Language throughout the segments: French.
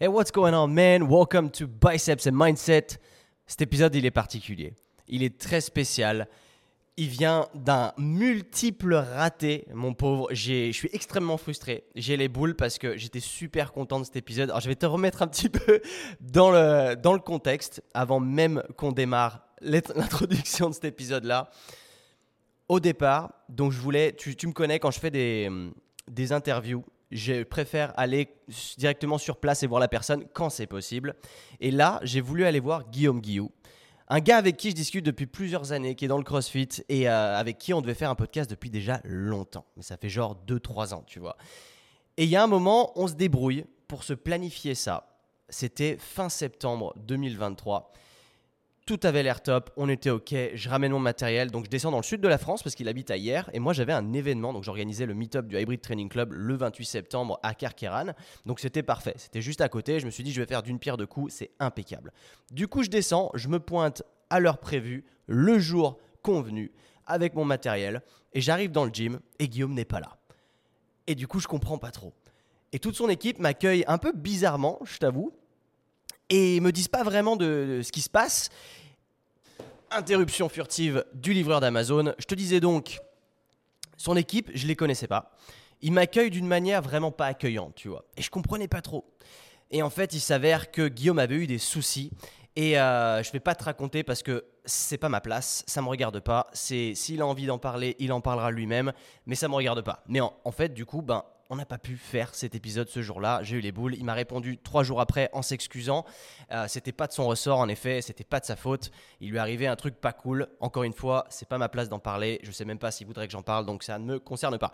Hey, what's going on, man? Welcome to Biceps and Mindset. Cet épisode, il est particulier. Il est très spécial. Il vient d'un multiple raté, mon pauvre. Je suis extrêmement frustré. J'ai les boules parce que j'étais super content de cet épisode. Alors, je vais te remettre un petit peu dans le, dans le contexte avant même qu'on démarre l'introduction de cet épisode-là. Au départ, donc je voulais, tu, tu me connais quand je fais des, des interviews, je préfère aller directement sur place et voir la personne quand c'est possible. Et là, j'ai voulu aller voir Guillaume Guillou, un gars avec qui je discute depuis plusieurs années, qui est dans le CrossFit et euh, avec qui on devait faire un podcast depuis déjà longtemps. Mais ça fait genre 2-3 ans, tu vois. Et il y a un moment, on se débrouille pour se planifier ça. C'était fin septembre 2023. Tout avait l'air top, on était ok, je ramène mon matériel, donc je descends dans le sud de la France parce qu'il habite à hier, et moi j'avais un événement, donc j'organisais le meet-up du Hybrid Training Club le 28 septembre à Carqueran, donc c'était parfait, c'était juste à côté, je me suis dit je vais faire d'une pierre deux coups, c'est impeccable. Du coup je descends, je me pointe à l'heure prévue, le jour convenu, avec mon matériel, et j'arrive dans le gym, et Guillaume n'est pas là. Et du coup je comprends pas trop. Et toute son équipe m'accueille un peu bizarrement, je t'avoue, et me disent pas vraiment de, ce qui se passe. Interruption furtive du livreur d'Amazon. Je te disais donc, son équipe, je les connaissais pas. Il m'accueille d'une manière vraiment pas accueillante, tu vois. Et je comprenais pas trop. Et en fait, il s'avère que Guillaume avait eu des soucis. Et euh, je vais pas te raconter parce que c'est pas ma place, ça me regarde pas. C'est s'il a envie d'en parler, il en parlera lui-même, mais ça me regarde pas. Mais en fait, du coup, ben on n'a pas pu faire cet épisode ce jour-là. J'ai eu les boules. Il m'a répondu trois jours après en s'excusant. Euh, c'était pas de son ressort, en effet. C'était pas de sa faute. Il lui arrivait un truc pas cool. Encore une fois, c'est pas ma place d'en parler. Je sais même pas s'il voudrait que j'en parle, donc ça ne me concerne pas.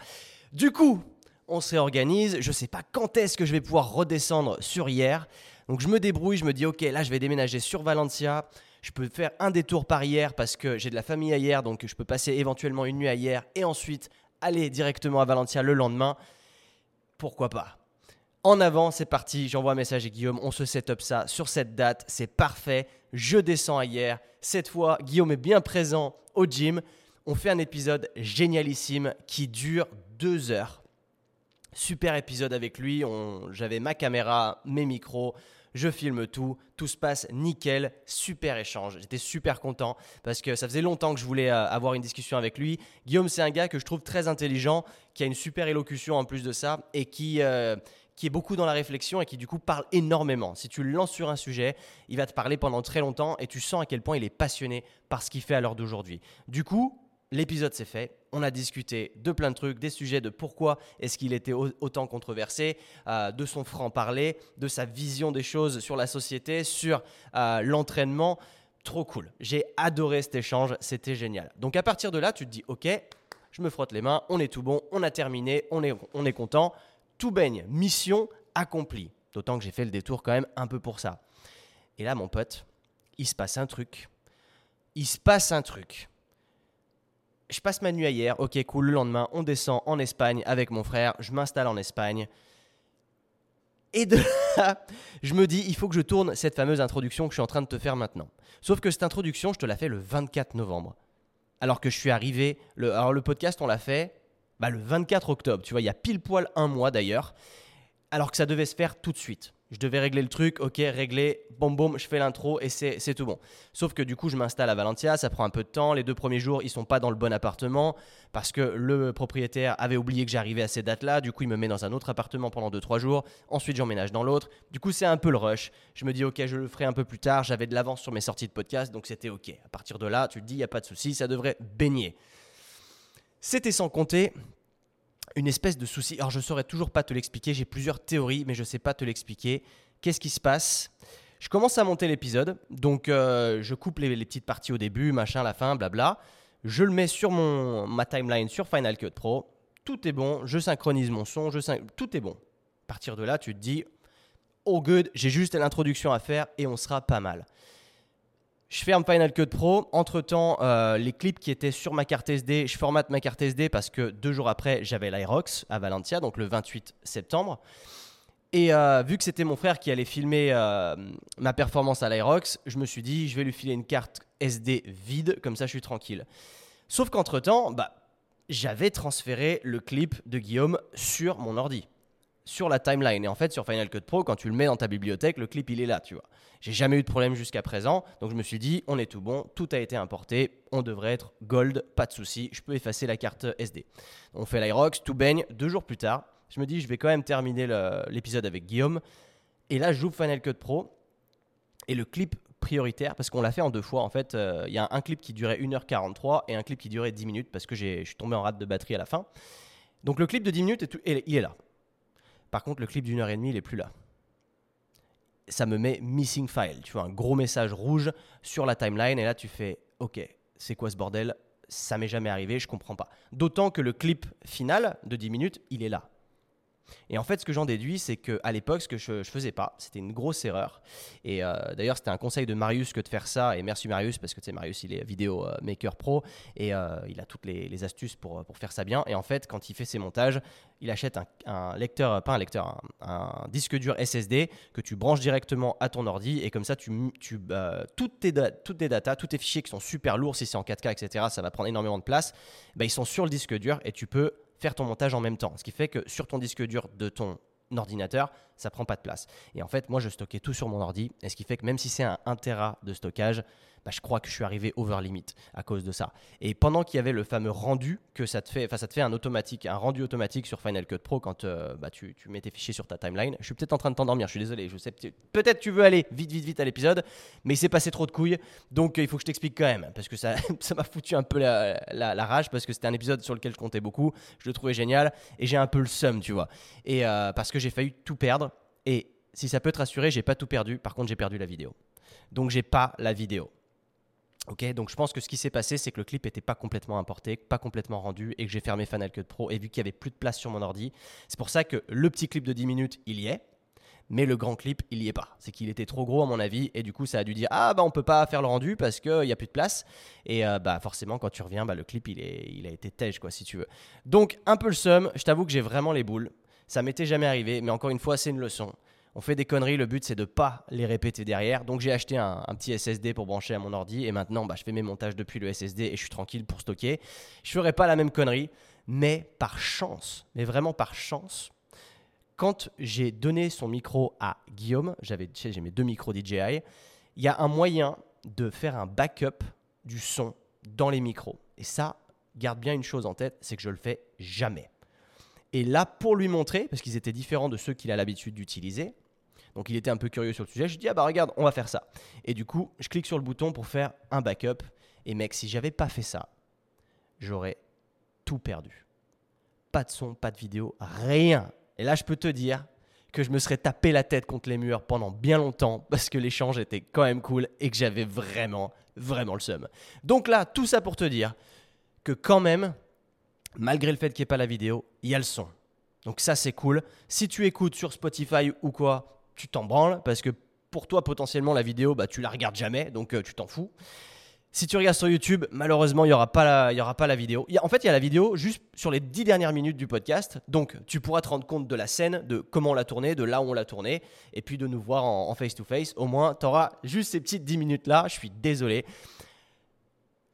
Du coup, on se réorganise. Je sais pas quand est-ce que je vais pouvoir redescendre sur hier. Donc je me débrouille. Je me dis, ok, là, je vais déménager sur Valencia. Je peux faire un détour par hier parce que j'ai de la famille à hier, donc je peux passer éventuellement une nuit à hier et ensuite aller directement à Valencia le lendemain pourquoi pas en avant, c'est parti, j'envoie un message à Guillaume, on se set up ça sur cette date, c'est parfait, je descends hier. Cette fois, Guillaume est bien présent au gym. On fait un épisode génialissime qui dure deux heures. Super épisode avec lui, j'avais ma caméra, mes micros, je filme tout, tout se passe nickel, super échange. J'étais super content parce que ça faisait longtemps que je voulais euh, avoir une discussion avec lui. Guillaume, c'est un gars que je trouve très intelligent, qui a une super élocution en plus de ça et qui... Euh, qui est beaucoup dans la réflexion et qui du coup parle énormément. Si tu le lances sur un sujet, il va te parler pendant très longtemps et tu sens à quel point il est passionné par ce qu'il fait à l'heure d'aujourd'hui. Du coup, l'épisode s'est fait. On a discuté de plein de trucs, des sujets de pourquoi est-ce qu'il était autant controversé, euh, de son franc-parler, de sa vision des choses sur la société, sur euh, l'entraînement. Trop cool. J'ai adoré cet échange, c'était génial. Donc à partir de là, tu te dis, ok, je me frotte les mains, on est tout bon, on a terminé, on est, on est content, tout baigne, mission accomplie. D'autant que j'ai fait le détour quand même un peu pour ça. Et là, mon pote, il se passe un truc. Il se passe un truc je passe ma nuit hier, ok cool, le lendemain on descend en Espagne avec mon frère, je m'installe en Espagne. Et de là, je me dis, il faut que je tourne cette fameuse introduction que je suis en train de te faire maintenant. Sauf que cette introduction, je te la fais le 24 novembre. Alors que je suis arrivé, le, alors le podcast on l'a fait bah, le 24 octobre, tu vois, il y a pile poil un mois d'ailleurs, alors que ça devait se faire tout de suite. Je devais régler le truc, ok, régler, boum boum, je fais l'intro et c'est tout bon. Sauf que du coup, je m'installe à Valencia, ça prend un peu de temps. Les deux premiers jours, ils sont pas dans le bon appartement parce que le propriétaire avait oublié que j'arrivais à ces dates-là. Du coup, il me met dans un autre appartement pendant 2-3 jours. Ensuite, j'emménage dans l'autre. Du coup, c'est un peu le rush. Je me dis, ok, je le ferai un peu plus tard. J'avais de l'avance sur mes sorties de podcast, donc c'était ok. À partir de là, tu te dis, il n'y a pas de souci, ça devrait baigner. C'était sans compter une espèce de souci. Alors je ne saurais toujours pas te l'expliquer, j'ai plusieurs théories, mais je ne sais pas te l'expliquer. Qu'est-ce qui se passe? Je commence à monter l'épisode, donc euh, je coupe les, petites parties au début, machin, la fin, blabla. Je le mets sur mon, ma timeline sur Final Cut Pro. Tout est bon, je synchronise mon son, je tout est bon. À partir de là, tu te dis, oh good, j'ai juste l'introduction à faire et on sera pas mal. Je ferme Final Cut Pro. Entre-temps, euh, les clips qui étaient sur ma carte SD, je formate ma carte SD parce que deux jours après, j'avais l'Irox à Valencia, donc le 28 septembre. Et euh, vu que c'était mon frère qui allait filmer euh, ma performance à l'Irox, je me suis dit, je vais lui filer une carte SD vide, comme ça je suis tranquille. Sauf qu'entre-temps, bah, j'avais transféré le clip de Guillaume sur mon ordi. Sur la timeline. Et en fait, sur Final Cut Pro, quand tu le mets dans ta bibliothèque, le clip, il est là, tu vois. J'ai jamais eu de problème jusqu'à présent. Donc je me suis dit, on est tout bon, tout a été importé, on devrait être gold, pas de souci, je peux effacer la carte SD. On fait l'Irox, tout baigne. Deux jours plus tard, je me dis, je vais quand même terminer l'épisode avec Guillaume. Et là, j'ouvre Final Cut Pro et le clip prioritaire, parce qu'on l'a fait en deux fois, en fait, euh, il y a un clip qui durait 1h43 et un clip qui durait 10 minutes parce que je suis tombé en rate de batterie à la fin. Donc le clip de 10 minutes, il est là. Par contre, le clip d'une heure et demie, il est plus là. Ça me met missing file. Tu vois, un gros message rouge sur la timeline. Et là, tu fais OK, c'est quoi ce bordel? Ça m'est jamais arrivé, je comprends pas. D'autant que le clip final de 10 minutes, il est là. Et en fait, ce que j'en déduis, c'est qu'à l'époque, ce que je ne faisais pas, c'était une grosse erreur. Et euh, d'ailleurs, c'était un conseil de Marius que de faire ça. Et merci Marius, parce que tu sais, Marius, il est vidéo euh, maker pro et euh, il a toutes les, astuces pour, pour, faire ça bien. Et en fait, quand il fait ses montages, il achète un, lecteur, pas un lecteur, un, disque dur SSD que tu branches directement à ton ordi. Et comme ça, tu, tu toutes, tes toutes tes datas, tous tes fichiers qui sont super lourds, si c'est en 4K, etc., ça va prendre énormément de place. Bah, ils sont sur le disque dur et tu peux faire ton montage en même temps. Ce qui fait que sur ton disque dur de ton ordinateur, ça prend pas de place. Et en fait, moi, je stockais tout sur mon ordi. Et ce qui fait que même si c'est un 1 Tera de stockage, bah, je crois que je suis arrivé over limit à cause de ça. Et pendant qu'il y avait le fameux rendu que ça te fait, enfin ça te fait un automatique, un rendu automatique sur Final Cut Pro quand euh, bah, tu, mets tes fichiers sur ta timeline. Je suis peut-être en train de t'endormir, je suis désolé. Je sais peut-être tu veux aller vite, vite, vite à l'épisode, mais il s'est passé trop de couilles, donc euh, il faut que je t'explique quand même parce que ça, ça m'a foutu un peu la, rage parce que c'était un épisode sur lequel je comptais beaucoup. Je le trouvais génial et j'ai un peu le seum, tu vois. Et euh, parce que j'ai failli tout perdre et si ça peut te rassurer, j'ai pas tout perdu. Par contre, j'ai perdu la vidéo. Donc j'ai pas la vidéo. Ok, donc je pense que ce qui s'est passé, c'est que le clip n'était pas complètement importé, pas complètement rendu, et que j'ai fermé Final Cut Pro, et vu qu'il y avait plus de place sur mon ordi, c'est pour ça que le petit clip de 10 minutes, il y est, mais le grand clip, il y est pas. C'est qu'il était trop gros à mon avis, et du coup, ça a dû dire ah bah on peut pas faire le rendu parce qu'il n'y a plus de place, et euh, bah forcément quand tu reviens, bah le clip il est, il a été tège quoi si tu veux. Donc un peu le seum. Je t'avoue que j'ai vraiment les boules. Ça m'était jamais arrivé, mais encore une fois, c'est une leçon on fait des conneries, le but c'est de pas les répéter derrière. Donc j'ai acheté un, petit SSD pour brancher à mon ordi et maintenant bah, je fais mes montages depuis le SSD et je suis tranquille pour stocker. Je ferai pas la même connerie, mais par chance, mais vraiment par chance, quand j'ai donné son micro à Guillaume, j'avais j'ai mes deux micros DJI, il y a un moyen de faire un backup du son dans les micros. Et ça, garde bien une chose en tête, c'est que je le fais jamais. Et là, pour lui montrer, parce qu'ils étaient différents de ceux qu'il a l'habitude d'utiliser, donc il était un peu curieux sur le sujet. Je dis ah bah regarde, on va faire ça. Et du coup, je clique sur le bouton pour faire un backup. Et mec, si j'avais pas fait ça, j'aurais tout perdu. Pas de son, pas de vidéo, rien. Et là, je peux te dire que je me serais tapé la tête contre les murs pendant bien longtemps parce que l'échange était quand même cool et que j'avais vraiment, vraiment le seum. Donc là, tout ça pour te dire que quand même, malgré le fait qu'il n'y ait pas la vidéo, il y a le son. Donc ça, c'est cool. Si tu écoutes sur Spotify ou quoi, tu t'en branles parce que pour toi, potentiellement, la vidéo, bah, tu la regardes jamais, donc euh, tu t'en fous. Si tu regardes sur YouTube, malheureusement, il n'y aura, pas la, aura pas la vidéo. en fait, il y a la vidéo juste sur les dix dernières minutes du podcast. Donc, tu pourras te rendre compte de la scène, de comment on l'a tournée, de là où on l'a tournée, et puis de nous voir en face-to-face. Au moins, tu auras juste ces petites dix minutes-là. Je suis désolé.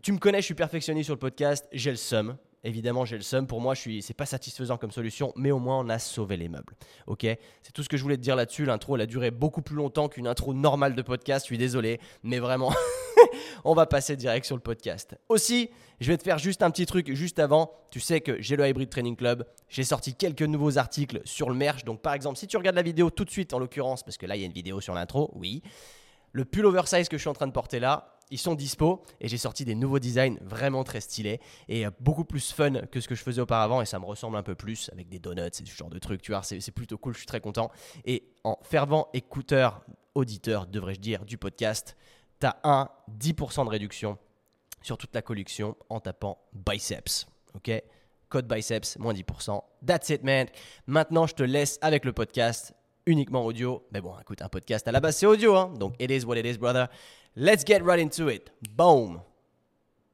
Tu me connais, je suis perfectionniste sur le podcast, j'ai le seum. Évidemment, j'ai le seum. Pour moi, je suis, c'est pas satisfaisant comme solution, mais au moins on a sauvé les meubles. Ok, c'est tout ce que je voulais te dire là-dessus. L'intro, elle a duré beaucoup plus longtemps qu'une intro normale de podcast. Je suis désolé, mais vraiment, on va passer direct sur le podcast. Aussi, je vais te faire juste un petit truc juste avant. Tu sais que j'ai le Hybrid Training Club. J'ai sorti quelques nouveaux articles sur le merch. Donc, par exemple, si tu regardes la vidéo tout de suite, en l'occurrence, parce que là, il y a une vidéo sur l'intro, oui. Le pull oversize que je suis en train de porter là, ils sont dispo et j'ai sorti des nouveaux designs vraiment très stylés et euh, beaucoup plus fun que ce que je faisais auparavant et ça me ressemble un peu plus avec des donuts et ce genre de trucs, tu vois, c'est plutôt cool, je suis très content. Et en fervent écouteur, auditeur, devrais-je dire, du podcast, tu as un 10% de réduction sur toute la collection en tapant biceps, ok? Code biceps, moins 10%. That's it, man. Maintenant, je te laisse avec le podcast uniquement audio. Mais bon, écoute, un podcast à la base, c'est audio. Hein Donc, it is what it is, brother. Let's get right into it. Boom.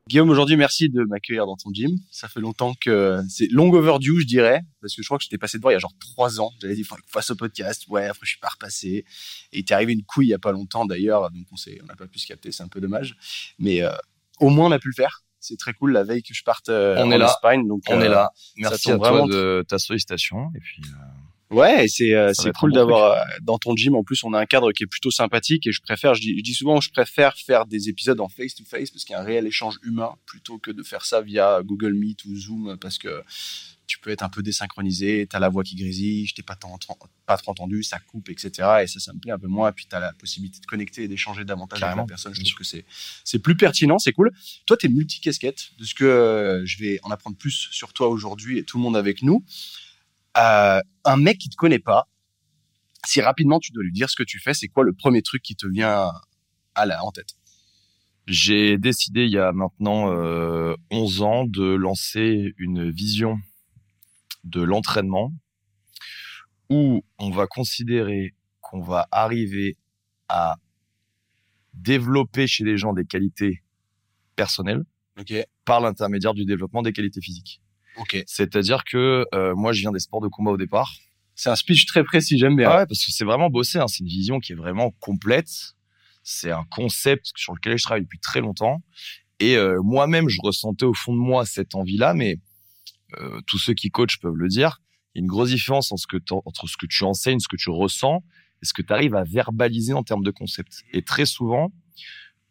Guillaume, aujourd'hui, merci de m'accueillir dans ton gym. Ça fait longtemps que c'est long overdue, je dirais, parce que je crois que j'étais passé devant il y a genre trois ans. J'avais dit, il faudrait qu'on fasse au podcast. Ouais, après, je suis pas repassé. Et il t'est arrivé une couille il y a pas longtemps, d'ailleurs. Donc, on s'est, on n'a pas pu se capter. C'est un peu dommage. Mais, euh, au moins, on a pu le faire. C'est très cool la veille que je parte euh, on en est là. Espagne. Donc, on est là. Merci à toi de ta sollicitation. Et puis, Ouais, c'est euh, c'est cool d'avoir euh, dans ton gym en plus on a un cadre qui est plutôt sympathique et je préfère je dis, je dis souvent je préfère faire des épisodes en face to face parce qu'il y a un réel échange humain plutôt que de faire ça via Google Meet ou Zoom parce que tu peux être un peu désynchronisé, t'as la voix qui grésille, je t'ai pas, trop entendu, ça coupe, etc. Et ça, ça me plaît un peu moins. Et puis t'as la possibilité de connecter et d'échanger davantage avec Carrément, la personne. Je trouve que c'est plus pertinent, c'est cool. Toi, t'es multi-casquette, de ce que euh, je vais en apprendre plus sur toi aujourd'hui et tout le monde avec nous. Euh, un mec qui te connaît pas, si rapidement tu dois lui dire ce que tu fais, c'est quoi le premier truc qui te vient à la en tête? J'ai décidé il y a maintenant euh, 11 ans de lancer une vision de l'entraînement où on va considérer qu'on va arriver à développer chez les gens des qualités personnelles par l'intermédiaire du développement des qualités physiques. Ok. C'est-à-dire que euh, moi, je viens des sports de combat au départ. C'est un speech très précis, j'aime bien. Ah ouais, parce que c'est vraiment bossé. Hein. C'est une vision qui est vraiment complète. C'est un concept sur lequel je travaille depuis très longtemps. Et euh, moi-même, je ressentais au fond de moi cette envie-là, mais euh, tous ceux qui coachent peuvent le dire. Il y a une grosse différence ce que, entre ce que tu enseignes, ce que tu ressens, et ce que tu arrives à verbaliser en termes de concept. Et très souvent,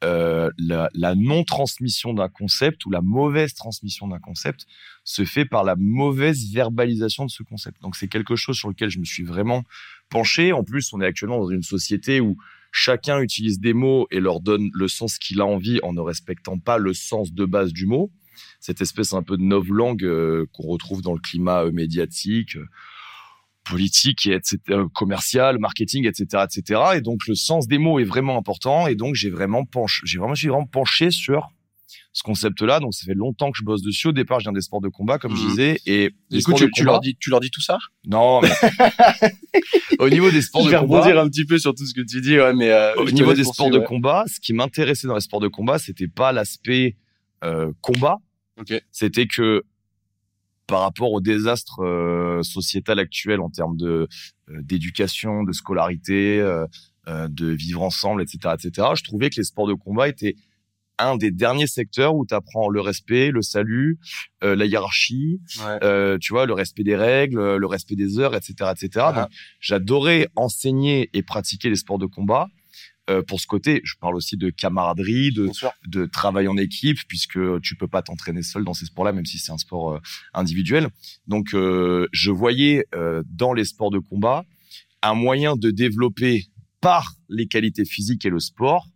euh, la, non-transmission d'un concept ou la mauvaise transmission d'un concept se fait par la mauvaise verbalisation de ce concept. Donc c'est quelque chose sur lequel je me suis vraiment penché. En plus, on est actuellement dans une société où chacun utilise des mots et leur donne le sens qu'il a envie en ne respectant pas le sens de base du mot. Cette espèce un peu de novlangue euh, qu'on retrouve dans le climat euh, médiatique, politique et etc., commercial, marketing, etc., etc. Et donc le sens des mots est vraiment important. Et donc j'ai vraiment penché, j'ai vraiment, je suis vraiment penché sur ce concept-là. Donc ça fait longtemps que je bosse dessus. Au départ, je viens des sports de combat, comme je Mhm. disais, et Du coup, tu, de tu combat- leur dis, tu leur dis tout ça? Non, mais au niveau des sports Je de vais combat, rebondir un petit peu sur tout ce que tu dis, ouais, mais euh, au je niveau des sports de ouais. combat, ce qui m'intéressait dans les sports de combat, c'était pas l'aspect euh, combat, Ok. c'était que par rapport au désastre euh, sociétal actuel en termes de euh, d'éducation, de scolarité, euh, de vivre ensemble, etc., etc., je trouvais que les sports de combat étaient un des derniers secteurs où tu apprends le respect, le salut, la hiérarchie, Ouais. tu vois, le respect des règles, le respect des heures, etc., etc. Ah. Donc, j'adorais enseigner et pratiquer les sports de combat. Euh, pour ce côté, je parle aussi de camaraderie, de, de travail en équipe, puisque tu peux pas t'entraîner seul dans ces sports-là, même si c'est un sport euh, individuel. Donc, euh, je voyais euh, dans les sports de combat un moyen de développer par les qualités physiques et le sport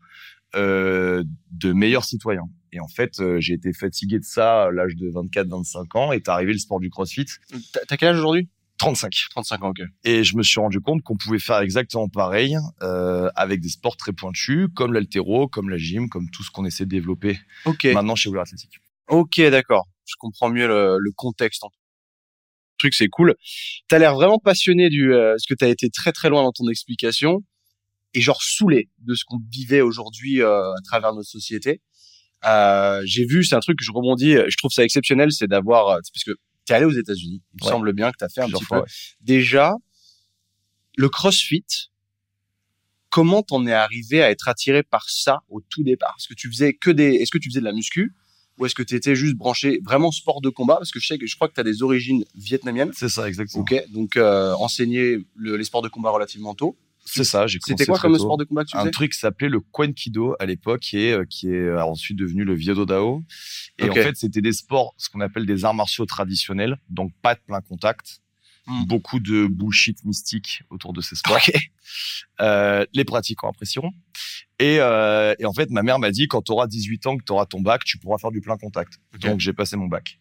euh, de meilleurs citoyens. Et en fait, j'ai été fatigué de ça à l'âge de 24-25 ans. Et est arrivé le sport du CrossFit, t'as quel âge aujourd'hui? 35. 35 ans, ok. Et je me suis rendu compte qu'on pouvait faire exactement pareil euh, avec des sports très pointus, comme l'altéro, comme la gym, comme tout ce qu'on essaie de développer Ok. maintenant chez Wheeler Athletic. Ok, d'accord. Je comprends mieux le, le contexte. Le truc, c'est cool. T'as l'air vraiment passionné du, euh, parce que t'as été très très loin dans ton explication et genre saoulé de ce qu'on vivait aujourd'hui euh, à travers notre société. Euh, j'ai vu, c'est un truc que je rebondis, je trouve ça exceptionnel, c'est d'avoir, euh, parce que t'es allé aux États-Unis. Il me semble bien que t'as fait un Plusieurs petit fois, peu. Déjà, le CrossFit. Comment t'en es arrivé à être attiré par ça au tout départ? Est-ce que tu faisais que des, est-ce que tu faisais de la muscu? Ou est-ce que tu étais juste branché vraiment sport de combat? Parce que je sais que je crois que tu as des origines vietnamiennes. C'est ça, exactement. Ok, donc euh, enseigner le- les sports de combat relativement tôt. C'est ça, j'ai C'était quoi comme tôt. sport de combat que tu un faisais truc qui s'appelait le Kwenkido à l'époque et euh, qui est euh, ensuite devenu le Viedo Dao. Et en fait, c'était des sports, ce qu'on appelle des arts martiaux traditionnels, donc pas de plein contact. Hmm. Beaucoup de bullshit mystique autour de ces sports. Euh, les pratiquants apprécieront. Et, euh, et en fait, ma mère m'a dit, quand tu auras 18 ans, que tu auras ton bac, tu pourras faire du plein contact. Donc, j'ai passé mon bac.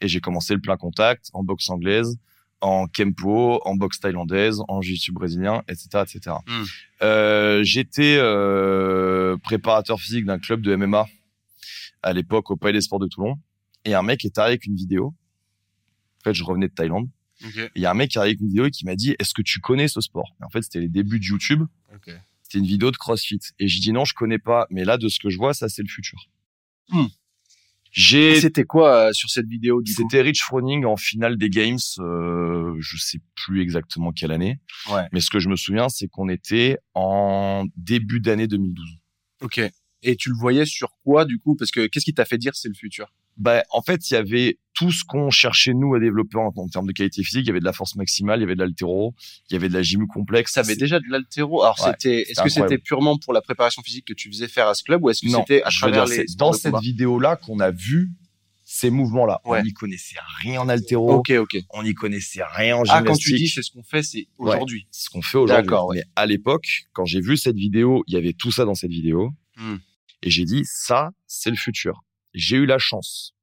Et j'ai commencé le plein contact en boxe anglaise, en kempo, en boxe thaïlandaise, en jiu-jitsu brésilien, etc., etc. Hmm. Euh, J'étais euh, préparateur physique d'un club de MMA à l'époque au Palais des Sports de Toulon. Et un mec est arrivé avec une vidéo. En fait, je revenais de Thaïlande. Il y a un mec qui est arrivé avec une vidéo et qui m'a dit Est-ce que tu connais ce sport? Et En fait, c'était les débuts de YouTube. C'était une vidéo de CrossFit. Et j'ai dit non, je connais pas. Mais là, de ce que je vois, ça, c'est le futur. Hmm. J'ai, C'était quoi euh, sur cette vidéo du coup? C'était Rich Froning en finale des Games. Euh, je sais plus exactement quelle année. Ouais. Mais ce que je me souviens, c'est qu'on était en début d'année 2012. Ok. Et tu le voyais sur quoi du coup? Parce que qu'est-ce qui t'a fait dire c'est le futur? Bah, en fait, il y avait tout ce qu'on cherchait nous à développer en, en termes de qualité physique. Il y avait de la force maximale, il y avait de l'altéro, il y avait de la gym complexe. Ça avait déjà de l'altéro. Alors, Ouais, c'était, est-ce que c'était purement pour la préparation physique que tu faisais faire à ce club ou est-ce que c'était à travers dire, les dans cette combat? vidéo-là qu'on a vu ces mouvements-là. Ouais. On n'y connaissait rien en altéro, Ok, ok. on n'y connaissait rien en Ah, gymnastique. quand tu dis c'est ce qu'on fait, c'est aujourd'hui. C'est ce qu'on fait aujourd'hui. D'accord, ouais. Mais à l'époque, quand j'ai vu cette vidéo, il y avait tout ça dans cette vidéo. Hmm. Et j'ai dit, ça, c'est le futur. J'ai eu la chance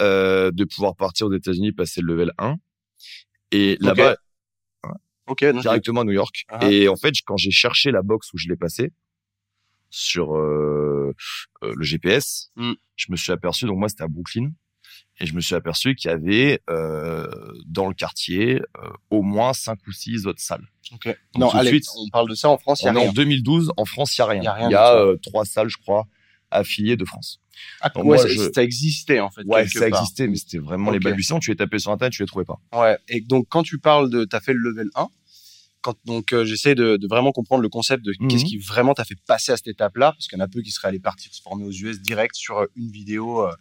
euh, de pouvoir partir aux États-Unis, passer le level 1. Et là-bas, directement à New York. Ah. Et en fait, quand j'ai cherché la box où je l'ai passé sur euh, euh, le GPS, Hmm. je me suis aperçu, donc moi c'était à Brooklyn, et je me suis aperçu qu'il y avait dans le quartier au moins cinq ou six autres salles. Non, allez, suite, on parle de ça en France, il y a rien. en 2012, en France, il y a rien. Il y a y a trois salles, je crois, affiliées de France. Ah, Donc ouais, moi, ça, je- ça existait en fait. Ouais, ça part. existait, mais c'était vraiment les Ok. balbutiements. Tu es tapé sur internet, tu les trouvais pas. Ouais. Et donc quand tu parles de, t'as fait le level 1. Quand, donc euh, j'essaie de, de vraiment comprendre le concept de Mhm. qu'est-ce qui vraiment t'a fait passer à cette étape-là, parce qu'il y en a peu qui seraient allés partir se former aux US direct sur euh, une vidéo, euh,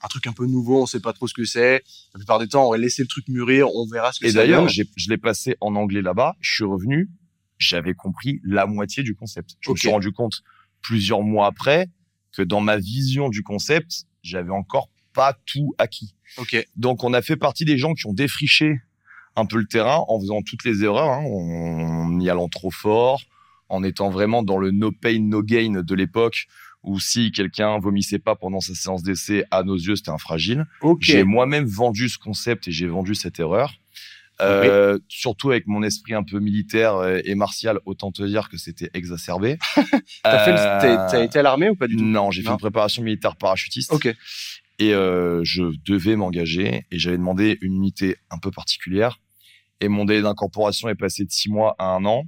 un truc un peu nouveau, on sait pas trop ce que c'est. La plupart du temps, on aurait laissé le truc mûrir, on verra ce que Et ça d'ailleurs, je l'ai passé en anglais là-bas. Je suis revenu, j'avais compris la moitié du concept. Je me suis rendu compte plusieurs mois après que dans ma vision du concept, j'avais encore pas tout acquis. Donc, on a fait partie des gens qui ont défriché un peu le terrain en faisant toutes les erreurs, hein, en y allant trop fort, en étant vraiment dans le no pain, no gain de l'époque, où si quelqu'un vomissait pas pendant sa séance d'essai, à nos yeux, c'était un fragile. J'ai moi-même vendu ce concept et j'ai vendu cette erreur. Euh, Surtout avec mon esprit un peu militaire et martial, autant te dire que c'était exacerbé. T'as fait le- Euh, t'as- été à l'armée ou pas du tout? Non, j'ai fait une préparation militaire parachutiste. Ok. Et euh, je devais m'engager et j'avais demandé une unité un peu particulière. Et mon délai d'incorporation est passé de six mois à un an,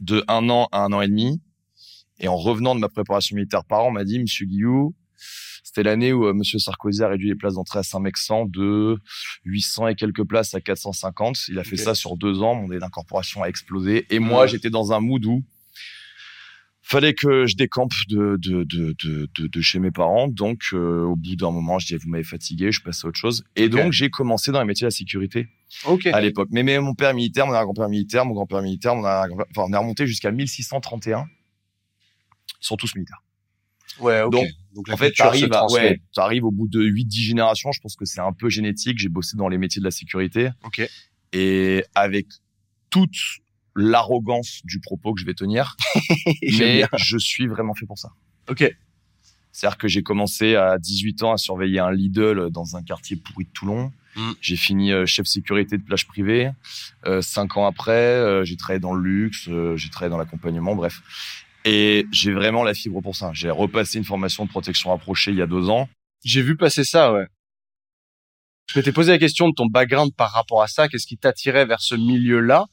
de un an à un an et demi. Et en revenant de ma préparation militaire par an, on m'a dit, Monsieur Guillou, c'était l'année où euh, Monsieur Sarkozy a réduit les places d'entrée à Saint-Mexan de 800 et quelques places à 450. Il a fait ça sur deux ans. Mon délai d'incorporation a explosé. Et moi, Ouais. j'étais dans un mood où fallait que je décampe de, de, de, de, de, de chez mes parents. Donc, euh, au bout d'un moment, je dis, vous m'avez fatigué, je passe à autre chose. Et donc, j'ai commencé dans les métiers de la sécurité à l'époque. Mais, mais mon père militaire, mon grand-père militaire, mon grand-père militaire, mon arrière- enfin, on est remonté jusqu'à 1631. Ils sont tous militaires. Ouais, ok. Donc, En fait, à- transmet. ouais, t'arrives au bout de 8-10 générations. Je pense que c'est un peu génétique. J'ai bossé dans les métiers de la sécurité. Ok. Et avec toute l'arrogance du propos que je vais tenir, mais je suis vraiment fait pour ça. Ok. C'est-à-dire que j'ai commencé à 18 ans à surveiller un Lidl dans un quartier pourri de Toulon. Mm. J'ai fini euh, chef sécurité de plage privée. Euh, cinq ans après, euh, j'ai travaillé dans le luxe, euh, j'ai travaillé dans l'accompagnement, bref. Et j'ai vraiment la fibre pour ça. J'ai repassé une formation de protection rapprochée il y a deux ans. J'ai vu passer ça, ouais. Je m'étais posé la question de ton background par rapport à ça. Qu'est-ce qui t'attirait vers ce milieu-là?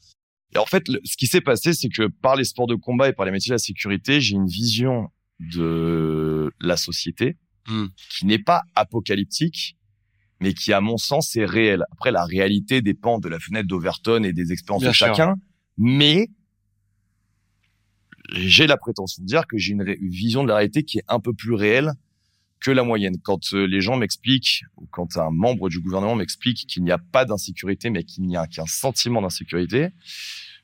Et en fait, le- ce qui s'est passé, c'est que par les sports de combat et par les métiers de la sécurité, j'ai une vision de la société Mm. qui n'est pas apocalyptique, mais qui, à mon sens, est réelle. Après, la réalité dépend de la fenêtre d'Overton et des expériences Bien de sûr. chacun, mais j'ai la prétention de dire que j'ai une, vision de la réalité qui est un peu plus réelle que la moyenne. Quand euh, les gens m'expliquent, ou quand un membre du gouvernement m'explique qu'il n'y a pas d'insécurité, mais qu'il n'y a qu'un sentiment d'insécurité,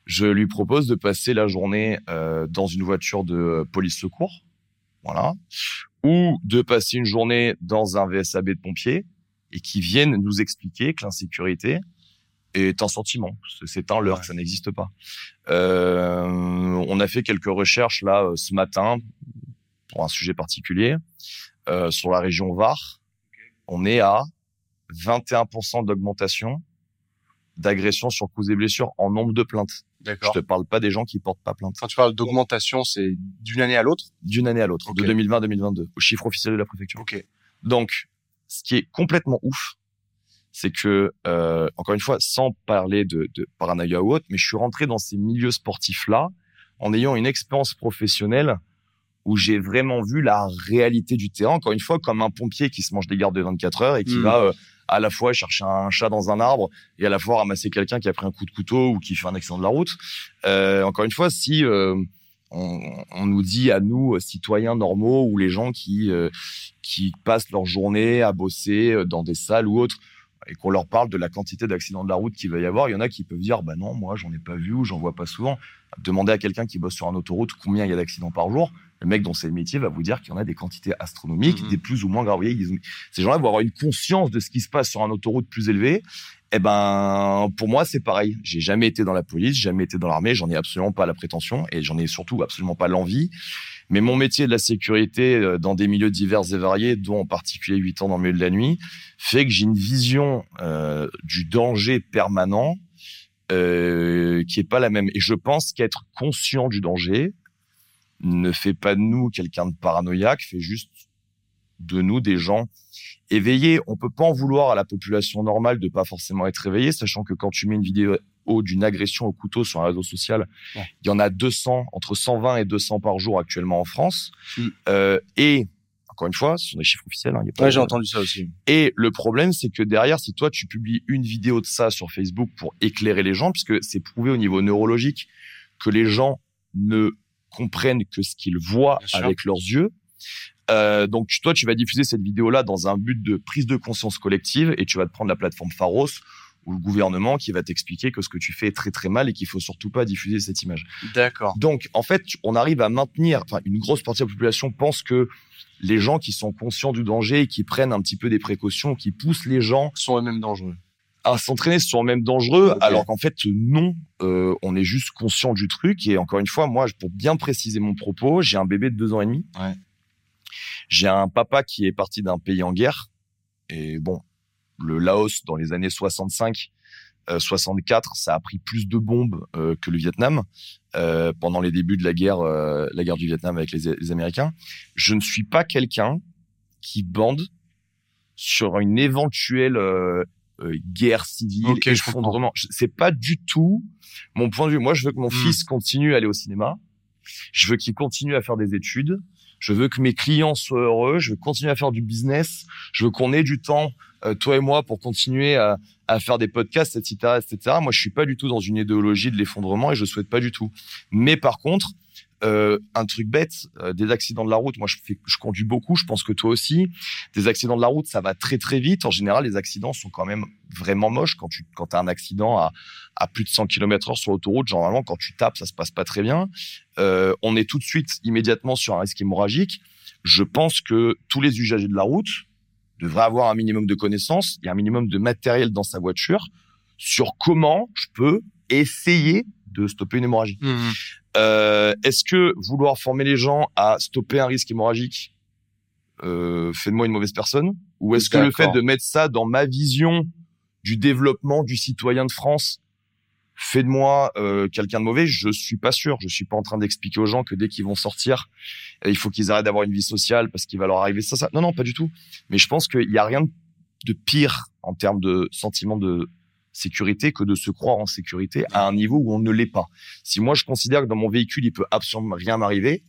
je lui propose de passer la journée euh, dans une voiture de euh, police secours, voilà, ou de passer une journée dans un VSAB de pompiers et qui viennent nous expliquer que l'insécurité est un sentiment, C'est- un leurre, Ouais. ça n'existe pas. Euh, on a fait quelques recherches là euh, ce matin pour un sujet particulier euh, sur la région Var. On est à 21% d'augmentation d'agressions sur coups et blessures en nombre de plaintes. Je te parle pas des gens qui portent pas plainte. Quand tu parles d'augmentation, c'est d'une année à l'autre? D'une année à l'autre, de 2020 à 2022, au chiffre officiel de la préfecture. Ok. Donc, ce qui est complètement ouf, c'est que, euh, encore une fois, sans parler de, de paranoïa ou autre, mais je suis rentré dans ces milieux sportifs-là en ayant une expérience professionnelle où j'ai vraiment vu la réalité du terrain, encore une fois, comme un pompier qui se mange des gardes de 24 heures et qui Mm. va euh, à la fois chercher un chat dans un arbre et à la fois ramasser quelqu'un qui a pris un coup de couteau ou qui fait un accident de la route. Euh, encore une fois, si euh, on, on nous dit à nous, euh, citoyens normaux ou les gens qui euh, qui passent leur journée à bosser dans des salles ou autres et qu'on leur parle de la quantité d'accidents de la route qu'il va y avoir, il y en a qui peuvent dire bah non, moi j'en ai pas vu ou j'en vois pas souvent. Demandez à quelqu'un qui bosse sur un autoroute combien il y a d'accidents par jour. Le mec dont c'est le métier va vous dire qu'il y en a des quantités astronomiques, Mhm. des plus ou moins graves. Ces gens-là vont avoir une conscience de ce qui se passe sur un autoroute plus élevé. Eh ben, pour moi, c'est pareil. J'ai jamais été dans la police, jamais été dans l'armée, j'en ai absolument pas la prétention et j'en ai surtout absolument pas l'envie. Mais mon métier de la sécurité euh, dans des milieux divers et variés, dont en particulier 8 ans dans le milieu de la nuit, fait que j'ai une vision euh, du danger permanent euh, qui est pas la même. Et je pense qu'être conscient du danger ne fait pas de nous quelqu'un de paranoïaque, fait juste de nous des gens éveillés. On peut pas en vouloir à la population normale de pas forcément être éveillée, sachant que quand tu mets une vidéo d'une agression au couteau sur un réseau social, Ouais. il y en a 200, entre 120 et 200 par jour actuellement en France. Mm. Euh, et encore une fois, ce sont des chiffres officiels. hein, il y a pas Ouais, de- j'ai entendu ça aussi. et le problème, c'est que derrière, si toi, tu publies une vidéo de ça sur Facebook pour éclairer les gens, puisque c'est prouvé au niveau neurologique que les gens ne comprennent que ce qu'ils voient Bien sûr. avec leurs yeux. Euh, donc toi, tu vas diffuser cette vidéo-là dans un but de prise de conscience collective et tu vas te prendre la plateforme Pharos ou le gouvernement qui va t'expliquer que ce que tu fais est très très mal et qu'il faut surtout pas diffuser cette image. D'accord. Donc, en fait, on arrive à maintenir, enfin, une grosse partie de la population pense que les gens qui sont conscients du danger et qui prennent un petit peu des précautions, qui poussent les gens sont eux-mêmes dangereux. à s'entraîner sont même dangereux, alors qu'en fait, non, euh, on est juste conscient du truc. Et encore une fois, moi, pour bien préciser mon propos, j'ai un bébé de deux ans et demi. Ouais. J'ai un papa qui est parti d'un pays en guerre. Et bon, le Laos, dans les années 65, euh, 64, ça a pris plus de bombes euh, que le Vietnam euh, pendant les débuts de la guerre, euh, la guerre du Vietnam avec les, les Américains. Je ne suis pas quelqu'un qui bande sur une éventuelle euh, euh, guerre civile, Ok, je effondrement. C'est pas du tout mon point de vue. Moi, je veux que mon Hmm. fils continue à aller au cinéma. Je veux qu'il continue à faire des études. Je veux que mes clients soient heureux. Je veux continuer à faire du business. Je veux qu'on ait du temps, euh, toi et moi, pour continuer à, faire des podcasts, etc., etc. Moi, je suis pas du tout dans une idéologie de l'effondrement et je souhaite pas du tout. Mais par contre, euh, un truc bête, euh, des accidents de la route. Moi, je, fais, je conduis beaucoup. Je pense que toi aussi. Des accidents de la route, ça va très très vite. En général, les accidents sont quand même vraiment moches. Quand tu quand as un accident à, à plus de 100 km heure sur l'autoroute, généralement, quand tu tapes, ça se passe pas très bien. Euh, on est tout de suite, immédiatement sur un risque hémorragique. Je pense que tous les usagers de la route devraient avoir un minimum de connaissances et un minimum de matériel dans sa voiture sur comment je peux essayer de stopper une hémorragie. Euh, Est-ce que vouloir former les gens à stopper un risque hémorragique euh, fait de moi une mauvaise personne? Ou est-ce que le fait de mettre ça dans ma vision du développement du citoyen de France fait de moi euh, quelqu'un de mauvais? Je suis pas sûr. Je suis pas en train d'expliquer aux gens que dès qu'ils vont sortir, euh, il faut qu'ils arrêtent d'avoir une vie sociale parce qu'il va leur arriver ça, ça. Non, non, pas du tout. Mais je pense qu'il y a rien de pire en termes de sentiment de sécurité que de se croire en sécurité à un niveau où on ne l'est pas. Si moi je considère que dans mon véhicule il peut absolument rien m'arriver,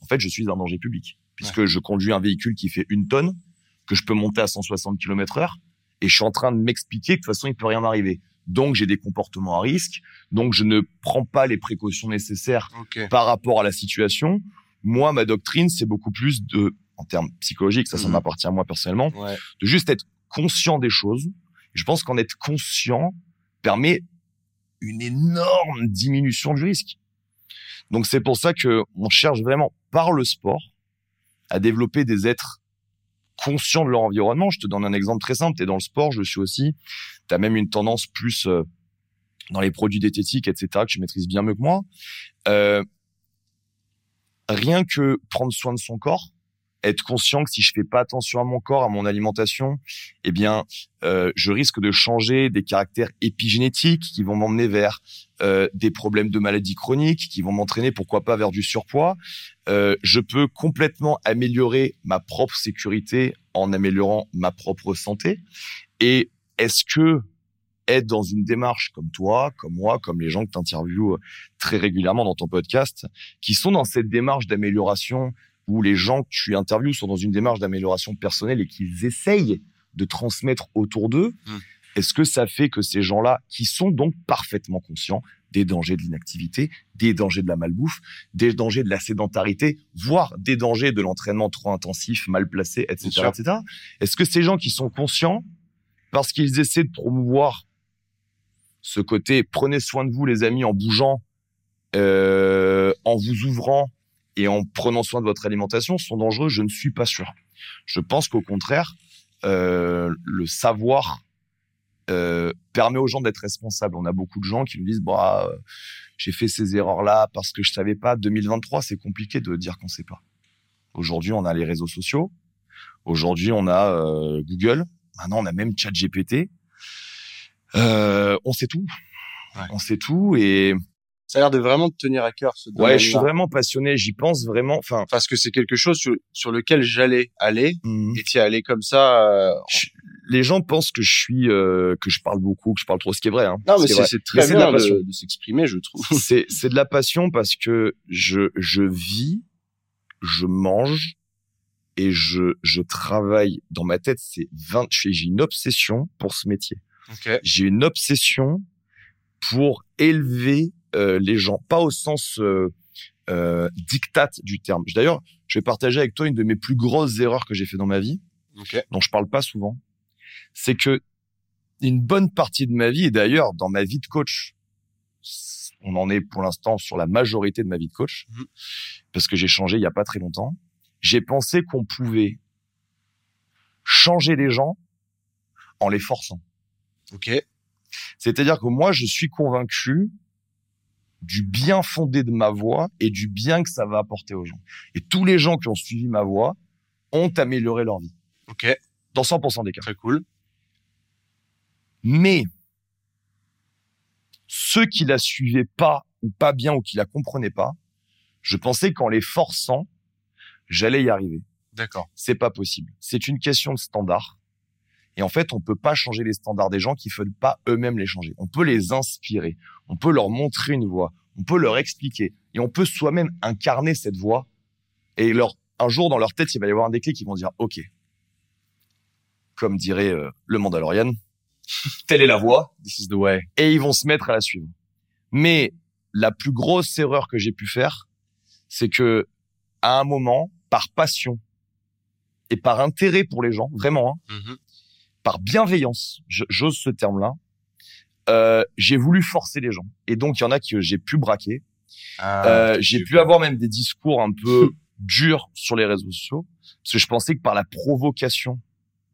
en fait je suis un danger public puisque je conduis un véhicule qui fait une tonne que je peux monter à 160 km heure et je suis en train de m'expliquer que de toute façon il peut rien m'arriver. Donc j'ai des comportements à risque, donc je ne prends pas les précautions nécessaires par rapport à la situation. Moi ma doctrine c'est beaucoup plus de en termes psychologiques, ça ça Mhm. m'appartient à moi personnellement, Ouais. de juste être conscient des choses. Je pense qu'en être conscient permet une énorme diminution du risque. Donc c'est pour ça que on cherche vraiment par le sport à développer des êtres conscients de leur environnement. Je te donne un exemple très simple. Tu es dans le sport, je suis aussi. Tu as même une tendance plus euh, dans les produits diététiques, etc., que tu maîtrises bien mieux que moi. Euh, rien que prendre soin de son corps, être conscient que si je fais pas attention à mon corps, à mon alimentation, eh bien, euh, je risque de changer des caractères épigénétiques qui vont m'emmener vers euh, des problèmes de maladies chroniques, qui vont m'entraîner, pourquoi pas, vers du surpoids. Euh, je peux complètement améliorer ma propre sécurité en améliorant ma propre santé. Et est-ce que être dans une démarche comme toi, comme moi, comme les gens que tu interviews très régulièrement dans ton podcast, qui sont dans cette démarche d'amélioration où les gens que tu interviews sont dans une démarche d'amélioration personnelle et qu'ils essayent de transmettre autour d'eux, Mm. Est-ce que ça fait que ces gens-là, qui sont donc parfaitement conscients des dangers de l'inactivité, des dangers de la malbouffe, des dangers de la sédentarité, voire des dangers de l'entraînement trop intensif, mal placé, etc., etc. Est-ce que ces gens qui sont conscients, parce qu'ils essaient de promouvoir ce côté prenez soin de vous les amis en bougeant, euh, en vous ouvrant et en prenant soin de votre alimentation sont dangereux Je ne suis pas sûr. Je pense qu'au contraire, euh, le savoir euh, permet aux gens d'être responsables. On a beaucoup de gens qui nous disent bah euh, j'ai fait ces erreurs là parce que je savais pas. 2023, c'est compliqué de dire qu'on sait pas. Aujourd'hui, on a les réseaux sociaux. Aujourd'hui, on a euh, Google. Maintenant, on a même ChatGPT. Euh, on sait tout. Ouais. On sait tout et ça a l'air de vraiment te tenir à cœur ce Ouais, je suis vraiment passionné, j'y pense vraiment. Enfin, parce que c'est quelque chose sur, sur lequel j'allais aller mmh. et es allé comme ça. Euh... Je, les gens pensent que je suis euh, que je parle beaucoup, que je parle trop, ce qui est vrai. Hein. Non, mais c'est très mais bien de, de, de s'exprimer, je trouve. C'est c'est de la passion parce que je je vis, je mange et je je travaille dans ma tête. C'est 20. J'ai une obsession pour ce métier. Okay. J'ai une obsession pour élever les gens, pas au sens euh, euh, dictat du terme. D'ailleurs, je vais partager avec toi une de mes plus grosses erreurs que j'ai fait dans ma vie, okay. dont je parle pas souvent. C'est que une bonne partie de ma vie, et d'ailleurs dans ma vie de coach, on en est pour l'instant sur la majorité de ma vie de coach, mmh. parce que j'ai changé il y a pas très longtemps. J'ai pensé qu'on pouvait changer les gens en les forçant. Ok. C'est-à-dire que moi, je suis convaincu du bien fondé de ma voix et du bien que ça va apporter aux gens. Et tous les gens qui ont suivi ma voix ont amélioré leur vie. Ok. Dans 100% des cas. Très cool. Mais ceux qui la suivaient pas ou pas bien ou qui la comprenaient pas, je pensais qu'en les forçant, j'allais y arriver. D'accord. C'est pas possible. C'est une question de standard. Et en fait, on peut pas changer les standards des gens qui veulent pas eux-mêmes les changer. On peut les inspirer. On peut leur montrer une voie. On peut leur expliquer. Et on peut soi-même incarner cette voie. Et leur, un jour, dans leur tête, il va y avoir un déclic qui vont dire, OK. Comme dirait euh, le Mandalorian, telle est la voie. This is the way. Et ils vont se mettre à la suivre. Mais la plus grosse erreur que j'ai pu faire, c'est que, à un moment, par passion et par intérêt pour les gens, vraiment, hein, mm -hmm par bienveillance, j'ose ce terme-là, euh, j'ai voulu forcer les gens. Et donc, il y en a que j'ai pu braquer. Ah, euh, j'ai pu avoir même des discours un peu durs sur les réseaux sociaux, parce que je pensais que par la provocation,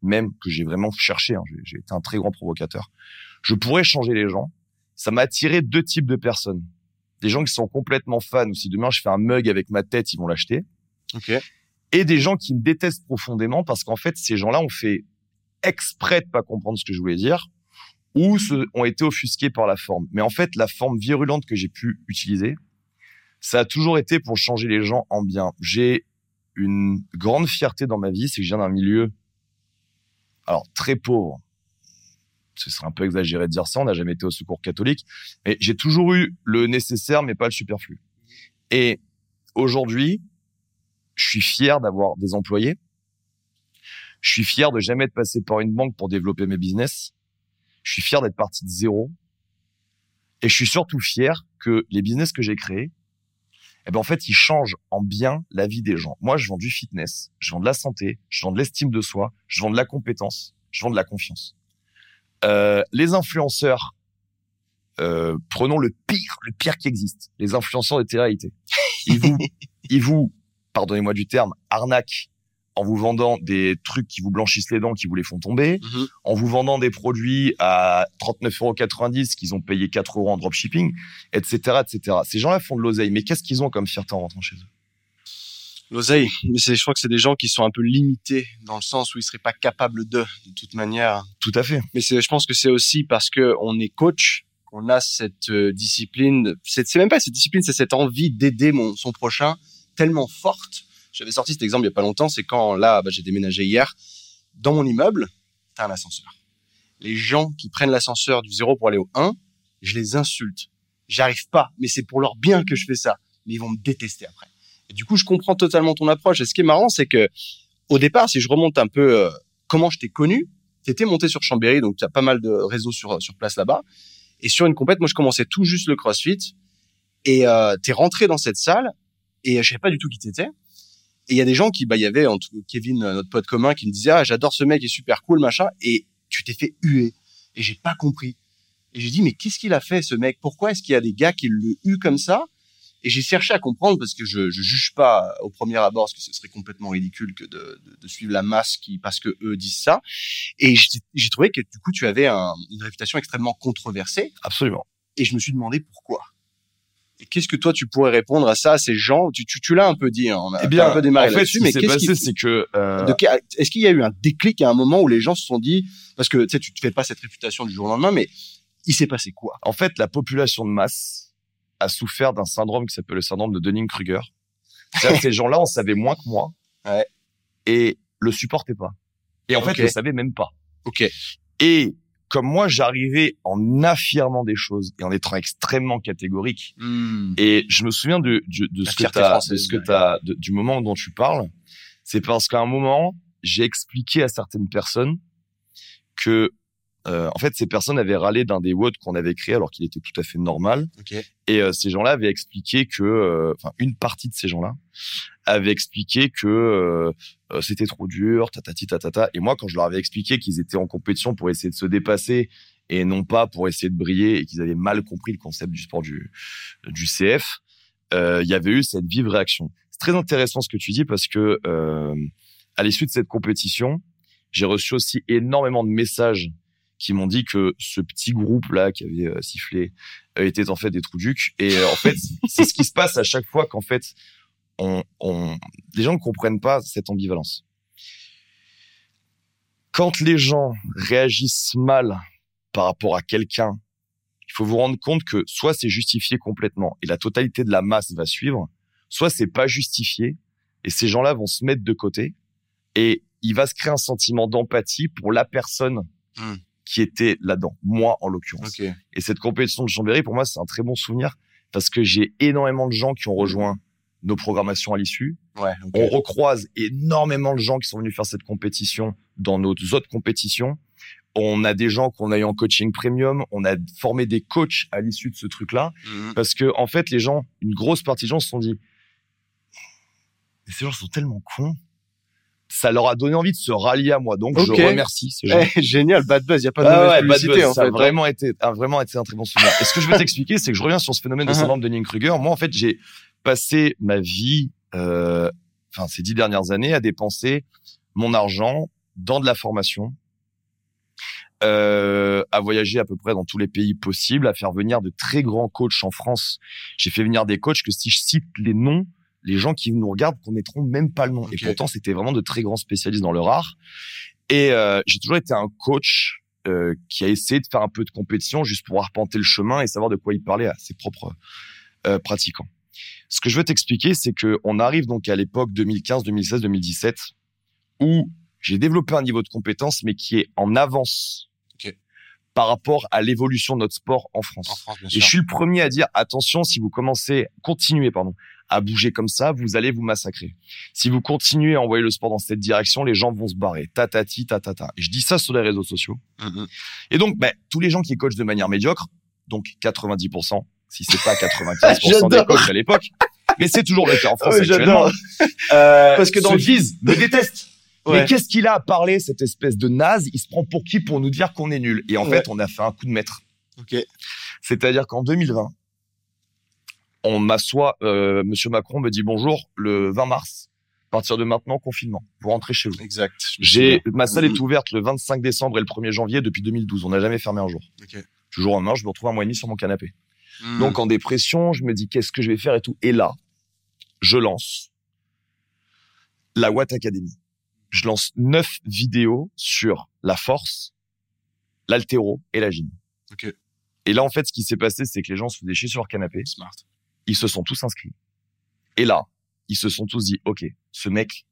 même que j'ai vraiment cherché, hein, j'ai été un très grand provocateur, je pourrais changer les gens. Ça m'a attiré deux types de personnes. Des gens qui sont complètement fans, ou si demain je fais un mug avec ma tête, ils vont l'acheter. Okay. Et des gens qui me détestent profondément parce qu'en fait, ces gens-là ont fait exprès de pas comprendre ce que je voulais dire ou se, ont été offusqués par la forme. Mais en fait, la forme virulente que j'ai pu utiliser, ça a toujours été pour changer les gens en bien. J'ai une grande fierté dans ma vie, c'est que je viens d'un milieu, alors très pauvre. Ce serait un peu exagéré de dire ça, on n'a jamais été au secours catholique, mais j'ai toujours eu le nécessaire, mais pas le superflu. Et aujourd'hui, je suis fier d'avoir des employés, je suis fier de jamais être passé par une banque pour développer mes business. Je suis fier d'être parti de zéro. Et je suis surtout fier que les business que j'ai créés, eh ben en fait, ils changent en bien la vie des gens. Moi, je vends du fitness, je vends de la santé, je vends de l'estime de soi, je vends de la compétence, je vends de la confiance. Euh, les influenceurs, euh, prenons le pire, le pire qui existe, les influenceurs de télé-réalité. Ils vous, ils vous, pardonnez-moi du terme, arnaquent en vous vendant des trucs qui vous blanchissent les dents, qui vous les font tomber, -hmm. en vous vendant des produits à 39,90 qu'ils ont payé 4 euros en dropshipping, etc., etc. Ces gens-là font de l'oseille, mais qu'est-ce qu'ils ont comme fierté en rentrant chez eux? L'oseille, mais je crois que c'est des gens qui sont un peu limités dans le sens où ils seraient pas capables de, de toute manière. Tout à fait. Mais je pense que c'est aussi parce que on est coach, qu'on a cette euh, discipline, c'est même pas cette discipline, c'est cette envie d'aider son prochain tellement forte j'avais sorti cet exemple il y a pas longtemps, c'est quand là, bah, j'ai déménagé hier. Dans mon immeuble, t'as un ascenseur. Les gens qui prennent l'ascenseur du 0 pour aller au 1, je les insulte. J'arrive pas, mais c'est pour leur bien que je fais ça. Mais ils vont me détester après. Du coup, je comprends totalement ton approche. Et ce qui est marrant, c'est que au départ, si je remonte un peu euh, comment je t'ai connu, t'étais monté sur Chambéry, donc il y a pas mal de réseaux sur sur place là-bas. Et sur une compète, moi je commençais tout juste le CrossFit et euh, t'es rentré dans cette salle et je savais pas du tout qui t'étais. Et il y a des gens qui, bah, il y avait en tout- Kevin, euh, notre pote commun, qui me disait ah j'adore ce mec, il est super cool machin. Et tu t'es fait huer et j'ai pas compris. Et j'ai dit mais qu'est-ce qu'il a fait ce mec? Pourquoi est-ce qu'il y a des gars qui le huent comme ça? Et j'ai cherché à comprendre parce que je, je juge pas au premier abord parce que ce serait complètement ridicule que de, de, de suivre la masse qui parce que eux disent ça. Et j'ai j'ai trouvé que du coup tu avais un- une réputation extrêmement controversée Absolument. et je me suis demandé pourquoi. Qu'est-ce que toi tu pourrais répondre à ça, à ces gens? Tu, tu, tu l'as un peu dit, hein, on a Eh bien, un peu démarré en fait, là-dessus, ce qui mais s'est qu'est-ce passé, qui, c'est que euh, de est-ce qu'il y a eu un déclic à un moment où les gens se sont dit, parce que tu sais, tu te fais pas cette réputation du jour au lendemain, mais il s'est passé quoi? En fait, la population de masse a souffert d'un syndrome qui s'appelle le syndrome de Dunning-Kruger. Ces gens-là, on savait moins que moi. Ouais. Et le supportaient pas. Et en Ok. fait, ne savaient même pas. Ok. Et comme moi, j'arrivais en affirmant des choses et en étant extrêmement catégorique. Et je me souviens de, de, de La ce que t'as, de française, ce que ouais. t'as, de- du moment dont tu parles. C'est parce qu'à un moment, j'ai expliqué à certaines personnes que, euh, en fait, ces personnes avaient râlé d'un des WOD qu'on avait créé alors qu'il était tout à fait normal. Et euh, ces gens-là avaient expliqué que, euh, enfin, une partie de ces gens-là avait expliqué que c'était trop dur, tatati tatata. Et moi, quand je leur avais expliqué qu'ils étaient en compétition pour essayer de se dépasser et non pas pour essayer de briller et qu'ils avaient mal compris le concept du sport du, du CF, il y avait eu cette vive réaction. C'est très intéressant ce que tu dis parce que à l'issue de cette compétition, j'ai reçu aussi énormément de messages qui m'ont dit que ce petit groupe là qui avait euh, sifflé euh, était en fait des trous ducs et euh, en fait c'est ce qui se passe à chaque fois qu'en fait on, on les gens ne comprennent pas cette ambivalence. Quand les gens réagissent mal par rapport à quelqu'un, il faut vous rendre compte que soit c'est justifié complètement et la totalité de la masse va suivre, soit c'est pas justifié et ces gens-là vont se mettre de côté et il va se créer un sentiment d'empathie pour la personne Hmm. Qui était là-dedans, moi en l'occurrence. Et cette compétition de Chambéry, pour moi, c'est un très bon souvenir parce que j'ai énormément de gens qui ont rejoint nos programmations à l'issue. Ouais. On recroise énormément de gens qui sont venus faire cette compétition dans nos autres compétitions. On a des gens qu'on a eu en coaching premium. On a formé des coachs à l'issue de ce truc-là. Mhm. Parce que, en fait, les gens, une grosse partie des gens se sont dit, Mais ces gens sont tellement cons. Ça leur a donné envie de se rallier à moi. Donc, Ok. je remercie ces gens. Eh, génial, bad buzz. Il y a pas de Ah mauvaise ouais, bad publicité buzz, en ça fait. a vraiment été, a vraiment été un très bon souvenir. Et ce que je veux t'expliquer, c'est que je reviens sur ce phénomène de Uh-huh. syndrome de Dunning-Kruger. Moi, en fait, j'ai passé ma vie, euh, enfin, ces dix dernières années à dépenser mon argent dans de la formation, euh, à voyager à peu près dans tous les pays possibles, à faire venir de très grands coachs en France. J'ai fait venir des coachs que si je cite les noms, les gens qui nous regardent connaîtront même pas le nom. Et pourtant, c'était vraiment de très grands spécialistes dans leur art. Et euh, j'ai toujours été un coach euh, qui a essayé de faire un peu de compétition juste pour arpenter le chemin et savoir de quoi il parlait à ses propres euh, pratiquants. Ce que je veux t'expliquer, c'est que on arrive donc à l'époque 2015, 2016, 2017 où j'ai développé un niveau de compétence mais qui est en avance par rapport à l'évolution de notre sport en France. En France, Et je suis le premier à dire attention si vous commencez, continuez pardon, à bouger comme ça, vous allez vous massacrer. Si vous continuez à envoyer le sport dans cette direction, les gens vont se barrer. Tatati, tatata. Et je dis ça sur les réseaux sociaux. Mhm. Et donc, ben, tous les gens qui coachent de manière médiocre, donc 90%, si c'est pas 95% des coachs à l'époque, mais c'est toujours le cas en France Ouais, actuellement. Euh, parce que dans le disent- me détestent. Ouais. Mais qu'est-ce qu'il a à parler, cette espèce de naze? Il se prend pour qui pour nous dire qu'on est nul? Et en Ouais. fait, on a fait un coup de maître. Ok. C'est-à-dire qu'en 2020, on m'assoit, euh, Monsieur Macron me dit bonjour le 20 mars. À partir de maintenant, confinement. Vous rentrez chez vous. Exact. J'ai ma salle est ouverte le 25 décembre et le 1er janvier depuis 2012. On n'a jamais fermé un jour. Ok. Toujours en main, je me retrouve un mois et demi sur mon canapé. Mhm. Donc en dépression, je me dis qu'est-ce que je vais faire et tout. Et là, je lance la Watt Academy. Je lance neuf vidéos sur la force, l'altéro et la gym. Ok. Et là, en fait, ce qui s'est passé, c'est que les gens se faisaient chier sur leur canapé. Smart. Ils se sont tous inscrits. Et là, ils se sont tous dit, OK, ce mec,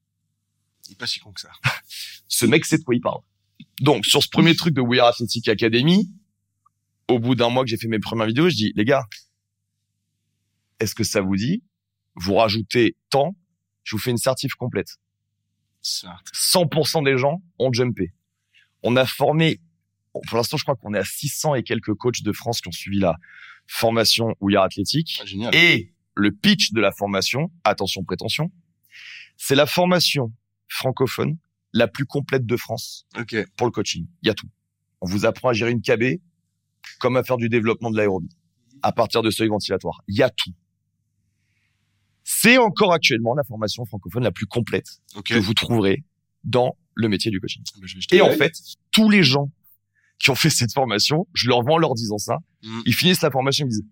Il est pas si con que ça. ce mec sait de quoi il parle. Donc, sur ce premier truc de We Are Athletic Academy, au bout d'un mois que j'ai fait mes premières vidéos, je dis, les gars, est-ce que ça vous dit? Vous rajoutez tant, je vous fais une certif complète. Smart. 100% des gens ont jumpé. On a formé, pour l'instant, je crois qu'on est à 600 et quelques coachs de France qui ont suivi la formation Ouillard Athlétique. Ah. Et le pitch de la formation, attention prétention, c'est la formation francophone la plus complète de France pour le coaching. Il y a tout. On vous apprend à gérer une KB comme à faire du développement de l'aérobie à partir de seuil ventilatoire. Il y a tout. C'est encore actuellement la formation francophone la plus complète que vous trouverez dans le métier du coaching. Bah, vais jeter Et en fait, tous les gens qui ont fait cette formation, je leur vends en leur disant ça, Mhm. ils finissent la formation, ils me disent,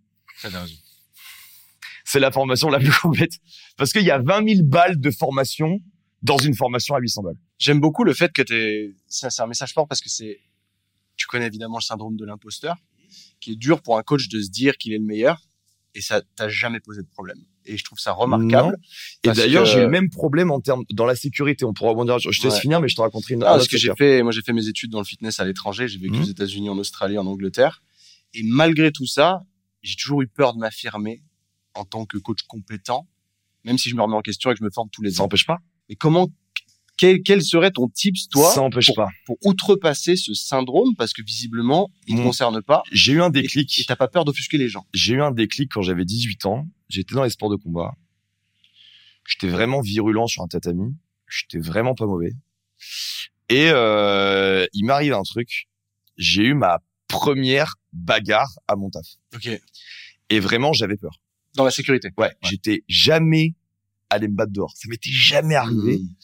c'est la formation la plus complète. Parce qu'il y a 20 000 balles de formation dans une formation à 800 balles. J'aime beaucoup le fait que t'es. C'est c'est un message fort parce que c'est. Tu connais évidemment le syndrome de l'imposteur, qui est dur pour un coach de se dire qu'il est le meilleur, et ça t'a jamais posé de problème. Et je trouve ça remarquable. Non. Et d'ailleurs, que- j'ai eu le même problème en termes dans la sécurité. On pourra rebondir. Je te laisse Ouais. finir, mais je te raconterai une Ah, parce que j'ai fait, moi j'ai fait mes études dans le fitness à l'étranger. J'ai vécu aux États-Unis, en Australie, en Angleterre, et malgré tout ça, j'ai toujours eu peur de m'affirmer en tant que coach compétent, même si je me remets en question et que je me forme tous les Ça ans. n'empêche pas. Mais comment, quel, quel serait ton tips toi ça pour, pas. pour outrepasser ce syndrome? Parce que visiblement il ne Mon- concerne pas J'ai eu un déclic. et t'as pas peur d'offusquer les gens. J'ai eu un déclic quand j'avais 18 ans. J'étais dans les sports de combat. J'étais vraiment virulent sur un tatami. J'étais vraiment pas mauvais. Et euh, il m'arrive un truc. J'ai eu ma première bagarre à mon taf. Ok. Et vraiment, j'avais peur. Dans la sécurité. Ouais, j'étais jamais allé me battre dehors. Ça m'était jamais arrivé. Mmh.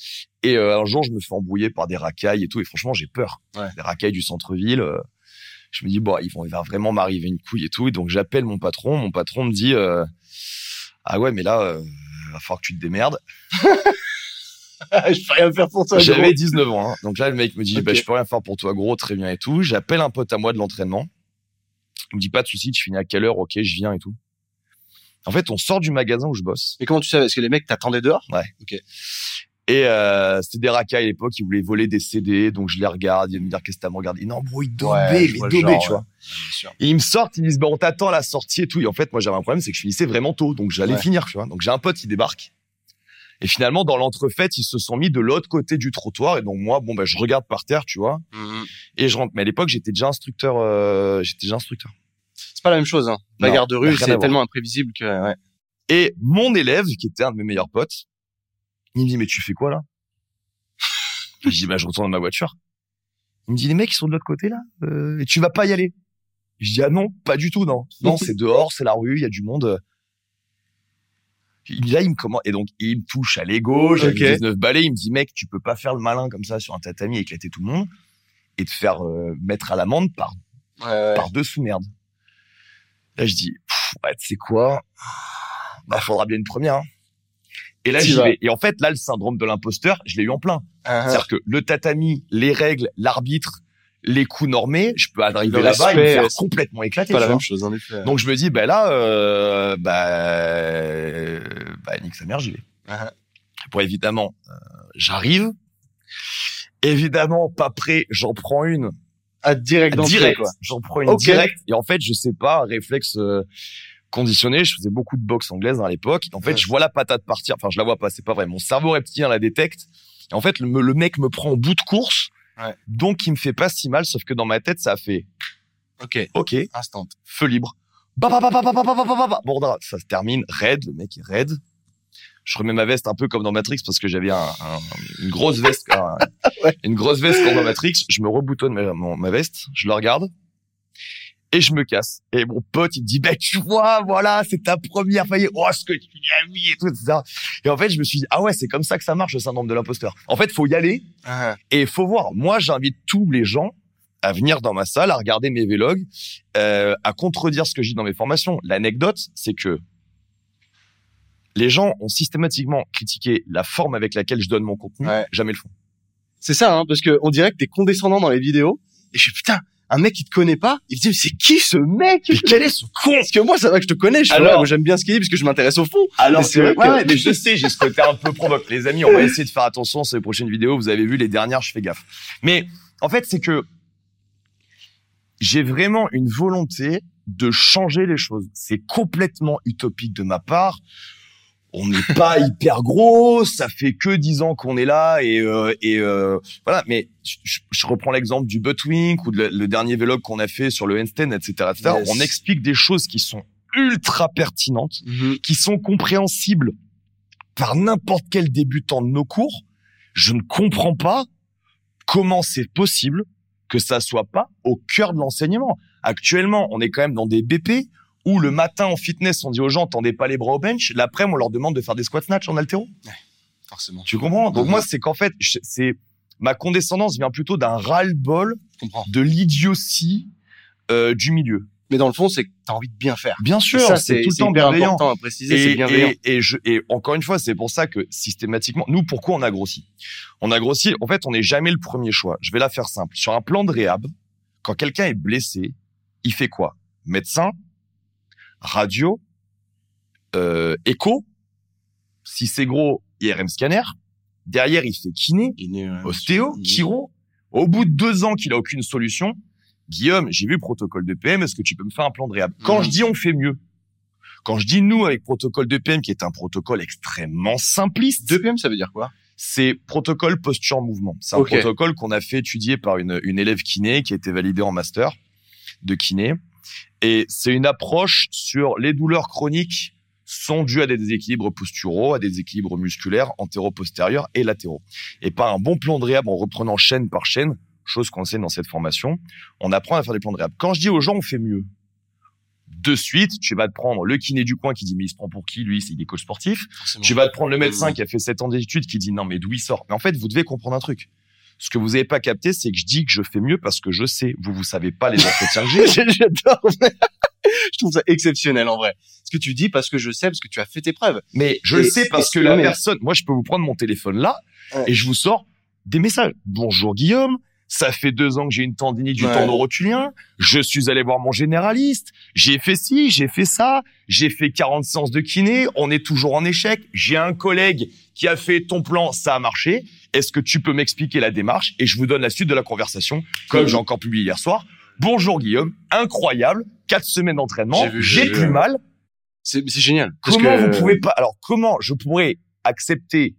Et euh, un jour, je me fais embrouiller par des racailles et tout. Et franchement, j'ai peur. Ouais. Des racailles du centre-ville. euh, je me dis, bon, ils vont, il va vraiment m'arriver une couille et tout. Et donc, j'appelle mon patron. Mon patron me dit, euh, ah ouais, mais là, euh, va falloir que tu te démerdes. je peux rien faire pour toi. J'avais gros. 19 ans. hein. Donc là, le mec me dit, Ok. bah, je peux rien faire pour toi, gros, très bien et tout. J'appelle un pote à moi de l'entraînement. Il me dit, pas de souci, tu finis à quelle heure? Ok, je viens et tout. En fait, on sort du magasin où je bosse. Mais comment tu savais? Est-ce que les mecs t'attendaient dehors? Et euh, c'était des racailles à l'époque, ils voulaient voler des CD, donc je les regarde, ils me dire qu'est-ce que t'as à me regarder. Non, bro, ils Ouais, mais genre, tu vois. ouais. Et ils me sortent, ils me disent, bah, on t'attend à la sortie et tout. Et en fait, moi, j'avais un problème, c'est que je finissais vraiment tôt, donc j'allais Ouais. finir, tu vois. Donc j'ai un pote qui débarque. Et finalement, dans l'entrefaite, ils se sont mis de l'autre côté du trottoir. Et donc moi, bon, bah, je regarde par terre, tu vois, Mhm. et je rentre. Mais à l'époque, j'étais déjà instructeur, euh, j'étais déjà instructeur. C'est pas la même chose. Hein. Non, Bagarre de rue, c'est tellement imprévisible que. Ouais. Et mon élève, qui était un de mes meilleurs potes, il me dit, mais tu fais quoi là? Je dis, bah, je retourne dans ma voiture. Il me dit, les mecs, ils sont de l'autre côté là, euh, et tu vas pas y aller? Je dis, ah non, pas du tout, non. Non, c'est dehors, c'est la rue, il y a du monde. Il- Là, il me commence, et donc, il me touche à l'ego, j'ai Ok. 19 balais, il me dit, mec, tu peux pas faire le malin comme ça sur un tatami, éclater tout le monde, et te faire euh, mettre à l'amende par Ouais, ouais. par dessous merde. Là, je dis, ouais, tu sais quoi? Bah, faudra bien une première. hein. Et là, j'y vais. Et en fait, là, le syndrome de l'imposteur, je l'ai eu en plein. Ah, C'est-à-dire que le tatami, les règles, l'arbitre, les coups normés, je peux arriver là-bas et me faire c'est complètement éclater. pas la vois. même chose en effet. Donc je me dis, bah là, euh, bah, euh, bah, nique sa mère, j'y vais. Ah, Pour évidemment, euh, j'arrive. Évidemment, pas prêt, j'en prends une ah, direct dans direct. quoi. J'en prends une Ok. direct. Et en fait, je sais pas, réflexe euh, conditionné. Je faisais beaucoup de boxe anglaise à l'époque. En fait, Ouais. je vois la patate partir. Enfin, je la vois pas, c'est pas vrai. Mon cerveau reptilien la détecte. Et en fait, le, le mec me prend au bout de course. Ouais. Donc, il me fait pas si mal, sauf que dans ma tête, ça a fait Ok. OK, Instant. feu libre. Bah, bah, bah, bah, bah, bah, bah, bah, bah, bah. Ça se termine. Raid, le mec est raid. Je remets ma veste un peu comme dans Matrix parce que j'avais un, un- une grosse veste, un- Ouais. une grosse veste comme dans Matrix. Je me reboutonne ma, ma veste, je le regarde et je me casse. Et mon pote, il me dit, bah, tu vois, voilà, c'est ta première faillite. Oh, ce que tu as mis et tout, etc. Et en fait, je me suis dit, ah ouais, c'est comme ça que ça marche, le syndrome de l'imposteur. En fait, faut y aller Ah, et faut voir. Moi, j'invite tous les gens à venir dans ma salle, à regarder mes vlogs, euh, à contredire ce que je dis dans mes formations. L'anecdote, c'est que les gens ont systématiquement critiqué la forme avec laquelle je donne mon contenu, Ouais. jamais le font. C'est ça, hein, parce que on dirait que t'es condescendant dans les vidéos. Et je suis putain, un mec qui te connaît pas, il se dit mais c'est qui ce mec? Mais quel est ce con Parce que moi, ça va que je te connais. Je Alors- j'aime bien ce qu'il dit parce que je m'intéresse au fond. Alors c'est vrai ouais, que- ouais, mais je sais, j'ai ce côté un peu provoque. Les amis, on va essayer de faire attention sur les prochaines vidéos. Vous avez vu les dernières, je fais gaffe. Mais en fait, c'est que j'ai vraiment une volonté de changer les choses. C'est complètement utopique de ma part. On n'est pas hyper gros, ça fait que 10 ans qu'on est là et euh, et euh, voilà. Mais je, je reprends l'exemple du Buttwink ou de le, le dernier vlog qu'on a fait sur le handstand, etc., etc. Yes. On explique des choses qui sont ultra pertinentes, Mhm. qui sont compréhensibles par n'importe quel débutant de nos cours. Je ne comprends pas comment c'est possible que ça soit pas au cœur de l'enseignement. Actuellement, on est quand même dans des BP où le matin en fitness, on dit aux gens, tendez pas les bras au bench. L'après, on leur demande de faire des squat snatch en haltéro. Forcément. Tu comprends? Donc moi, c'est qu'en fait, c'est, ma condescendance vient plutôt d'un ras-le-bol de l'idiotie euh, du milieu. Mais dans le fond, c'est que t'as envie de bien faire. Bien sûr, c'est tout le temps bienveillant. important à préciser, c'est Et, bienveillant. et, et je, et encore une fois, c'est pour ça que systématiquement, nous, pourquoi on a grossi? On a grossi, en fait, on n'est jamais le premier choix. Je vais la faire simple. Sur un plan de réhab, quand quelqu'un est blessé, il fait quoi? Médecin, radio, euh, écho, si c'est gros, IRM scanner. Derrière, il fait kiné, ostéo, Mhm. chiro. Au bout de deux ans qu'il a aucune solution, Guillaume, j'ai vu le protocole de PM, est-ce que tu peux me faire un plan de réhab? Quand Mhm. je dis on fait mieux, quand je dis nous avec protocole de PM, qui est un protocole extrêmement simpliste, 2 PM, ça veut dire quoi? c'est protocole posture mouvement. C'est un protocole qu'on a fait étudier par une, une élève kiné qui a été validée en master de kiné. Et c'est une approche sur les douleurs chroniques sont dues à des déséquilibres posturaux, à des déséquilibres musculaires antéro-postérieurs et latéraux. Et par un bon plan de réhab en reprenant chaîne par chaîne, chose qu'on sait dans cette formation, on apprend à faire des plans de réhab. Quand je dis aux gens on fait mieux, de suite, tu vas te prendre le kiné du coin qui dit mais il se prend pour qui lui, c'est est coach sportif. Tu vas te prendre le médecin Mhm. qui a fait 7 ans d'études qui dit non mais d'où il sort? Mais en fait, vous devez comprendre un truc. Ce que vous n'avez pas capté, c'est que je dis que je fais mieux parce que je sais. Vous, vous savez pas les entretiens que j'ai. J'adore. je trouve ça exceptionnel en vrai. Ce que tu dis parce que je sais, parce que tu as fait tes preuves. Mais je Et- le sais parce que la personne, moi, je peux vous prendre mon téléphone là Ouais. et je vous sors des messages. Bonjour Guillaume. Ça fait deux ans que j'ai une tendinite du Ouais. tendon rotulien. Je suis allé voir mon généraliste. J'ai fait ci, j'ai fait ça. J'ai fait 40 séances de kiné. On est toujours en échec. J'ai un collègue qui a fait ton plan. Ça a marché. Est-ce que tu peux m'expliquer la démarche? Et je vous donne la suite de la conversation, comme j'ai encore publié hier soir. Bonjour Guillaume. Incroyable. Quatre semaines d'entraînement. J'ai plus mal. C'est génial. Parce Comment que- vous pouvez pas Alors comment je pourrais accepter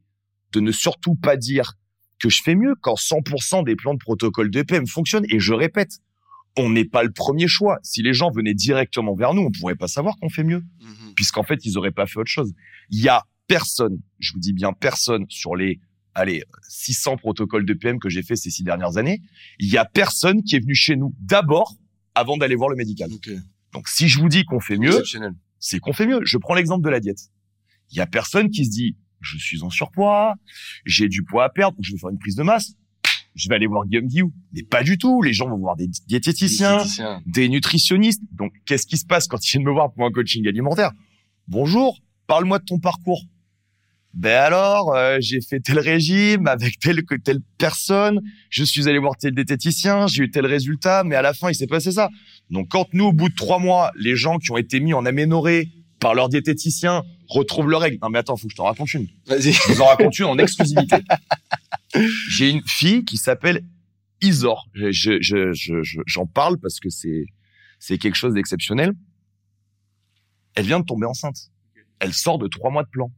de ne surtout pas dire que je fais mieux quand 100% des plans de protocole de PM fonctionnent? Et je répète, on n'est pas le premier choix. Si les gens venaient directement vers nous, on pourrait pas savoir qu'on fait mieux, Mhm. puisqu'en fait ils auraient pas fait autre chose. Il y a personne, je vous dis bien personne sur les allez 600 protocoles de PM que j'ai fait ces six dernières années, il y a personne qui est venu chez nous d'abord avant d'aller voir le médical. Ok. Donc si je vous dis qu'on fait mieux, c'est qu'on fait mieux. Je prends l'exemple de la diète. Il y a personne qui se dit, je suis en surpoids, j'ai du poids à perdre, je vais faire une prise de masse. Je vais aller voir Guillaume Guillou. Mais pas du tout. Les gens vont voir des diététiciens, Diététicien. des nutritionnistes. Donc, qu'est-ce qui se passe quand ils viennent me voir pour un coaching alimentaire? Bonjour, parle-moi de ton parcours. Ben alors, euh, j'ai fait tel régime avec telle que telle personne, je suis allé voir tel diététicien, j'ai eu tel résultat, mais à la fin, il s'est passé ça. Donc, quand nous, au bout de trois mois, les gens qui ont été mis en aménorrhée par leur diététicien retrouvent leurs règles. Non, mais attends, faut que je t'en raconte une. Vas-y. Je vous en raconte une en exclusivité. J'ai une fille qui s'appelle Isor. Je- je- je- je- je- J'en parle parce que c'est c'est quelque chose d'exceptionnel. Elle vient de tomber enceinte. Elle sort de trois mois de plan.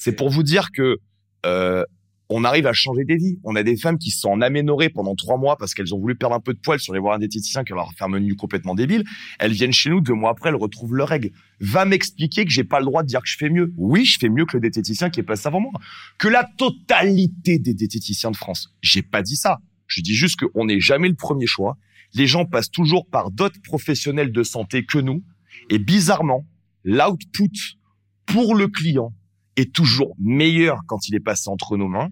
C'est pour vous dire que euh, on arrive à changer des vies. On a des femmes qui sont en aménorrhées pendant trois mois parce qu'elles ont voulu perdre un peu de poids, sur les voir un diététicien qui leur fait un menu complètement débile. Elles viennent chez nous deux mois après, elles retrouvent leurs règles. Va m'expliquer que j'ai pas le droit de dire que je fais mieux. Oui, je fais mieux que le diététicien qui est passé avant moi. Que la totalité des diététiciens de France. J'ai pas dit ça. Je dis juste qu'on n'est jamais le premier choix. Les gens passent toujours par d'autres professionnels de santé que nous. Et bizarrement, l'output pour le client est toujours meilleur quand il est passé entre nos mains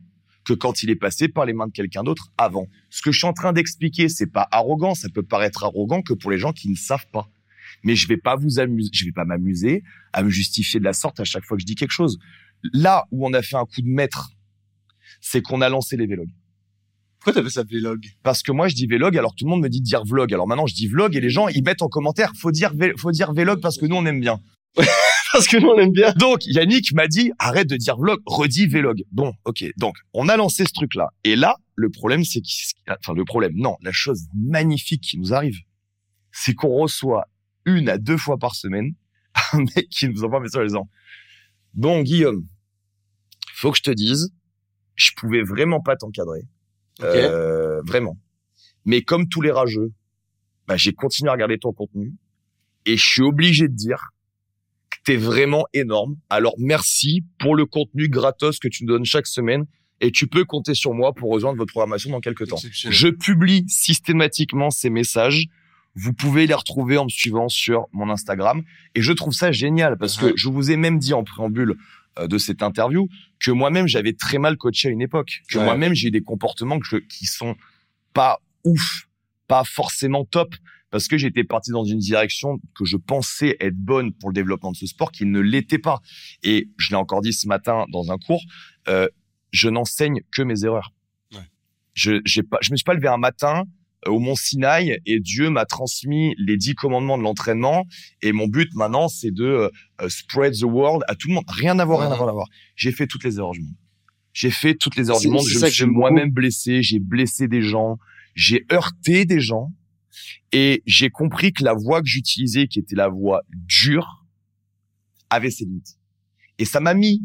que quand il est passé par les mains de quelqu'un d'autre avant. Ce que je suis en train d'expliquer, c'est pas arrogant, ça peut paraître arrogant que pour les gens qui ne savent pas. Mais je vais pas vous amuser, je vais pas m'amuser à me justifier de la sorte à chaque fois que je dis quelque chose. Là où on a fait un coup de maître, c'est qu'on a lancé les vlogs. Pourquoi t'appelles ça vlog? Parce que moi, je dis vlog, alors tout le monde me dit de dire vlog. Alors maintenant, je dis vlog et les gens, ils mettent en commentaire, faut dire, faut dire vlog parce que nous, on aime bien. Parce que nous on aime bien. Donc, Yannick m'a dit, arrête de dire vlog, redis vlog. Bon, ok. Donc, on a lancé ce truc-là. Et là, le problème, c'est qu'il, enfin, le problème, non, la chose magnifique qui nous arrive, c'est qu'on reçoit une à deux fois par semaine un mec qui nous envoie un message en disant, Bon, Guillaume, faut que je te dise, je pouvais vraiment pas t'encadrer. Euh, vraiment. Mais comme tous les rageux, bah, j'ai continué à regarder ton contenu et je suis obligé de dire que t'es vraiment énorme. Alors merci pour le contenu gratos que tu nous donnes chaque semaine et tu peux compter sur moi pour rejoindre votre programmation dans quelques temps. Je publie systématiquement ces messages. Vous pouvez les retrouver en me suivant sur mon Instagram. Et je trouve ça génial parce que je vous ai même dit en préambule euh, de cette interview que moi-même j'avais très mal coaché à une époque. Que Ouais. moi-même j'ai eu des comportements que je- qui sont pas ouf, pas forcément top parce que j'étais parti dans une direction que je pensais être bonne pour le développement de ce sport qui ne l'était pas. Et je l'ai encore dit ce matin dans un cours, euh, je n'enseigne que mes erreurs. Ouais. Je, j'ai pas, je me suis pas levé un matin euh, au Mont Sinaï et Dieu m'a transmis les dix commandements de l'entraînement et mon but maintenant c'est de euh, euh, spread the world à tout le monde. Rien à voir, rien à voir, rien à voir. J'ai fait toutes les erreurs du monde. J'ai fait toutes les erreurs du monde. Je me suis moi-même blessé. J'ai blessé des gens. J'ai heurté des gens. Et j'ai compris que la voie que j'utilisais, qui était la voie dure, avait ses limites. Et ça m'a mis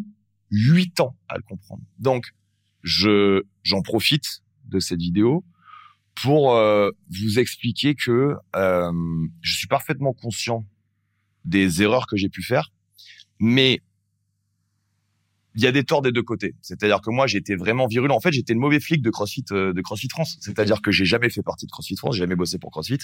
huit ans à le comprendre. Donc, je j'en profite de cette vidéo pour euh, vous expliquer que euh, je suis parfaitement conscient des erreurs que j'ai pu faire, mais il y a des torts des deux côtés. C'est-à-dire que moi, j'étais vraiment virulent. En fait, j'étais le mauvais flic de CrossFit, euh, de CrossFit France. C'est-à-dire que j'ai jamais fait partie de CrossFit France, j'ai jamais bossé pour CrossFit.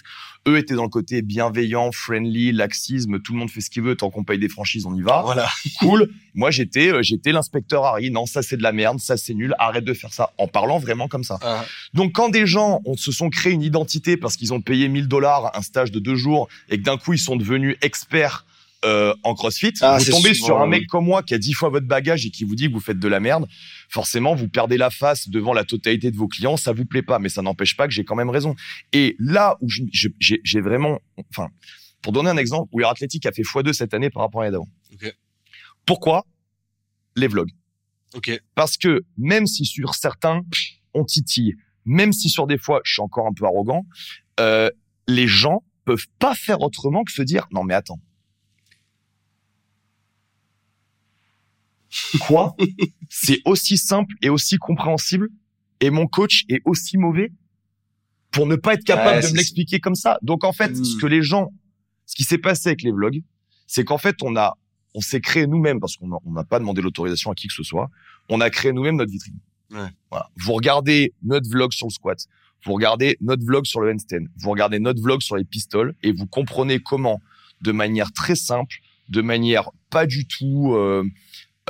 Eux étaient dans le côté bienveillant, friendly, laxisme, tout le monde fait ce qu'il veut, tant qu'on paye des franchises, on y va. Voilà. Cool. Moi, j'étais, euh, j'étais l'inspecteur Harry. Non, ça c'est de la merde, ça c'est nul. Arrête de faire ça. En parlant vraiment comme ça. Ah, Donc, quand des gens on se sont créés une identité parce qu'ils ont payé 1000 dollars un stage de deux jours et que d'un coup ils sont devenus experts euh, en CrossFit, Ah, vous tombez souvent, sur un oui. mec comme moi qui a dix fois votre bagage et qui vous dit que vous faites de la merde. Forcément, vous perdez la face devant la totalité de vos clients. Ça vous plaît pas, mais ça n'empêche pas que j'ai quand même raison. Et là où j'ai j'ai vraiment, enfin, pour donner un exemple, Weir Athletic a fait x2 cette année par rapport à l'année d'avant. Ok. Pourquoi? Les vlogs ok. parce que même si sur certains on titille, même si sur des fois je suis encore un peu arrogant, euh, les gens peuvent pas faire autrement que se dire non mais attends. Quoi C'est aussi simple et aussi compréhensible et mon coach est aussi mauvais pour ne pas être capable Ouais, de me l'expliquer comme ça. Donc en fait, Hmm. ce que les gens, ce qui s'est passé avec les vlogs, c'est qu'en fait on a, on s'est créé nous-mêmes parce qu'on n'a pas demandé l'autorisation à qui que ce soit. On a créé nous-mêmes notre vitrine. Ouais. Voilà. Vous regardez notre vlog sur le squat, vous regardez notre vlog sur le handstand, vous regardez notre vlog sur les pistoles et vous comprenez comment, de manière très simple, de manière pas du tout euh,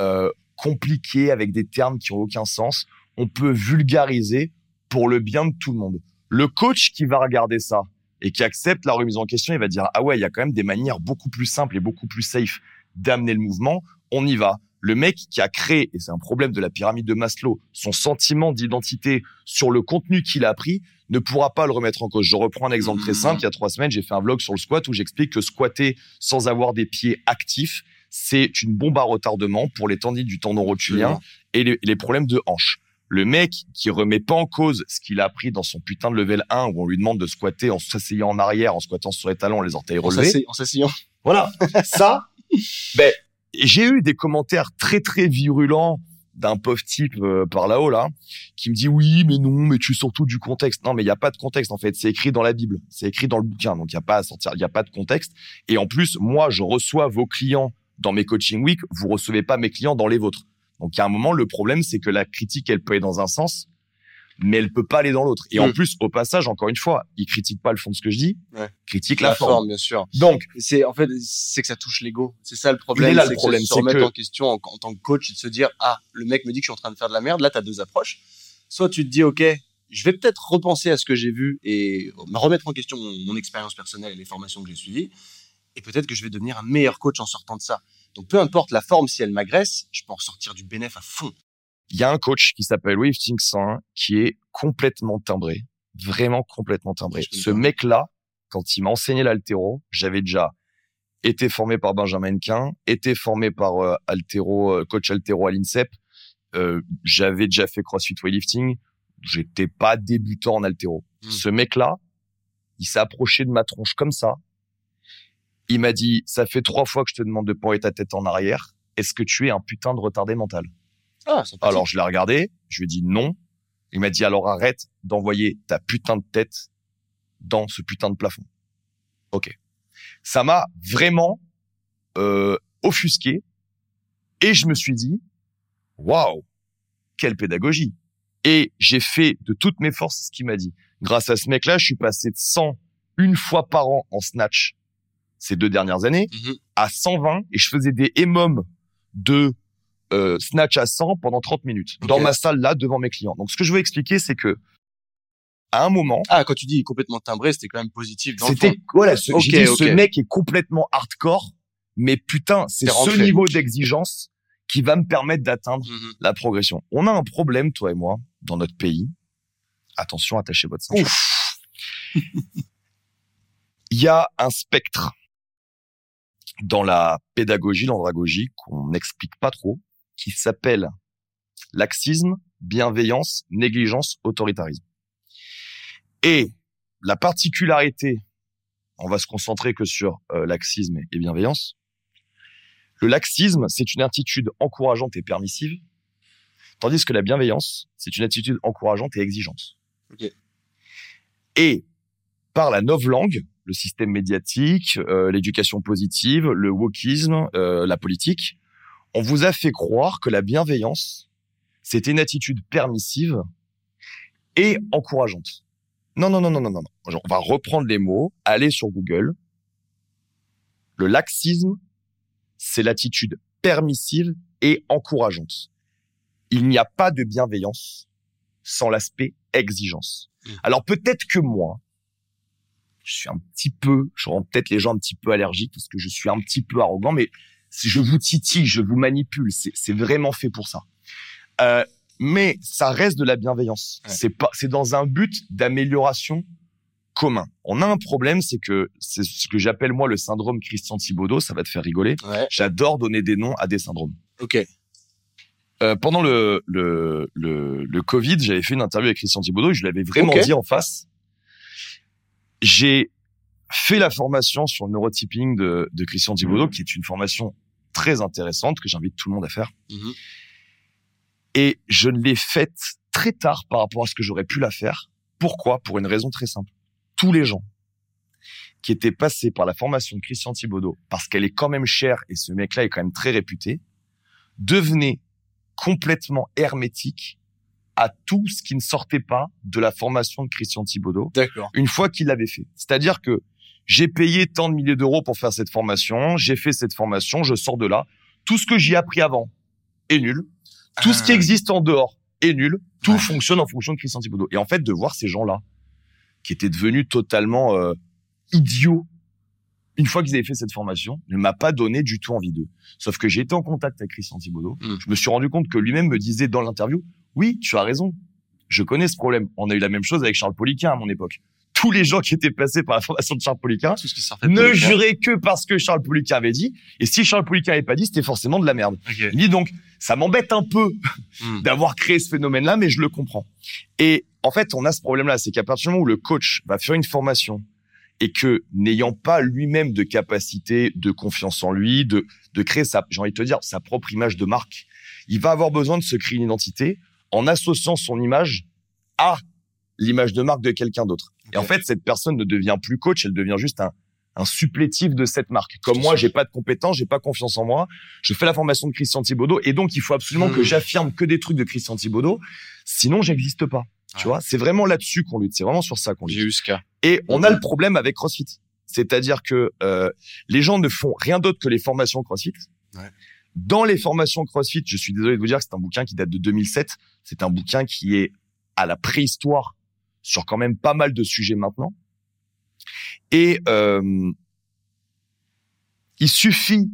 euh, compliquée avec des termes qui ont aucun sens, on peut vulgariser pour le bien de tout le monde. Le coach qui va regarder ça et qui accepte la remise en question, il va dire ah ouais, il y a quand même des manières beaucoup plus simples et beaucoup plus safe d'amener le mouvement. On y va. Le mec qui a créé, et c'est un problème de la pyramide de Maslow, son sentiment d'identité sur le contenu qu'il a appris ne pourra pas le remettre en cause. Je reprends un exemple très simple. Il y a trois semaines, j'ai fait un vlog sur le squat où j'explique que squatter sans avoir des pieds actifs, c'est une bombe à retardement pour les tendines du tendon rotulien et les, les problèmes de hanche. Le mec qui remet pas en cause ce qu'il a appris dans son putain de level 1 où on lui demande de squatter en s'asseyant en arrière, en squattant sur les talons, les orteils relevés. en s'asseyant. Voilà. Ça, ben, j'ai eu des commentaires très très virulents d'un pauvre type euh, par là-haut là qui me dit oui mais non mais tu sors tout du contexte non mais il y a pas de contexte en fait c'est écrit dans la bible c'est écrit dans le bouquin donc il y a pas à sortir il y a pas de contexte et en plus moi je reçois vos clients dans mes coaching week vous recevez pas mes clients dans les vôtres donc a un moment le problème c'est que la critique elle peut aller dans un sens mais elle peut pas aller dans l'autre et en Mm. plus au passage encore une fois il critique pas le fond de ce que je dis Ouais. critique La, la, forme. forme, bien sûr. donc C'est en fait, c'est que ça touche l'ego. C'est ça le problème. Là, le problème, c'est remettre que- en question en, en tant que coach et de se dire ah le mec me dit que je suis en train de faire de la merde. Là, t'as deux approches. Soit tu te dis ok, je vais peut-être repenser à ce que j'ai vu et me remettre en question mon, mon expérience personnelle et les formations que j'ai suivies. Et peut-être que je vais devenir un meilleur coach en sortant de ça. Donc peu importe la forme, si elle m'agresse, je peux en sortir du bénéf à fond. il y a un coach qui s'appelle Wifting 101 qui est complètement timbré, vraiment complètement timbré. Ce mec-là, quand il m'a enseigné l'altéro, j'avais déjà été formé par Benjamin Quin, été formé par euh, altéro, euh, coach altéro à l'INSEP. Euh, j'avais déjà fait CrossFit weightlifting. J'étais pas débutant en altéro. Hmm. Ce mec-là, il s'est approché de ma tronche comme ça. Il m'a dit, ça fait trois fois que je te demande de pointer ta tête en arrière. est-ce que tu es un putain de retardé mental? Ah. Alors je l'ai regardé, je lui ai dit non. Il m'a dit alors arrête d'envoyer ta putain de tête dans ce putain de plafond. Ok. Ça m'a vraiment euh, offusqué et je me suis dit waouh quelle pédagogie. Et j'ai fait de toutes mes forces ce qu'il m'a dit. Grâce à ce mec-là, je suis passé de 100 une fois par an en snatch ces deux dernières années Mhm. à 120 et je faisais des émums de euh, snatch à 100 pendant 30 minutes dans ma salle là devant mes clients. Donc ce que je veux expliquer c'est que à un moment Ah, quand tu dis complètement timbré, c'était quand même positif. Dans c'était voilà ce, mec est complètement hardcore mais putain c'est ce niveau d'exigence qui va me permettre d'atteindre Mhm. la progression. On a un problème toi et moi dans notre pays. Attention attachez votre ceinture. Il y a un spectre dans la pédagogie, l'andragogie, qu'on n'explique pas trop, qui s'appelle laxisme, bienveillance, négligence, autoritarisme. Et la particularité, on va se concentrer que sur euh, laxisme et bienveillance. Le laxisme, c'est une attitude encourageante et permissive, tandis que la bienveillance, c'est une attitude encourageante et exigeante. Ok. Et par la novlangue, le système médiatique, euh, l'éducation positive, le wokisme, euh, la politique, on vous a fait croire que la bienveillance, c'était une attitude permissive et encourageante. Non, non, non, non, non, non. non. On va reprendre les mots, aller sur Google. Le laxisme, c'est l'attitude permissive et encourageante. Il n'y a pas de bienveillance sans l'aspect exigence. Mm. Alors peut-être que moi, je suis un petit peu, je rends peut-être les gens un petit peu allergiques parce que je suis un petit peu arrogant, mais je vous titille, je vous manipule, c'est vraiment fait pour ça. Euh, mais ça reste de la bienveillance. Ouais. C'est pas, c'est dans un but d'amélioration commun. On a un problème, c'est que c'est ce que j'appelle moi le syndrome Christian Thibaudot. Ça va te faire rigoler. Ouais. J'adore donner des noms à des syndromes. Ok. Euh, pendant le, le, le, le Covid, j'avais fait une interview avec Christian Thibaudot et je lui avais vraiment dit en face. J'ai fait la formation sur le neurotyping de, de Christian Thibaudot, qui est une formation très intéressante que j'invite tout le monde à faire. Mhm. Et je l'ai faite très tard par rapport à ce que j'aurais pu la faire. Pourquoi? Pour une raison très simple. Tous les gens qui étaient passés par la formation de Christian Thibaudot, parce qu'elle est quand même chère et ce mec-là est quand même très réputé, devenaient complètement hermétiques à tout ce qui ne sortait pas de la formation de Christian Thibaudot D'accord. une fois qu'il l'avait fait. C'est-à-dire que j'ai payé tant de milliers d'euros pour faire cette formation, j'ai fait cette formation, je sors de là. Tout ce que j'ai appris avant est nul. Tout ce qui Ah. existe en dehors est nul. Tout Ouais. fonctionne en fonction de Christian Thibaudot. Et en fait, de voir ces gens-là, qui étaient devenus totalement euh, idiots, une fois qu'ils avaient fait cette formation, ne m'a pas donné du tout envie d'eux. Sauf que j'ai été en contact avec Christian Thibaudot. Mm. Je me suis rendu compte que lui-même me disait dans l'interview, oui, tu as raison. Je connais ce problème. On a eu la même chose avec Charles Poliquin à mon époque. Tous les gens qui étaient passés par la formation de Charles Poliquin ne juraient que parce que Charles Poliquin avait dit. Et si Charles Poliquin avait pas dit, c'était forcément de la merde. Dit donc, ça m'embête un peu Hmm. d'avoir créé ce phénomène-là, mais je le comprends. Et en fait, on a ce problème-là, c'est qu'à partir du moment où le coach va faire une formation et que n'ayant pas lui-même de capacité, de confiance en lui, de, de créer sa, j'ai envie de te dire, sa propre image de marque, il va avoir besoin de se créer une identité en associant son image à l'image de marque de quelqu'un d'autre. Et en fait, cette personne ne devient plus coach, elle devient juste un, un supplétif de cette marque. Comme moi, j'ai pas de compétences, j'ai pas confiance en moi. Je fais la formation de Christian Thibaudot et donc il faut absolument que j'affirme que des trucs de Christian Thibaudot, sinon j'existe pas. Tu vois, c'est vraiment là-dessus qu'on lutte, c'est vraiment sur ça qu'on lutte. Cas. Et on a le problème avec CrossFit, c'est-à-dire que euh, les gens ne font rien d'autre que les formations CrossFit. Ouais. Dans les formations CrossFit, je suis désolé de vous dire que c'est un bouquin qui date de 2007. C'est un bouquin qui est à la préhistoire sur quand même pas mal de sujets maintenant. Et euh, il suffit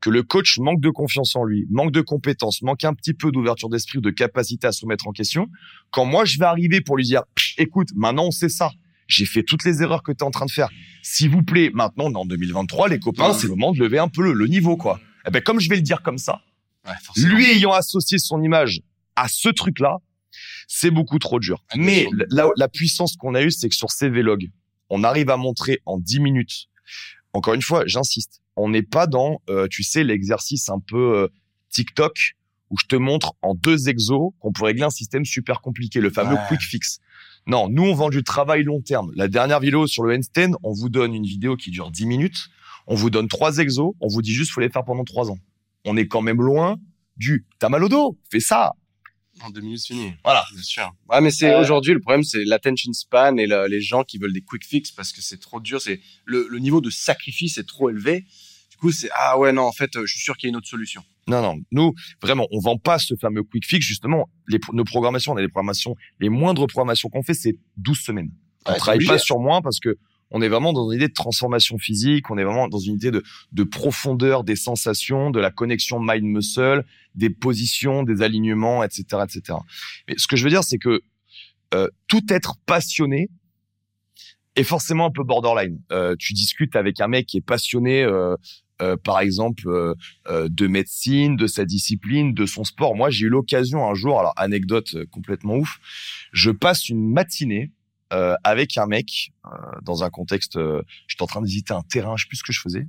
que le coach manque de confiance en lui, manque de compétences, manque un petit peu d'ouverture d'esprit ou de capacité à se remettre en question. Quand moi, je vais arriver pour lui dire, écoute, maintenant on sait ça. J'ai fait toutes les erreurs que tu es en train de faire. S'il vous plaît, maintenant, on est en 2023, les copains, c'est le moment de lever un peu le, le niveau, quoi. Eh ben, comme je vais le dire comme ça, Ouais, lui ayant associé son image à ce truc-là, c'est beaucoup trop dur. Ah, Mais la, la puissance qu'on a eue, c'est que sur ces vlogs, on arrive à montrer en 10 minutes. Encore une fois, j'insiste, on n'est pas dans, euh, tu sais, l'exercice un peu euh, TikTok où je te montre en deux exos qu'on peut régler un système super compliqué, le fameux Ouais. quick fix. Non, nous on vend du travail long terme. La dernière vidéo sur le handstand, on vous donne une vidéo qui dure 10 minutes, on vous donne trois exos, on vous dit juste faut les faire pendant trois ans. On est quand même loin du t'as mal au dos, fais ça. En deux minutes, c'est fini. Voilà. Bien sûr. Ouais, mais c'est Euh, aujourd'hui le problème, c'est l'attention span et le- les gens qui veulent des quick fix parce que c'est trop dur. C'est le, le niveau de sacrifice est trop élevé. Du coup, c'est ah ouais non, en fait, euh, je suis sûr qu'il y a une autre solution. Non, non, nous, vraiment, on vend pas ce fameux quick fix. Justement, les, nos programmations, on a des programmations, les moindres programmations qu'on fait, c'est 12 semaines. On Ouais, travaille obligé. pas sur moins parce que on est vraiment dans une idée de transformation physique, on est vraiment dans une idée de, de profondeur des sensations, de la connexion mind-muscle, des positions, des alignements, etc., etc. Mais ce que je veux dire, c'est que euh, tout être passionné est forcément un peu borderline. Euh, tu discutes avec un mec qui est passionné, euh, euh, par exemple, euh, euh, de médecine, de sa discipline, de son sport. Moi, j'ai eu l'occasion un jour, alors anecdote euh, complètement ouf, je passe une matinée euh, avec un mec euh, dans un contexte, euh, j'étais en train de visiter un terrain, je sais plus ce que je faisais,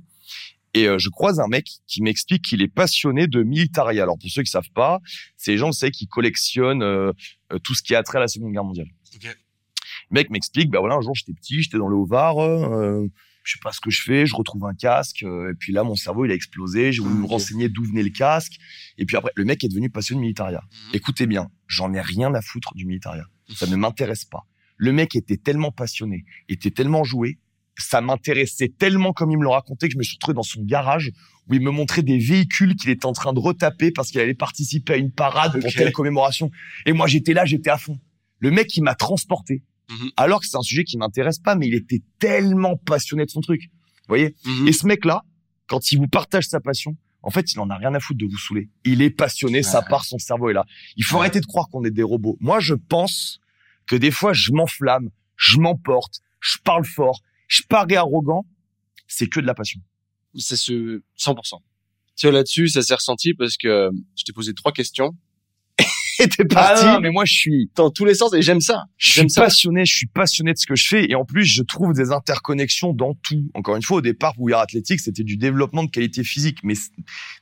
et euh, je croise un mec qui m'explique qu'il est passionné de militaria. Alors pour ceux qui savent pas, c'est les gens, vous savez, qui collectionnent euh, euh, tout ce qui a trait à la Seconde Guerre mondiale. Ok. Le mec m'explique, bah voilà, un jour j'étais petit, j'étais dans le Haut-Var, euh, je sais pas ce que je fais, je retrouve un casque, euh, et puis là mon cerveau il a explosé, j'ai voulu me renseigner d'où venait le casque, et puis après le mec est devenu passionné de militaria. Mhm. Écoutez bien, j'en ai rien à foutre du militaria, ça ne m'intéresse pas. Le mec était tellement passionné, était tellement joué, ça m'intéressait tellement comme il me le racontait que je me suis retrouvé dans son garage où il me montrait des véhicules qu'il était en train de retaper parce qu'il allait participer à une parade pour telle commémoration. Et moi j'étais là, j'étais à fond. Le mec il m'a transporté Mhm. alors que c'est un sujet qui m'intéresse pas, mais il était tellement passionné de son truc. Vous voyez Mhm. Et ce mec-là, quand il vous partage sa passion, en fait, il en a rien à foutre de vous saouler. Il est passionné, ça Ouais. part, son cerveau est là. Il faut Ouais. arrêter de croire qu'on est des robots. Moi, je pense que des fois, je m'enflamme, je m'emporte, je parle fort, je parais arrogant. C'est que de la passion. c'est ce 100%. Tu vois, là-dessus, ça s'est ressenti parce que je t'ai posé trois questions et t'es parti Ah non, mais moi, je suis, dans tous les sens et j'aime ça. je suis ça. passionné, je suis passionné de ce que je fais et en plus je trouve des interconnexions dans tout. Encore une fois, au départ, pour Athletic, Athlétique, c'était du développement de qualité physique, mais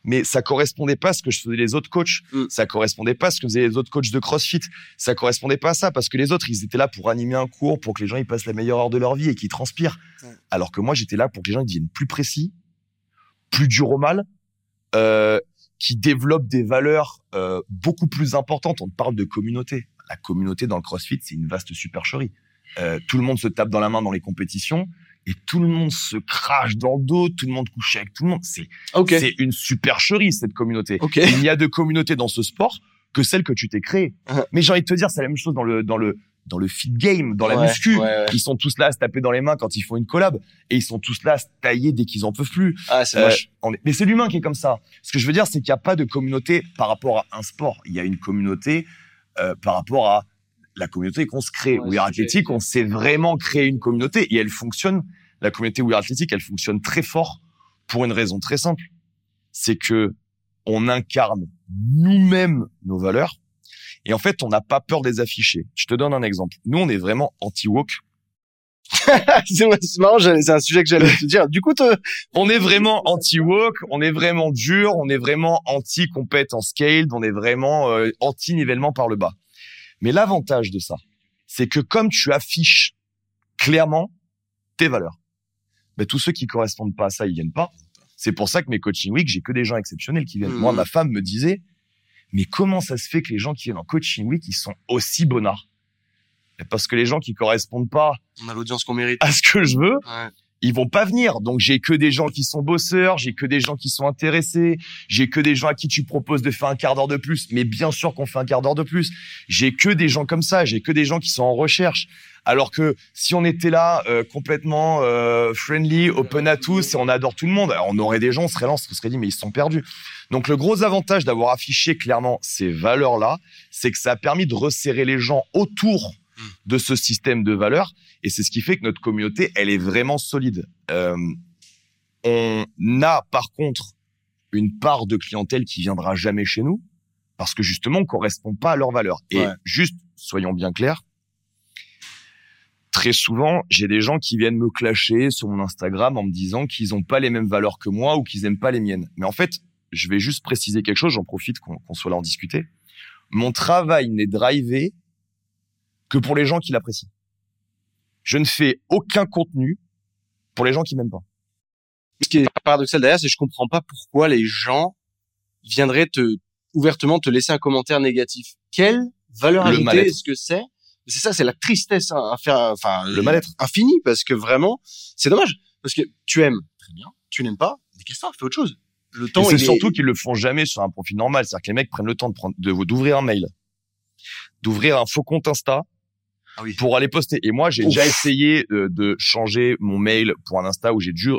mais ça correspondait pas à ce que je faisais les autres coachs. Mm. Ça correspondait pas à ce que faisaient les autres coachs de CrossFit. Ça correspondait pas à ça parce que les autres, ils étaient là pour animer un cours, pour que les gens ils passent la meilleure heure de leur vie et qu'ils transpirent. Alors que moi, j'étais là pour que les gens ils deviennent plus précis, plus dur au mal. Euh, qui développent des valeurs euh, beaucoup plus importantes. On parle de communauté. La communauté dans le CrossFit, c'est une vaste supercherie. Euh, tout le monde se tape dans la main dans les compétitions et tout le monde se crache dans le dos, tout le monde couche avec tout le monde. C'est une supercherie cette communauté. Il n'y a de communauté dans ce sport que celle que tu t'es créée. Uh-huh. Mais j'ai envie de te dire, c'est la même chose dans le dans le dans le fit game, dans la Ouais, muscu. ouais, ouais. Ils sont tous là à se taper dans les mains quand ils font une collab et ils sont tous là à se tailler dès qu'ils en peuvent plus. Ah, c'est Euh, est- Mais c'est l'humain qui est comme ça. Ce que je veux dire, c'est qu'il n'y a pas de communauté par rapport à un sport. Il y a une communauté euh, par rapport à la communauté qu'on se crée. Ouais, We Are Athletic, on s'est vraiment créé une communauté et elle fonctionne. La communauté We Are Athletic, elle fonctionne très fort pour une raison très simple. C'est que on incarne nous-mêmes nos valeurs et en fait, on n'a pas peur de les afficher. Je te donne un exemple. Nous, on est vraiment anti-woke. c'est c'est marrant, c'est un sujet que j'allais te dire. Du coup, te... On est vraiment anti-woke, on est vraiment dur, on est vraiment anti-compète en scaled, on est vraiment euh, anti-nivellement par le bas. Mais l'avantage de ça, c'est que comme tu affiches clairement tes valeurs, ben, tous ceux qui correspondent pas à ça, ils viennent pas. C'est pour ça que mes coaching week, j'ai que des gens exceptionnels qui viennent. Moi, ma femme me disait, mais comment ça se fait que les gens qui viennent en coaching week, ils sont aussi bonnards Parce que les gens qui correspondent pas on a l'audience qu'on mérite. à ce que je veux, Ouais. Ils vont pas venir. Donc j'ai que des gens qui sont bosseurs, j'ai que des gens qui sont intéressés, j'ai que des gens à qui tu proposes de faire un quart d'heure de plus. Mais bien sûr qu'on fait un quart d'heure de plus. J'ai que des gens comme ça, j'ai que des gens qui sont en recherche. Alors que si on était là euh, complètement euh, friendly, open à tous et on adore tout le monde, alors on aurait des gens, on serait là, on se serait dit mais ils sont perdus. Donc le gros avantage d'avoir affiché clairement ces valeurs-là, c'est que ça a permis de resserrer les gens autour de ce système de valeurs et c'est ce qui fait que notre communauté, elle est vraiment solide. Euh, on a par contre une part de clientèle qui viendra jamais chez nous parce que justement on correspond pas à leurs valeurs. Et Ouais. juste, soyons bien clairs, très souvent, j'ai des gens qui viennent me clasher sur mon Instagram en me disant qu'ils n'ont pas les mêmes valeurs que moi ou qu'ils aiment pas les miennes. Mais en fait, je vais juste préciser quelque chose, j'en profite qu'on soit là en discuter. Mon travail n'est drivé que pour les gens qui l'apprécient. Je ne fais aucun contenu pour les gens qui m'aiment pas. Ce qui est paradoxal derrière, c'est que je comprends pas pourquoi les gens viendraient te ouvertement te laisser un commentaire négatif. Quelle valeur ajoutée est-ce que c'est? C'est ça, c'est la tristesse hein, à faire, enfin le mal-être infini parce que vraiment, c'est dommage parce que tu aimes très bien, tu n'aimes pas, mais qu'est-ce que ça Fais autre chose. Le temps. C'est surtout qu'ils le font jamais sur un profil normal, c'est-à-dire que les mecs prennent le temps de prendre, de d'ouvrir un mail, d'ouvrir un faux compte Insta, ah oui. pour aller poster. Et moi, j'ai déjà essayé de changer mon mail pour un Insta où j'ai dû.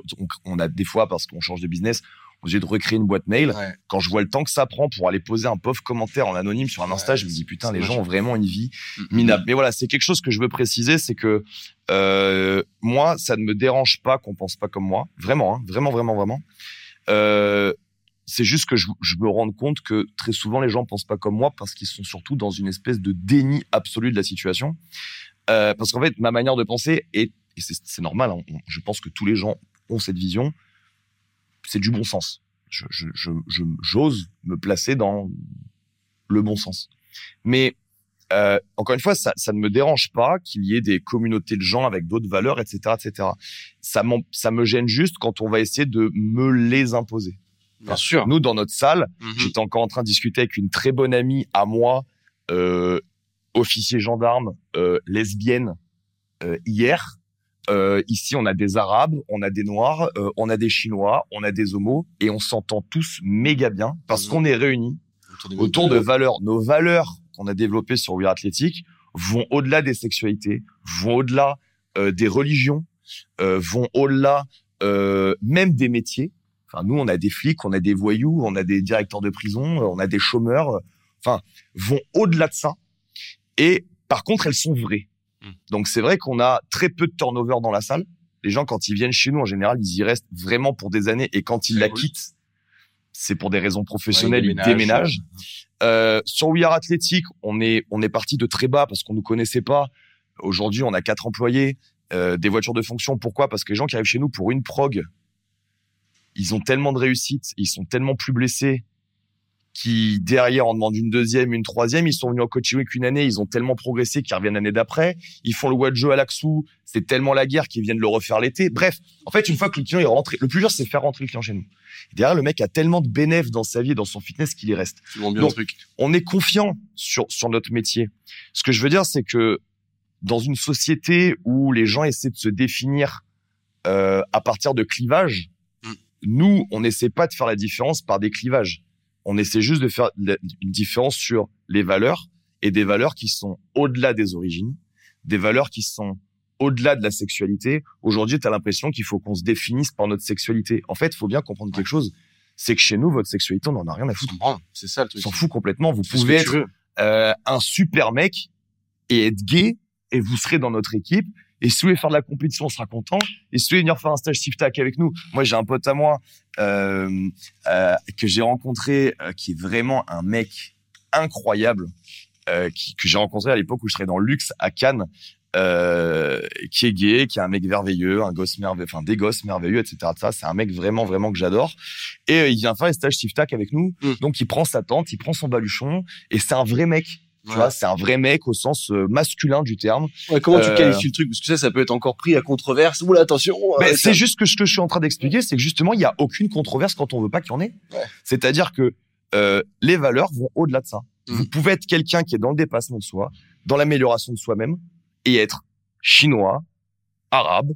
on a des fois parce qu'on change de business, on est de recréer une boîte mail. Quand je vois le temps que ça prend pour aller poser un pauvre commentaire en anonyme sur un Insta, je me dis putain, les gens ont vraiment une vie mm, mm, minable. Mm. Mais voilà, c'est quelque chose que je veux préciser, c'est que euh, moi, ça ne me dérange pas qu'on pense pas comme moi, vraiment, hein, vraiment, vraiment, vraiment. Euh, c'est juste que je, me rends compte que très souvent les gens pensent pas comme moi parce qu'ils sont surtout dans une espèce de déni absolu de la situation. Euh, parce qu'en fait, ma manière de penser est, et c'est normal, hein, je pense que tous les gens ont cette vision, c'est du bon sens. Je, je, je, j'ose me placer dans le bon sens. Mais euh, encore une fois, ça, ça, ne me dérange pas qu'il y ait des communautés de gens avec d'autres valeurs, etc., etc. Ça, ça me gêne juste quand on va essayer de me les imposer. Bien sûr. Nous, dans notre salle, mhm. j'étais encore en train de discuter avec une très bonne amie à moi, euh, officier gendarme, euh, lesbienne, euh, hier. Euh, ici, on a des Arabes, on a des Noirs, euh, on a des Chinois, on a des Homos, et on s'entend tous méga bien parce mhm. qu'on est réunis autour, de valeurs. Nos valeurs qu'on a développées sur We Athletic vont au-delà des sexualités, vont au-delà des religions, vont au-delà même des métiers. Enfin, nous, on a des flics, on a des voyous, on a des directeurs de prison, on a des chômeurs. Enfin, vont au-delà de ça. Et par contre, elles sont vraies. Hmm. Donc, c'est vrai qu'on a très peu de turnover dans la salle. Les gens, quand ils viennent chez nous, en général, ils y restent vraiment pour des années. Et quand ils la quittent, c'est pour des raisons professionnelles, ils déménagent. Euh, sur We Are Athletic, on est on est parti de très bas parce qu'on nous connaissait pas. Aujourd'hui, on a quatre employés, euh, des voitures de fonction. Pourquoi? Parce que les gens qui arrivent chez nous pour une prog, ils ont tellement de réussite, ils sont tellement plus blessés, qui derrière en demandent une deuxième, une troisième. Ils sont venus en coaching qu'une année, ils ont tellement progressé qu'ils reviennent l'année d'après. Ils font le Wadjo à l'Axou, c'est tellement la guerre qu'ils viennent le refaire l'été. Bref, en fait, une fois que le client est rentré, le plus dur c'est faire rentrer le client chez nous. derrière, le mec a tellement de bénéfices dans sa vie et dans son fitness qu'il y reste. Donc, on est confiant sur sur notre métier. Ce que je veux dire, c'est que dans une société où les gens essaient de se définir euh, à partir de clivages, nous, on n'essaie pas de faire la différence par des clivages. On essaie juste de faire une différence sur les valeurs et des valeurs qui sont au-delà des origines, des valeurs qui sont au-delà de la sexualité. Aujourd'hui, tu as l'impression qu'il faut qu'on se définisse par notre sexualité. En fait, il faut bien comprendre quelque chose. C'est que chez nous, votre sexualité, on n'en a rien à foutre. C'est ça le truc. On s'en fout complètement. Vous pouvez être euh, un super mec et être gay et vous serez dans notre équipe et si vous voulez faire de la compétition, on sera content. Et si vous voulez venir faire un stage TIFTAC avec nous, moi j'ai un pote à moi euh, euh, que j'ai rencontré, euh, qui est vraiment un mec incroyable, qui, que j'ai rencontré à l'époque où je serais dans le luxe à Cannes, qui est gay, qui est un mec merveilleux, un gosse merveilleux, enfin des gosses merveilleux, etc. Ça, c'est un mec vraiment vraiment que j'adore. Et il vient faire un stage TIFTAC avec nous. Mm. Donc il prend sa tente, il prend son baluchon, et c'est un vrai mec. Tu vois, c'est un vrai mec au sens euh, masculin du terme. Ouais, comment tu euh, qualifies le truc? Parce que ça, ça peut être encore pris à controverse. Oula, attention. Ben, c'est juste que ce que je suis en train d'expliquer, c'est que justement, il y a aucune controverse quand on veut pas qu'il y en ait. Ouais. C'est-à-dire que euh, les valeurs vont au-delà de ça. Mmh. Vous pouvez être quelqu'un qui est dans le dépassement de soi, dans l'amélioration de soi-même, et être chinois, arabe,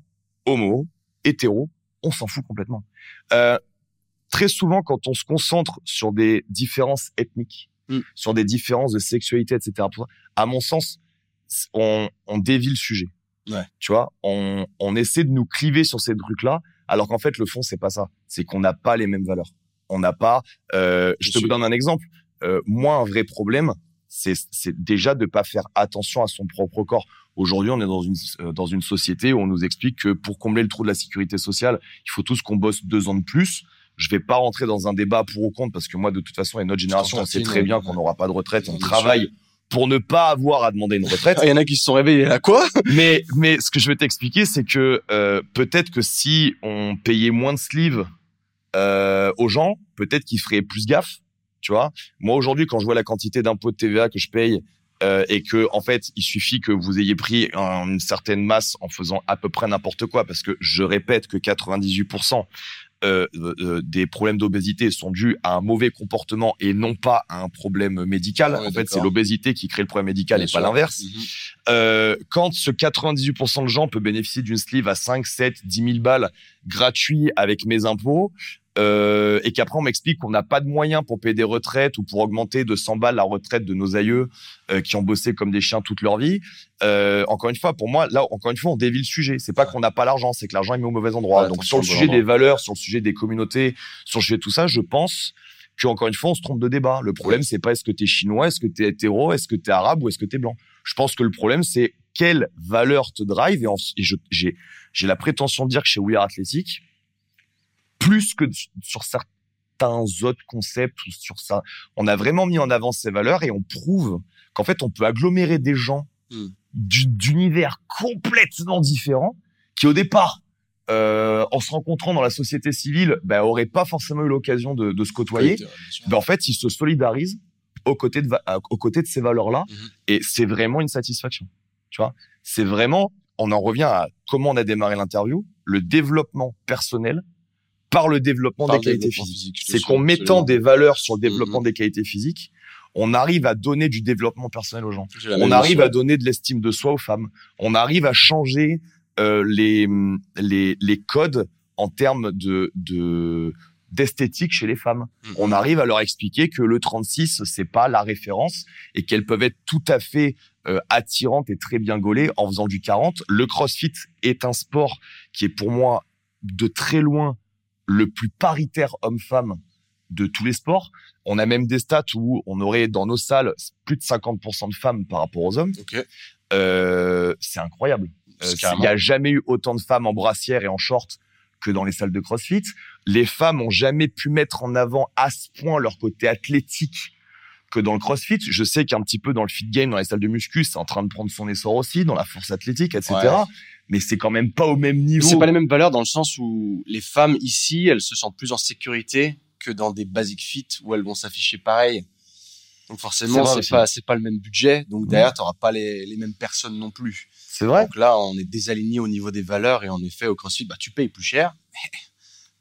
homo, hétéro. On s'en fout complètement. Euh, très souvent, quand on se concentre sur des différences ethniques, Mm. sur des différences de sexualité, etc. À mon sens, on, on dévie le sujet. Ouais. Tu vois, on, on essaie de nous cliver sur ces trucs-là, alors qu'en fait, le fond, c'est pas ça. C'est qu'on n'a pas les mêmes valeurs. On n'a pas. Euh, je te donne un exemple. Euh, moi, un vrai problème, c'est déjà de pas faire attention à son propre corps. Aujourd'hui, on est dans une euh, dans une société où on nous explique que pour combler le trou de la sécurité sociale, il faut tous qu'on bosse deux ans de plus. Je vais pas rentrer dans un débat pour ou contre parce que moi, de toute façon, et notre génération, on sait très bien qu'on n'aura pas de retraite. On travaille pour ne pas avoir à demander une retraite. Il y en a qui se sont réveillés là, quoi? Mais mais ce que je vais t'expliquer, c'est que euh, peut-être que si on payait moins de sleeves euh, aux gens, peut-être qu'ils feraient plus gaffe. Tu vois, moi aujourd'hui, quand je vois la quantité d'impôts de TVA que je paye euh, et que en fait, il suffit que vous ayez pris un- une certaine masse en faisant à peu près n'importe quoi, parce que je répète que 98% euh, euh, des problèmes d'obésité sont dus à un mauvais comportement et non pas à un problème médical. Ouais, en fait, c'est l'obésité qui crée le problème médical Bien et pas l'inverse. Mhm. Euh, quand ce 98% de gens peut bénéficier d'une sleeve à 5, 7, 10 000 balles gratuit avec mes impôts, euh, et qu'après on m'explique qu'on n'a pas de moyens pour payer des retraites ou pour augmenter de 100 balles la retraite de nos aïeux euh, qui ont bossé comme des chiens toute leur vie. Euh, encore une fois, pour moi, là, encore une fois, on dévie le sujet. C'est pas qu'on n'a pas l'argent, c'est que l'argent est mis au mauvais endroit. Donc sur le sujet des valeurs, sur le sujet des communautés, sur le sujet de tout ça, je pense que encore une fois, on se trompe de débat. Le problème, c'est pas est-ce que t'es chinois, est-ce que t'es hétéro, est-ce que t'es arabe ou est-ce que t'es blanc. Je pense que le problème, c'est quelle valeur te drive et, et j'ai la prétention de dire que chez We Are Athletic, plus que sur certains autres concepts ou sur ça, on a vraiment mis en avant ces valeurs et on prouve qu'en fait, on peut agglomérer des gens Hmm. du- d'univers complètement différents qui au départ, euh, en se rencontrant dans la société civile, ben, auraient pas forcément eu l'occasion de, de se côtoyer. Ben, en fait, ils se solidarisent aux côtés de, aux côtés de ces valeurs-là. Mhm. Et c'est vraiment une satisfaction. Tu vois, c'est vraiment, on en revient à comment on a démarré l'interview, le développement personnel par le développement Par des le qualités développement physiques. C'est qu'en mettant absolument. des valeurs sur le développement Mhm. des qualités physiques, on arrive à donner du développement personnel aux gens. On arrive à donner de l'estime de soi aux femmes. On arrive à changer euh, les, les, les codes en termes de, de, d'esthétique chez les femmes. Mhm. On arrive à leur expliquer que le 36, c'est pas la référence et qu'elles peuvent être tout à fait euh, attirantes et très bien gaulées en faisant du 40. Le crossfit est un sport qui est pour moi de très loin le plus paritaire homme-femme de tous les sports. On a même des stats où on aurait dans nos salles plus de 50% de femmes par rapport aux hommes. Ok. Euh, c'est incroyable. Euh, Il n'y a jamais eu autant de femmes en brassière et en short que dans les salles de CrossFit. Les femmes ont jamais pu mettre en avant à ce point leur côté athlétique que dans le CrossFit. Je sais qu'un petit peu dans le fit game, dans les salles de muscu, c'est en train de prendre son essor aussi, dans la force athlétique, etc. Ouais. Mais c'est quand même pas au même niveau. C'est pas les mêmes valeurs dans le sens où les femmes ici, elles se sentent plus en sécurité que dans des basic fit où elles vont s'afficher pareil. Donc forcément, c'est pas c'est pas le même budget. Donc derrière, t'auras pas les, les mêmes personnes non plus. C'est vrai. Donc là, on est désaligné au niveau des valeurs et en effet, au CrossFit, bah tu payes plus cher, mais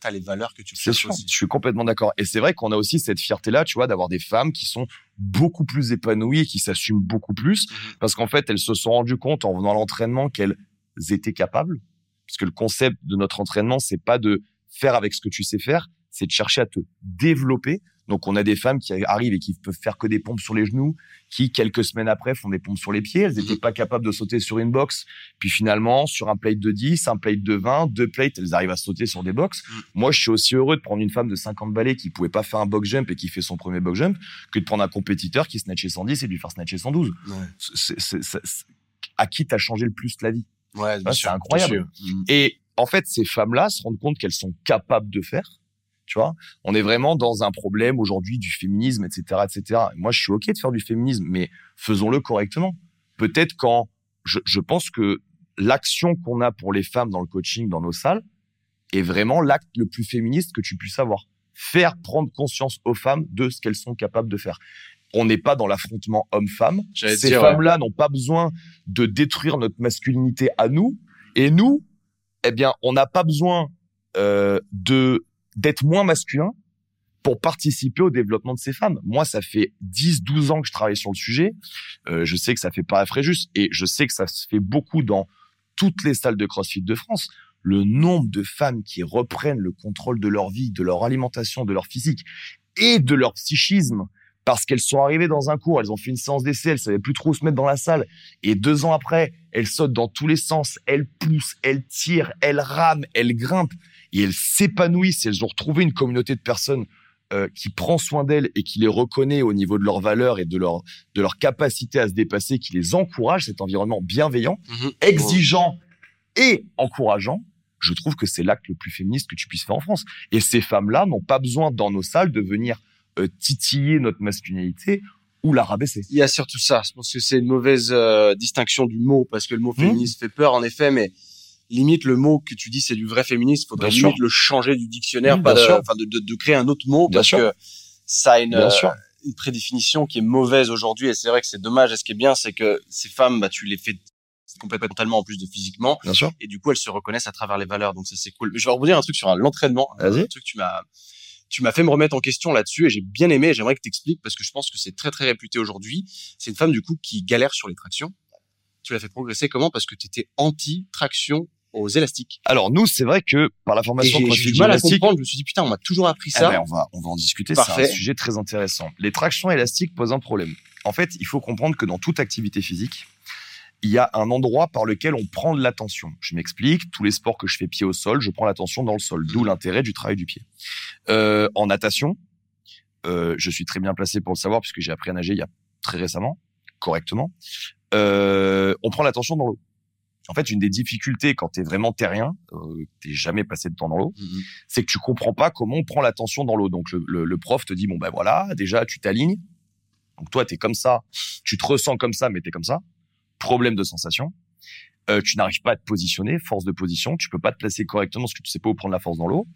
t'as les valeurs que tu C'est cherches sûr, aussi. je suis complètement d'accord. Et c'est vrai qu'on a aussi cette fierté-là, tu vois, d'avoir des femmes qui sont beaucoup plus épanouies et qui s'assument beaucoup plus, Mhm. parce qu'en fait, elles se sont rendues compte en venant à l'entraînement qu'elles étaient capables, puisque le concept de notre entraînement, c'est pas de faire avec ce que tu sais faire, c'est de chercher à te développer. Donc, on a des femmes qui arrivent et qui peuvent faire que des pompes sur les genoux, qui, quelques semaines après, font des pompes sur les pieds. Elles n'étaient Mhm. pas capables de sauter sur une box. Puis finalement, sur un plate de 10, un plate de 20, deux plates, elles arrivent à sauter sur des box. Mhm. Moi, je suis aussi heureux de prendre une femme de 50 balais qui pouvait pas faire un box jump et qui fait son premier box jump que de prendre un compétiteur qui snatchait 110 et de lui faire snatcher 112. Ouais, à qui t'as changé le plus la vie? Ouais Ah, c'est incroyable. Mhm. Et en fait, ces femmes-là se rendent compte qu'elles sont capables de faire. Tu vois, on est vraiment dans un problème aujourd'hui du féminisme, etc., etc. Moi, je suis ok de faire du féminisme, mais faisons-le correctement. Peut-être quand je, je pense que l'action qu'on a pour les femmes dans le coaching, dans nos salles, est vraiment l'acte le plus féministe que tu puisses avoir. Faire prendre conscience aux femmes de ce qu'elles sont capables de faire. On n'est pas dans l'affrontement homme-femme. Ces ouais. femmes-là n'ont pas besoin de détruire notre masculinité à nous. Et nous, eh bien, on n'a pas besoin euh, de d'être moins masculin pour participer au développement de ces femmes. Moi, ça fait 10, 12 ans que je travaille sur le sujet. Euh, je sais que ça fait pas juste et je sais que ça se fait beaucoup dans toutes les salles de CrossFit de France. Le nombre de femmes qui reprennent le contrôle de leur vie, de leur alimentation, de leur physique et de leur psychisme parce qu'elles sont arrivées dans un cours, elles ont fait une séance d'essai, elles savaient plus trop se mettre dans la salle et deux ans après, elles sautent dans tous les sens, elles poussent, elles tirent, elles rament, elles grimpent et elles s'épanouissent. Elles ont retrouvé une communauté de personnes euh, qui prend soin d'elles et qui les reconnaît au niveau de leurs valeurs et de leur de leur capacité à se dépasser, qui les encourage cet environnement bienveillant, Mhm. exigeant et encourageant. Je trouve que c'est l'acte le plus féministe que tu puisses faire en France. Et ces femmes-là n'ont pas besoin dans nos salles de venir euh, titiller notre masculinité. ou la rabaisser. Il y a surtout ça. Je pense que c'est une mauvaise euh, distinction du mot parce que le mot Hmm. féministe fait peur en effet, mais limite le mot que tu dis c'est du vrai féminisme. Faudrait Bien limite sûr. le changer du dictionnaire, Oui, pas de, de, de, de créer un autre mot Bien parce sûr. que ça a une, euh, une prédéfinition qui est mauvaise aujourd'hui et c'est vrai que c'est dommage. Et ce qui est bien, c'est que ces femmes, bah, tu les fais complètement totalement en plus de physiquement Bien sûr. et du coup elles se reconnaissent à travers les valeurs. Donc ça c'est cool. Mais je vais rebondir un truc sur l'entraînement. Un truc que tu m'as tu m'as fait me remettre en question là-dessus et j'ai bien aimé. J'aimerais que tu expliques parce que je pense que c'est très très réputé aujourd'hui. C'est une femme du coup qui galère sur les tractions. Tu l'as fait progresser comment? Parce que tu étais anti-traction aux élastiques. Alors nous, c'est vrai que par la formation j'ai CrossFit mal à gymnastique, comprendre. Je me suis dit putain, on m'a toujours appris Ah ça. ben, on va on va en discuter. C'est un sujet très intéressant. Les tractions élastiques posent un problème. En fait, il faut comprendre que dans toute activité physique, il y a un endroit par lequel on prend de l'attention. Je m'explique. Tous les sports que je fais pied au sol, je prends l'attention dans le sol. D'où l'intérêt du travail du pied. Euh, en natation, euh, je suis très bien placé pour le savoir puisque j'ai appris à nager il y a très récemment, correctement. Euh, on prend l'attention dans l'eau. En fait, une des difficultés quand t'es vraiment terrien, euh, t'es jamais passé de temps dans l'eau, Mhm. c'est que tu comprends pas comment on prend l'attention dans l'eau. Donc le, le- le prof te dit bon ben voilà, déjà tu t'alignes. Donc toi t'es comme ça, tu te ressens comme ça, mais t'es comme ça. Problème de sensation. Euh, tu n'arrives pas à te positionner, force de position, tu peux pas te placer correctement parce que tu sais pas où prendre la force dans l'eau.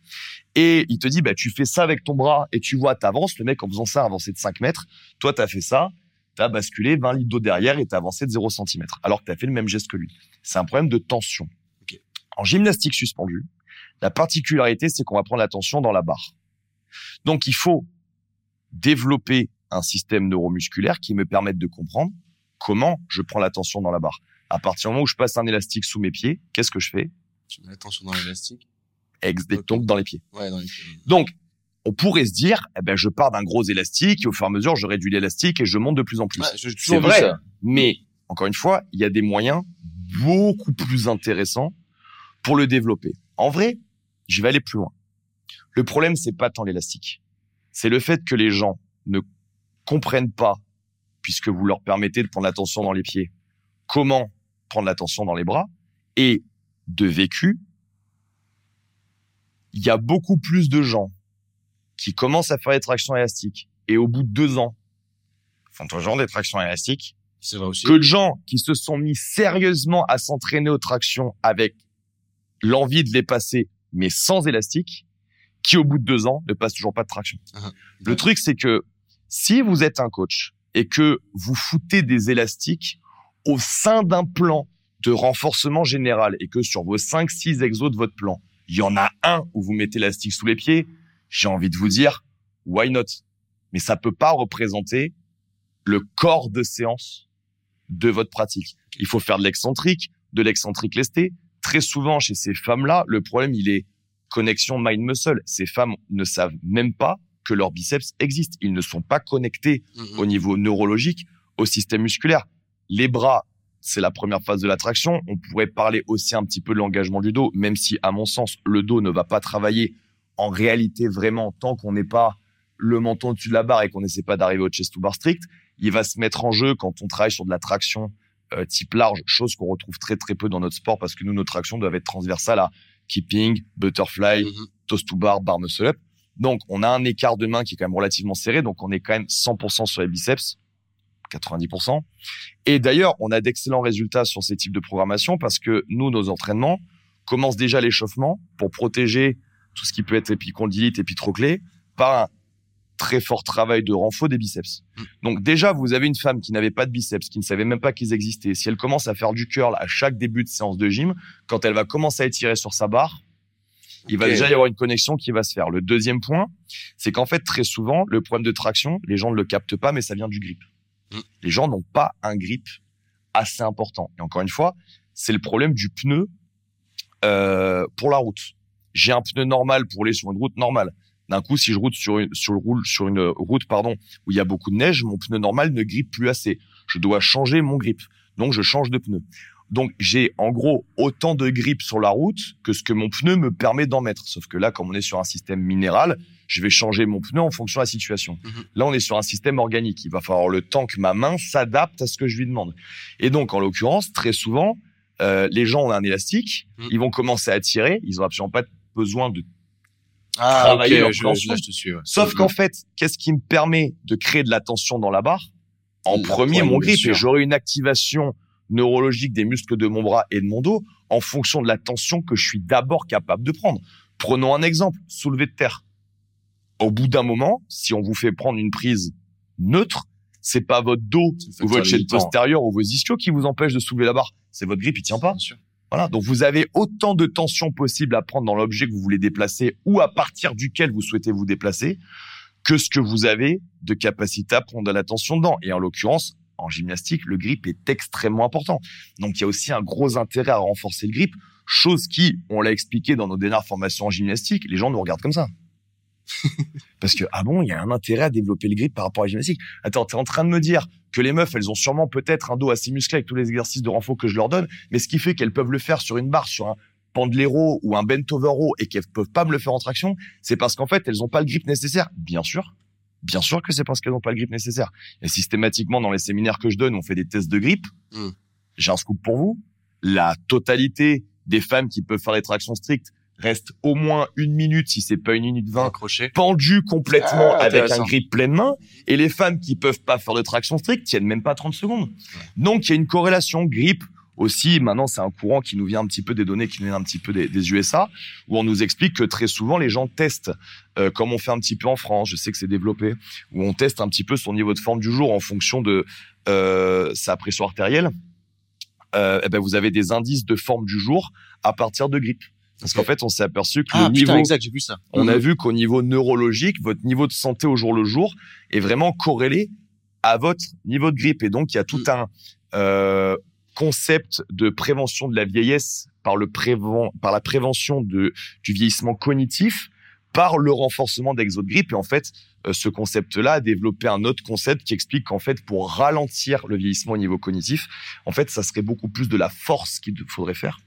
Et il te dit bah tu fais ça avec ton bras et tu vois t'avances. Le mec en faisant ça a avancé de 5 mètres. Toi t'as fait ça, t'as basculé 20 litres d'eau derrière et t'as avancé de 0 cm. Alors que t'as fait le même geste que lui. C'est un problème de tension. En gymnastique suspendue, la particularité, c'est qu'on va prendre l'attention dans la barre. Donc, il faut développer un système neuromusculaire qui me permette de comprendre comment je prends l'attention dans la barre. À partir du moment où je passe un élastique sous mes pieds, qu'est-ce que je fais? Tu mets l'attention dans l'élastique? Ex. Donc, dans les pieds. Ouais, dans les... Donc, on pourrait se dire, eh ben, je pars d'un gros élastique et au fur et à mesure, je réduis l'élastique et je monte de plus en plus. C'est vrai. ça. Mais, encore une fois, il y a des moyens beaucoup plus intéressants pour le développer. En vrai, je vais aller plus loin. Le problème, c'est pas tant l'élastique. C'est le fait que les gens ne comprennent pas, puisque vous leur permettez de prendre l'attention dans les pieds, comment prendre l'attention dans les bras. Et de vécu, il y a beaucoup plus de gens qui commencent à faire des tractions élastiques et au bout de deux ans font toujours des tractions élastiques vrai aussi. que de gens qui se sont mis sérieusement à s'entraîner aux tractions avec l'envie de les passer, mais sans élastique, qui au bout de deux ans ne passent toujours pas de traction. Ah, Le ouais. truc, c'est que si vous êtes un coach et que vous foutez des élastiques au sein d'un plan de renforcement général et que sur vos 5-6 exos de votre plan, il y en a un où vous mettez l'élastique sous les pieds, j'ai envie de vous dire, why not? Mais ça peut pas représenter le corps de séance de votre pratique. Il faut faire de l'excentrique, de l'excentrique lesté. Très souvent, chez ces femmes-là, le problème, il est connexion mind-muscle. Ces femmes ne savent même pas que leurs biceps existent. Ils ne sont pas connectés Mhm. au niveau neurologique au système musculaire. Les bras, c'est la première phase de l'attraction. On pourrait parler aussi un petit peu de l'engagement du dos, même si, à mon sens, le dos ne va pas travailler en réalité vraiment tant qu'on n'est pas le menton au-dessus de la barre et qu'on n'essaie pas d'arriver au chest to bar strict. Il va se mettre en jeu quand on travaille sur de la traction euh, type large, chose qu'on retrouve très très peu dans notre sport parce que nous, notre traction doivent être transversales à keeping, butterfly, Mhm. toast to bar, bar muscle up. Donc, on a un écart de main qui est quand même relativement serré. Donc, on est quand même 100% sur les biceps, 90%. Et d'ailleurs, on a d'excellents résultats sur ces types de programmation parce que nous, nos entraînements commencent déjà l'échauffement pour protéger tout ce qui peut être épicondylite, épitroclé par un très fort travail de renfort des biceps. Mm. Donc déjà, vous avez une femme qui n'avait pas de biceps, qui ne savait même pas qu'ils existaient. Si elle commence à faire du curl à chaque début de séance de gym, quand elle va commencer à étirer sur sa barre, il va déjà y avoir une connexion qui va se faire. Le deuxième point, c'est qu'en fait, très souvent, le problème de traction, les gens ne le captent pas, mais ça vient du grip. Mm. Les gens n'ont pas un grip assez important. Et encore une fois, c'est le problème du pneu euh, pour la route. J'ai un pneu normal pour aller sur une route normale. D'un coup, si je route sur une, sur, le roule, sur une route pardon, où il y a beaucoup de neige, mon pneu normal ne grippe plus assez. Je dois changer mon grip. Donc, je change de pneu. Donc, j'ai en gros autant de grip sur la route que ce que mon pneu me permet d'en mettre. Sauf que là, comme on est sur un système minéral, je vais changer mon pneu en fonction de la situation. Mhm. Là, on est sur un système organique. Il va falloir le temps que ma main s'adapte à ce que je lui demande. Et donc, en l'occurrence, très souvent, euh, les gens ont un élastique, Mhm. ils vont commencer à tirer, ils ont absolument pas besoin de Ah, travailler leur je, je, je te suis. ouais. Sauf qu'en fait, qu'est-ce qui me permet de créer de la tension dans la barre? En La premier mon grip et j'aurai une activation neurologique des muscles de mon bras et de mon dos en fonction de la tension que je suis d'abord capable de prendre. Prenons un exemple, soulevé de terre. Au bout d'un moment, si on vous fait prendre une prise neutre, c'est pas votre dos ou votre chaîne limitant. postérieure ou vos ischios qui vous empêchent de soulever la barre. C'est votre grip, il tient pas. Bien sûr. Voilà. Donc vous avez autant de tension possible à prendre dans l'objet que vous voulez déplacer ou à partir duquel vous souhaitez vous déplacer que ce que vous avez de capacité à prendre de la tension dedans. Et en l'occurrence, en gymnastique, le grip est extrêmement important. Donc il y a aussi un gros intérêt à renforcer le grip, chose qui, on l'a expliqué dans nos dernières formations en gymnastique, les gens nous regardent comme ça. Parce que, ah bon, il y a un intérêt à développer le grip par rapport à la gymnastique. Attends, t'es en train de me dire que les meufs, elles ont sûrement peut-être un dos assez musclé avec tous les exercices de renfort que je leur donne, mais ce qui fait qu'elles peuvent le faire sur une barre, sur un pendlero ou un bent over row et qu'elles peuvent pas me le faire en traction, c'est parce qu'en fait, elles ont pas le grip nécessaire. Bien sûr. Bien sûr que c'est parce qu'elles n'ont pas le grip nécessaire. Et systématiquement, dans les séminaires que je donne, on fait des tests de grip. Mm. J'ai un scoop pour vous. La totalité des femmes qui peuvent faire les tractions strictes restent au moins une minute, si c'est pas une minute vingt, pendu complètement Ah, avec un grip pleine main et les femmes qui peuvent pas faire de traction stricte tiennent même pas 30 secondes. Donc il y a une corrélation grip aussi maintenant c'est un courant qui nous vient un petit peu des données qui nous vient un petit peu des, des USA où on nous explique que très souvent les gens testent euh, comme on fait un petit peu en France, je sais que c'est développé où on teste un petit peu son niveau de forme du jour en fonction de euh, sa pression artérielle. Euh, eh ben vous avez des indices de forme du jour à partir de grip. Parce qu'en fait, on s'est aperçu que Ah, le putain, niveau exact, vu ça. on a Mhm. vu qu'au niveau neurologique, votre niveau de santé au jour le jour est vraiment corrélé à votre niveau de grippe. Et donc, il y a tout Mm. un euh, concept de prévention de la vieillesse par, le préven- par la prévention de, du vieillissement cognitif par le renforcement d'exo de grippe. Et en fait, euh, ce concept-là a développé un autre concept qui explique qu'en fait, pour ralentir le vieillissement au niveau cognitif, en fait, ça serait beaucoup plus de la force qu'il faudrait faire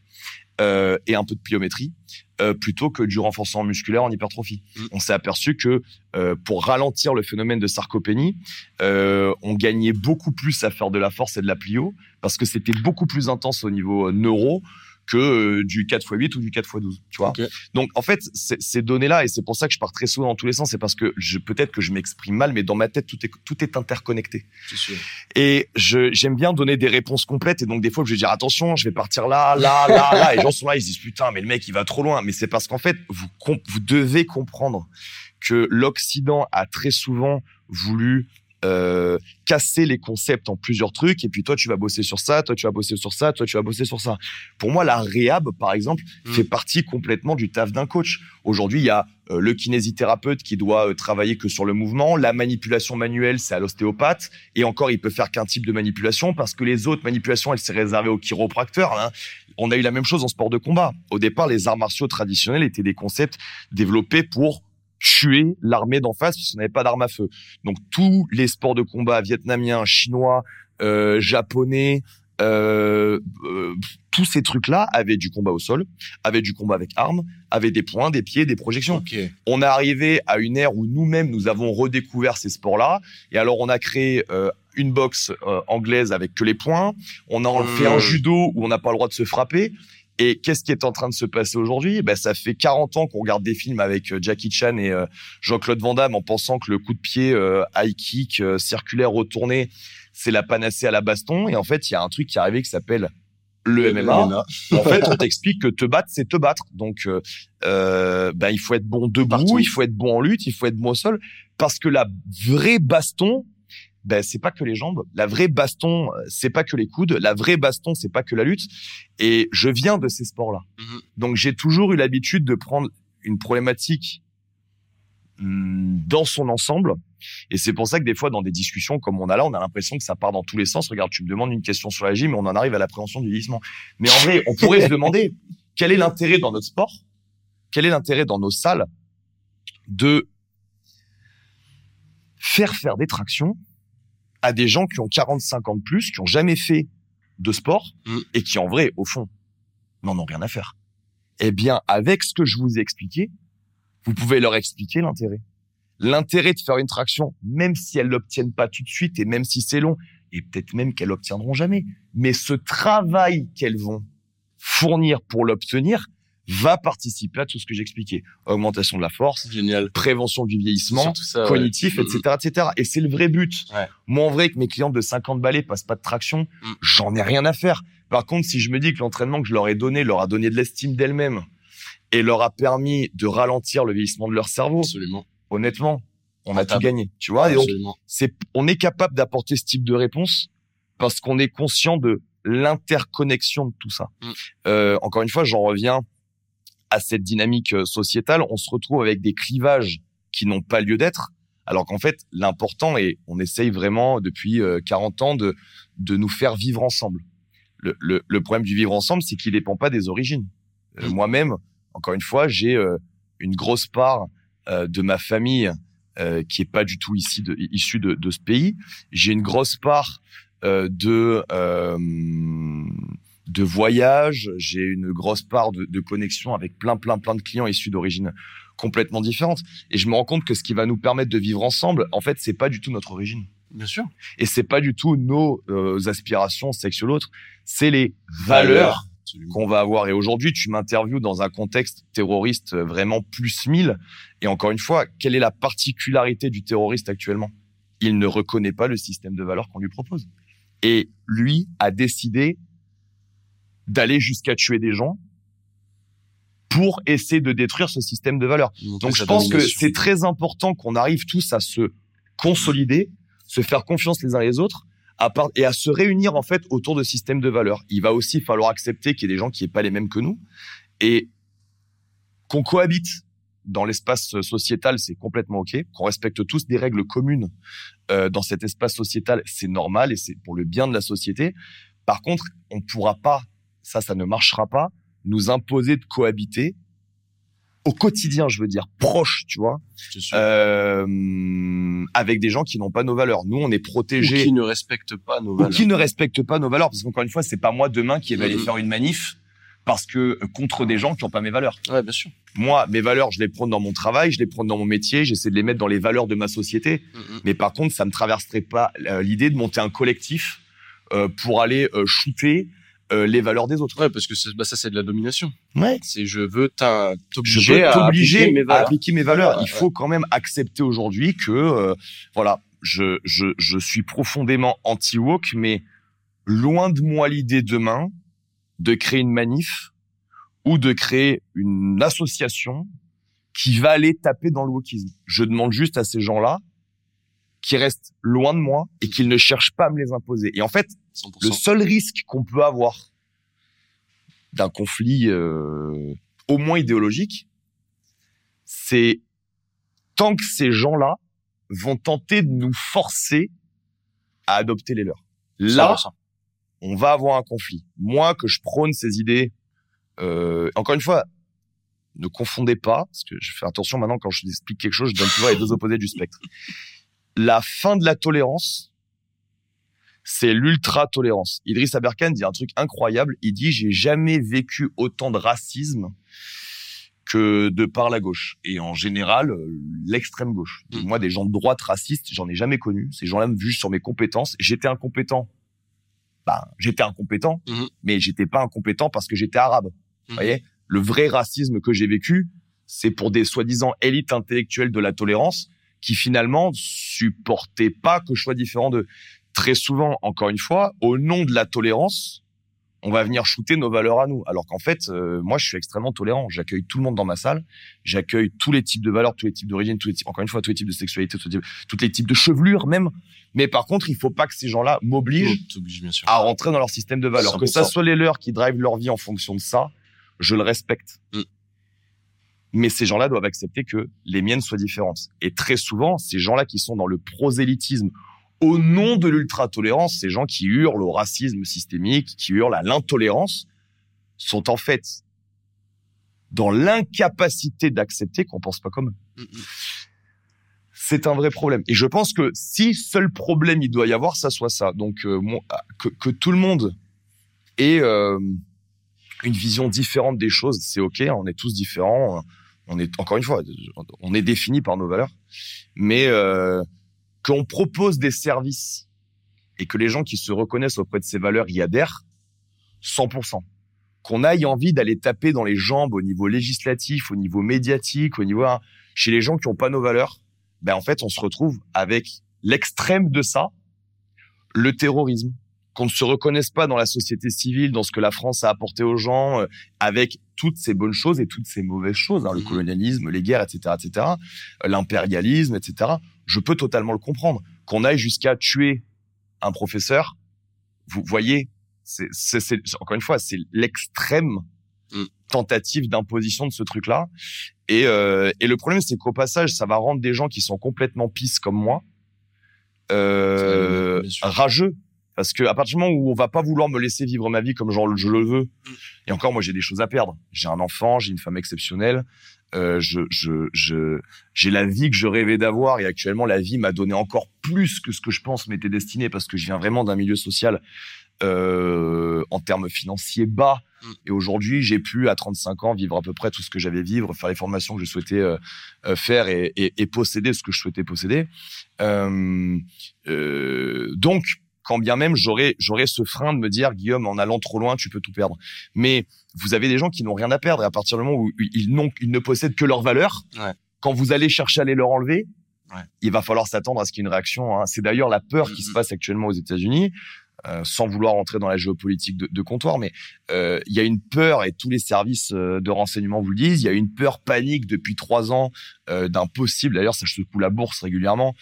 euh, et un peu de pliométrie euh, plutôt que du renforcement musculaire en hypertrophie. Mm. On s'est aperçu que euh, pour ralentir le phénomène de sarcopénie, on gagnait beaucoup plus à faire de la force et de la plio parce que c'était beaucoup plus intense au niveau neuro que euh, du 4x8 ou du 4x12, tu vois. Donc en fait, c'est- ces données-là, et c'est pour ça que je pars très souvent dans tous les sens, c'est parce que je peut-être que je m'exprime mal, mais dans ma tête, tout est, tout est interconnecté. Sûr. Et je j'aime bien donner des réponses complètes. Et donc des fois, je vais dire attention, je vais partir là, là, là, là. Et les gens sont là, ils se disent putain, mais le mec il va trop loin. Mais c'est parce qu'en fait, vous vous devez comprendre que l'Occident a très souvent voulu euh, casser les concepts en plusieurs trucs. Et puis toi, tu vas bosser sur ça, toi tu vas bosser sur ça, toi tu vas bosser sur ça. Pour moi, la réhab, par exemple, Mm. fait partie complètement du taf d'un coach. Aujourd'hui, il y a euh, le kinésithérapeute qui doit euh, travailler que sur le mouvement, la manipulation manuelle, c'est à l'ostéopathe. Et encore, il peut faire qu'un type de manipulation parce que les autres manipulations, elles s'est réservées au chiropracteur. hein. On a eu la même chose en sport de combat. Au départ, les arts martiaux traditionnels étaient des concepts développés pour tuer l'armée d'en face puisqu'on n'avait pas d'armes à feu. Donc tous les sports de combat vietnamiens, chinois, euh, japonais, euh, euh, tous ces trucs-là avaient du combat au sol, avaient du combat avec armes, avaient des points, des pieds, des projections. Ok. on est arrivé à une ère où nous-mêmes nous avons redécouvert ces sports-là. Et alors on a créé euh, une boxe euh, anglaise avec que les points, on a fait un judo où on n'a pas le droit de se frapper et qu'est-ce qui est en train de se passer aujourd'hui? Ben, Ça fait 40 ans qu'on regarde des films avec euh, Jackie Chan et euh, Jean-Claude Van Damme en pensant que le coup de pied euh, high kick circulaire retourné, c'est la panacée à la baston. Et en fait, il y a un truc qui est arrivé qui s'appelle le MMA. En fait, on t'explique que te battre, c'est te battre. Donc, euh, ben, il faut être bon debout, Partout. il faut être bon en lutte, il faut être bon au sol, parce que la vraie baston, ben, c'est pas que les jambes. La vraie baston, euh, c'est pas que les coudes. La vraie baston, c'est pas que la lutte. Et je viens de ces sports-là. Mhm. Donc, j'ai toujours eu l'habitude de prendre une problématique hum, dans son ensemble. Et c'est pour ça que des fois, dans des discussions comme on a là, on a l'impression que ça part dans tous les sens. Regarde, tu me demandes une question sur la gym, mais on en arrive à l'appréhension du vieillissement. Mais en vrai, on pourrait se demander quel est l'intérêt dans notre sport, quel est l'intérêt dans nos salles de faire faire des tractions à des gens qui ont 45 ans de plus, qui ont jamais fait de sport Mm. et qui en vrai, au fond, n'en ont rien à faire. Eh bien, avec ce que je vous ai expliqué, vous pouvez leur expliquer l'intérêt. L'intérêt de faire une traction, même si elles l'obtiennent pas tout de suite et même si c'est long, et peut-être même qu'elles l'obtiendront jamais. Mais ce travail qu'elles vont fournir pour l'obtenir va participer à tout ce que j'expliquais. Augmentation de la force, Génial. prévention du vieillissement, ça, cognitif, etc., etc. Et c'est le vrai but. Ouais. Moi, en vrai, que mes clients de 50 balais passent pas de traction, Mm. j'en ai rien à faire. Par contre, si je me dis que l'entraînement que je leur ai donné leur a donné de l'estime d'elles-mêmes et leur a permis de ralentir le vieillissement de leur cerveau, Absolument. honnêtement, on a tout gagné. Tu vois, et donc, Absolument. c'est, on est capable d'apporter ce type de réponse parce qu'on est conscient de l'interconnexion de tout ça. Mm. Euh, encore une fois, j'en reviens à cette dynamique euh, sociétale. On se retrouve avec des clivages qui n'ont pas lieu d'être. Alors qu'en fait, l'important et on essaye vraiment depuis euh, 40 ans de de nous faire vivre ensemble. Le, le, le problème du vivre ensemble, c'est qu'il dépend pas des origines. Euh. Moi-même, encore une fois, j'ai euh, une grosse part euh, de ma famille euh, qui est pas du tout ici de, issue de, de ce pays. J'ai une grosse part euh, de euh, de voyage. J'ai une grosse part de, de connexion avec plein plein plein de clients issus d'origines complètement différentes. Et je me rends compte que ce qui va nous permettre de vivre ensemble, en fait, c'est pas du tout notre origine. Bien sûr. Et c'est pas du tout nos euh, aspirations, sexe ou l'autre. C'est les valeurs Absolument. qu'on va avoir. Et aujourd'hui, tu m'interviews dans un contexte terroriste euh, vraiment plus 1000. Et encore une fois, quelle est la particularité du terroriste actuellement? Il ne reconnaît pas le système de valeurs qu'on lui propose. Et lui a décidé d'aller jusqu'à tuer des gens pour essayer de détruire ce système de valeurs. Donc je pense que c'est très important qu'on arrive tous à se consolider, se faire confiance les uns les autres, à part, et à se réunir en fait autour de systèmes de valeurs. Il va aussi falloir accepter qu'il y ait des gens qui n'aient pas les mêmes que nous et qu'on cohabite dans l'espace sociétal, c'est complètement ok. Qu'on respecte tous des règles communes euh, dans cet espace sociétal, c'est normal et c'est pour le bien de la société. Par contre, on pourra pas, ça, ça ne marchera pas, nous imposer de cohabiter au quotidien, je veux dire, proche, tu vois, euh, avec des gens qui n'ont pas nos valeurs. Nous, on est Ou protégés qui ne respectent pas nos ou valeurs. qui ne respectent pas nos valeurs, parce qu'encore une fois, c'est pas moi demain qui vais aller Mhm. faire une manif parce que euh, contre des gens qui n'ont pas mes valeurs. Ouais, bien sûr. Moi, mes valeurs, je les prône dans mon travail, je les prône dans mon métier, j'essaie de les mettre dans les valeurs de ma société. Mhm. Mais par contre, ça me traverserait pas euh, l'idée de monter un collectif euh, pour aller euh, shooter euh, les valeurs des autres. Ouais, parce que c'est- bah, ça, c'est de la domination. Ouais. C'est je veux t'obliger à appliquer mes à valeurs. appliquer mes valeurs. Ouais, Il faut quand même accepter aujourd'hui que, euh, voilà, je, je, je suis profondément anti-woke, mais loin de moi l'idée demain de créer une manif ou de créer une association qui va aller taper dans le wokisme. Je demande juste à ces gens-là qui restent loin de moi et qu'ils ne cherchent pas à me les imposer. Et en fait, 100%. le seul risque qu'on peut avoir d'un conflit euh, au moins idéologique, c'est tant que ces gens-là vont tenter de nous forcer à adopter les leurs. Là, 100%. on va avoir un conflit. Moi, que je prône ces idées, euh, encore une fois, ne confondez pas, parce que je fais attention maintenant quand je vous explique quelque chose, je donne toujours les deux opposés du spectre. La fin de la tolérance, c'est l'ultra-tolérance. Idriss Aberkan dit un truc incroyable. Il dit, j'ai jamais vécu autant de racisme que de par la gauche. Et en général, euh, l'extrême gauche. Mm. Moi, des gens de droite racistes, j'en ai jamais connu. Ces gens-là me jugent sur mes compétences. J'étais incompétent. Ben, j'étais incompétent, Mhm. mais j'étais pas incompétent parce que j'étais arabe. Vous Mhm. voyez? Le vrai racisme que j'ai vécu, c'est pour des soi-disant élites intellectuelles de la tolérance qui finalement supportaient pas que je sois différent d'eux. Très souvent, encore une fois, au nom de la tolérance, on va venir shooter nos valeurs à nous. Alors qu'en fait, euh, moi, je suis extrêmement tolérant. J'accueille tout le monde dans ma salle. J'accueille tous les types de valeurs, tous les types d'origine, tous les types, encore une fois, tous les types de sexualité, tous les types, tous les types de chevelure même. Mais par contre, il faut pas que ces gens-là m'obligent Oh, à rentrer dans leur système de valeurs. Que ça 100%. soit les leurs qui drivent leur vie en fonction de ça, je le respecte. Mm. Mais ces gens-là doivent accepter que les miennes soient différentes. Et très souvent, ces gens-là qui sont dans le prosélytisme au nom de l'ultra-tolérance, ces gens qui hurlent au racisme systémique, qui hurlent à l'intolérance, sont en fait dans l'incapacité d'accepter qu'on pense pas comme eux Mm, mm. c'est un vrai problème. Et je pense que si seul problème il doit y avoir, ça soit ça. Donc euh, que tout le monde ait euh, une vision différente des choses, c'est ok. On est tous différents. On est encore une fois, on est défini par nos valeurs, mais euh, qu'on propose des services et que les gens qui se reconnaissent auprès de ces valeurs y adhèrent, 100%. qu'on aille envie d'aller taper dans les jambes au niveau législatif, au niveau médiatique, au niveau hein, chez les gens qui ont pas nos valeurs, ben en fait on se retrouve avec l'extrême de ça, le terrorisme, qu'on ne se reconnaisse pas dans la société civile, dans ce que la France a apporté aux gens, euh, avec toutes ces bonnes choses et toutes ces mauvaises choses, hein, le Mhm. colonialisme, les guerres, etc., etc., l'impérialisme, etc. Je peux totalement le comprendre. Qu'on aille jusqu'à tuer un professeur, vous voyez, c'est, c'est, c'est- encore une fois, c'est l'extrême Mm. tentative d'imposition de ce truc-là. Et, euh, et le problème, c'est qu'au passage, ça va rendre des gens qui sont complètement pisses comme moi euh, rageux. Parce que à partir du moment où on va pas vouloir me laisser vivre ma vie comme genre je le veux, Mm. et encore moi j'ai des choses à perdre. J'ai un enfant, j'ai une femme exceptionnelle, euh, je je je j'ai la vie que je rêvais d'avoir et actuellement la vie m'a donné encore plus que ce que je pense m'était destiné parce que je viens vraiment d'un milieu social euh, en termes financiers bas Mm. et aujourd'hui j'ai pu à 35 ans vivre à peu près tout ce que j'avais vivre, faire les formations que je souhaitais euh, euh, faire et, et, et posséder ce que je souhaitais posséder. Euh, euh, donc quand bien même j'aurais j'aurais ce frein de me dire Guillaume en allant trop loin tu peux tout perdre mais vous avez des gens qui n'ont rien à perdre et à partir du moment où ils n'ont ils ne possèdent que leurs valeurs Ouais. quand vous allez chercher à les leur enlever Ouais. il va falloir s'attendre à ce qu'il y ait une réaction hein. c'est d'ailleurs la peur qui se passe actuellement aux États-Unis euh, sans vouloir entrer dans la géopolitique de, de comptoir, mais euh, il y a une peur et tous les services euh, de renseignement vous le disent. Il y a une peur panique depuis trois ans euh, d'un possible. D'ailleurs, ça secoue la bourse régulièrement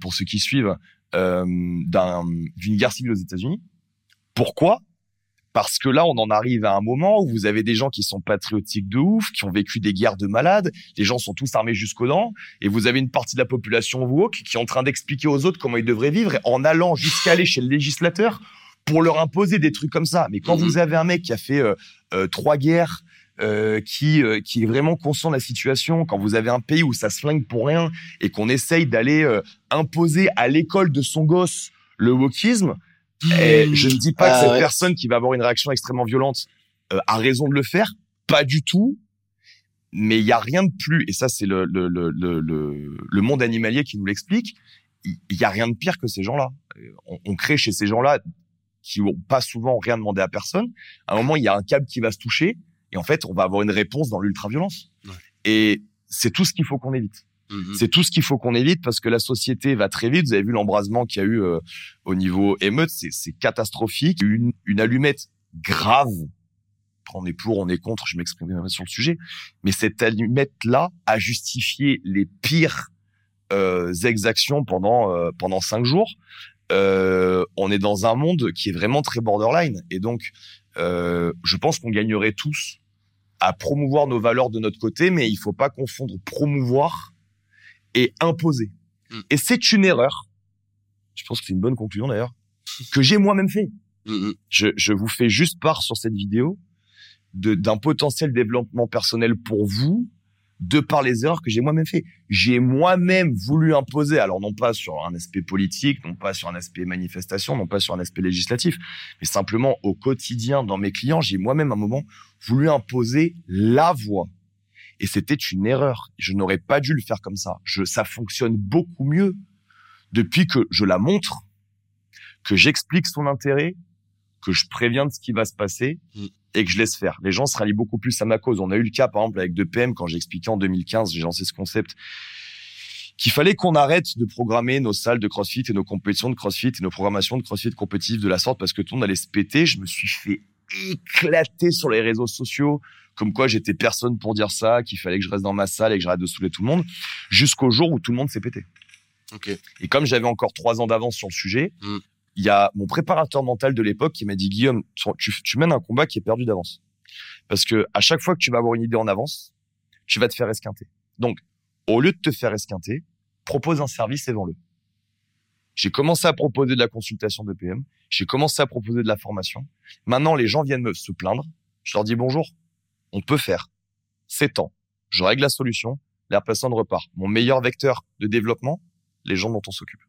pour ceux qui suivent euh, d'un- d'une guerre civile aux États-Unis. Pourquoi? Parce que là, on en arrive à un moment où vous avez des gens qui sont patriotiques de ouf, qui ont vécu des guerres de malades. Les gens sont tous armés jusqu'aux dents, et vous avez une partie de la population woke qui est en train d'expliquer aux autres comment ils devraient vivre, en allant jusqu'à aller chez le législateur pour leur imposer des trucs comme ça. Mais quand Mhm. vous avez un mec qui a fait euh, euh, trois guerres, euh, qui euh, qui est vraiment conscient de la situation, quand vous avez un pays où ça se flingue pour rien et qu'on essaye d'aller euh, imposer à l'école de son gosse le wokisme, et je ne dis pas que Ah, cette ouais. personne qui va avoir une réaction extrêmement violente euh, a raison de le faire, pas du tout. Mais il y a rien de plus, et ça c'est le, le, le, le, le, monde animalier qui nous l'explique, il y a rien de pire que ces gens-là. Euh, On, on crée chez ces gens-là qui ont pas souvent rien demandé à personne. À un moment, il y a un câble qui va se toucher, et en fait, on va avoir une réponse dans l'ultra-violence. Ouais. Et c'est tout ce qu'il faut qu'on évite. Mhm. C'est tout ce qu'il faut qu'on évite parce que la société va très vite. Vous avez vu l'embrasement qu'il y a eu euh, au niveau émeute, c'est, catastrophique. Une, une allumette grave. On est pour, on est contre, je m'exprimerai sur le sujet. Mais cette allumette-là a justifié les pires euh, exactions pendant euh, pendant cinq jours. Euh, on est dans un monde qui est vraiment très borderline et donc euh, je pense qu'on gagnerait tous à promouvoir nos valeurs de notre côté, mais il faut pas confondre promouvoir et imposer. Mm. Et c'est une erreur. Je pense que c'est une bonne conclusion d'ailleurs que j'ai moi-même fait. Mhm. Je, je vous fais juste part sur cette vidéo de- d'un potentiel développement personnel pour vous de par les erreurs que j'ai moi-même fait. J'ai moi-même voulu imposer, alors non pas sur un aspect politique, non pas sur un aspect manifestation, non pas sur un aspect législatif, mais simplement au quotidien dans mes clients, j'ai moi-même à un moment voulu imposer la voix. Et c'était une erreur. Je n'aurais pas dû le faire comme ça. Je, ça fonctionne beaucoup mieux depuis que je la montre, que j'explique son intérêt, que je préviens de ce qui va se passer Mm. Et que je laisse faire. Les gens se rallient beaucoup plus à ma cause. On a eu le cas, par exemple, avec 2PM, quand j'ai expliqué en 2015, j'ai lancé ce concept, qu'il fallait qu'on arrête de programmer nos salles de CrossFit et nos compétitions de CrossFit et nos programmations de CrossFit compétitives de la sorte parce que tout le monde allait se péter. Je me suis fait éclater sur les réseaux sociaux, comme quoi j'étais personne pour dire ça, qu'il fallait que je reste dans ma salle et que j'arrête de saouler tout le monde, jusqu'au jour où tout le monde s'est pété. Ok. Et comme j'avais encore trois ans d'avance sur le sujet, Mm. Il y a mon préparateur mental de l'époque qui m'a dit Guillaume, tu, mènes un combat qui est perdu d'avance. Parce que à chaque fois que tu vas avoir une idée en avance, tu vas te faire esquinter. Donc, au lieu de te faire esquinter, propose un service et vends-le. J'ai commencé à proposer de la consultation de PM. J'ai commencé à proposer de la formation. Maintenant, les gens viennent me se plaindre. Je leur dis bonjour. On peut faire. C'est temps. Je règle la solution. La personne repart. Mon meilleur vecteur de développement, les gens dont on s'occupe.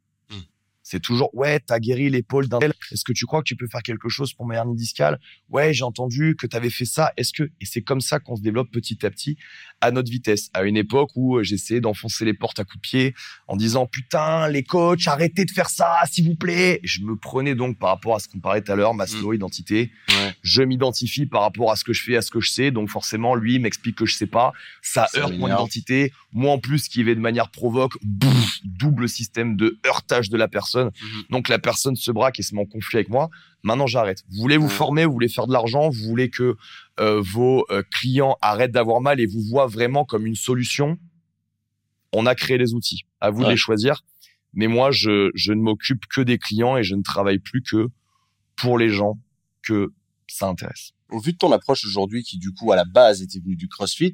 C'est toujours, ouais, t'as guéri l'épaule d'un. Est-ce que tu crois que tu peux faire quelque chose pour ma hernie discale Ouais, j'ai entendu que tu avais fait ça. Est-ce que et c'est comme ça qu'on se développe petit à petit à notre vitesse. À une époque où euh, j'essayais d'enfoncer les portes à coups de pied en disant putain les coachs arrêtez de faire ça s'il vous plaît. Je me prenais donc par rapport à ce qu'on parlait tout à l'heure, ma slow identité. Ouais. Je m'identifie par rapport à ce que je fais, à ce que je sais. Donc forcément lui m'explique que je sais pas. Ça, Ça heurte mon identité. Moi en plus qui vais de manière provoque, bouf, double système de heurtage de la personne. Mhm. Donc la personne se braque et se met en conflit avec moi. Maintenant j'arrête. Vous voulez vous Ouais. former, vous voulez faire de l'argent, vous voulez que euh, vos euh, clients arrêtent d'avoir mal et vous voient vraiment comme une solution. On a créé les outils. À vous de les choisir. Mais moi je, je ne m'occupe que des clients et je ne travaille plus que pour les gens que ça intéresse. Au vu de ton approche aujourd'hui, qui du coup à la base était venue du CrossFit,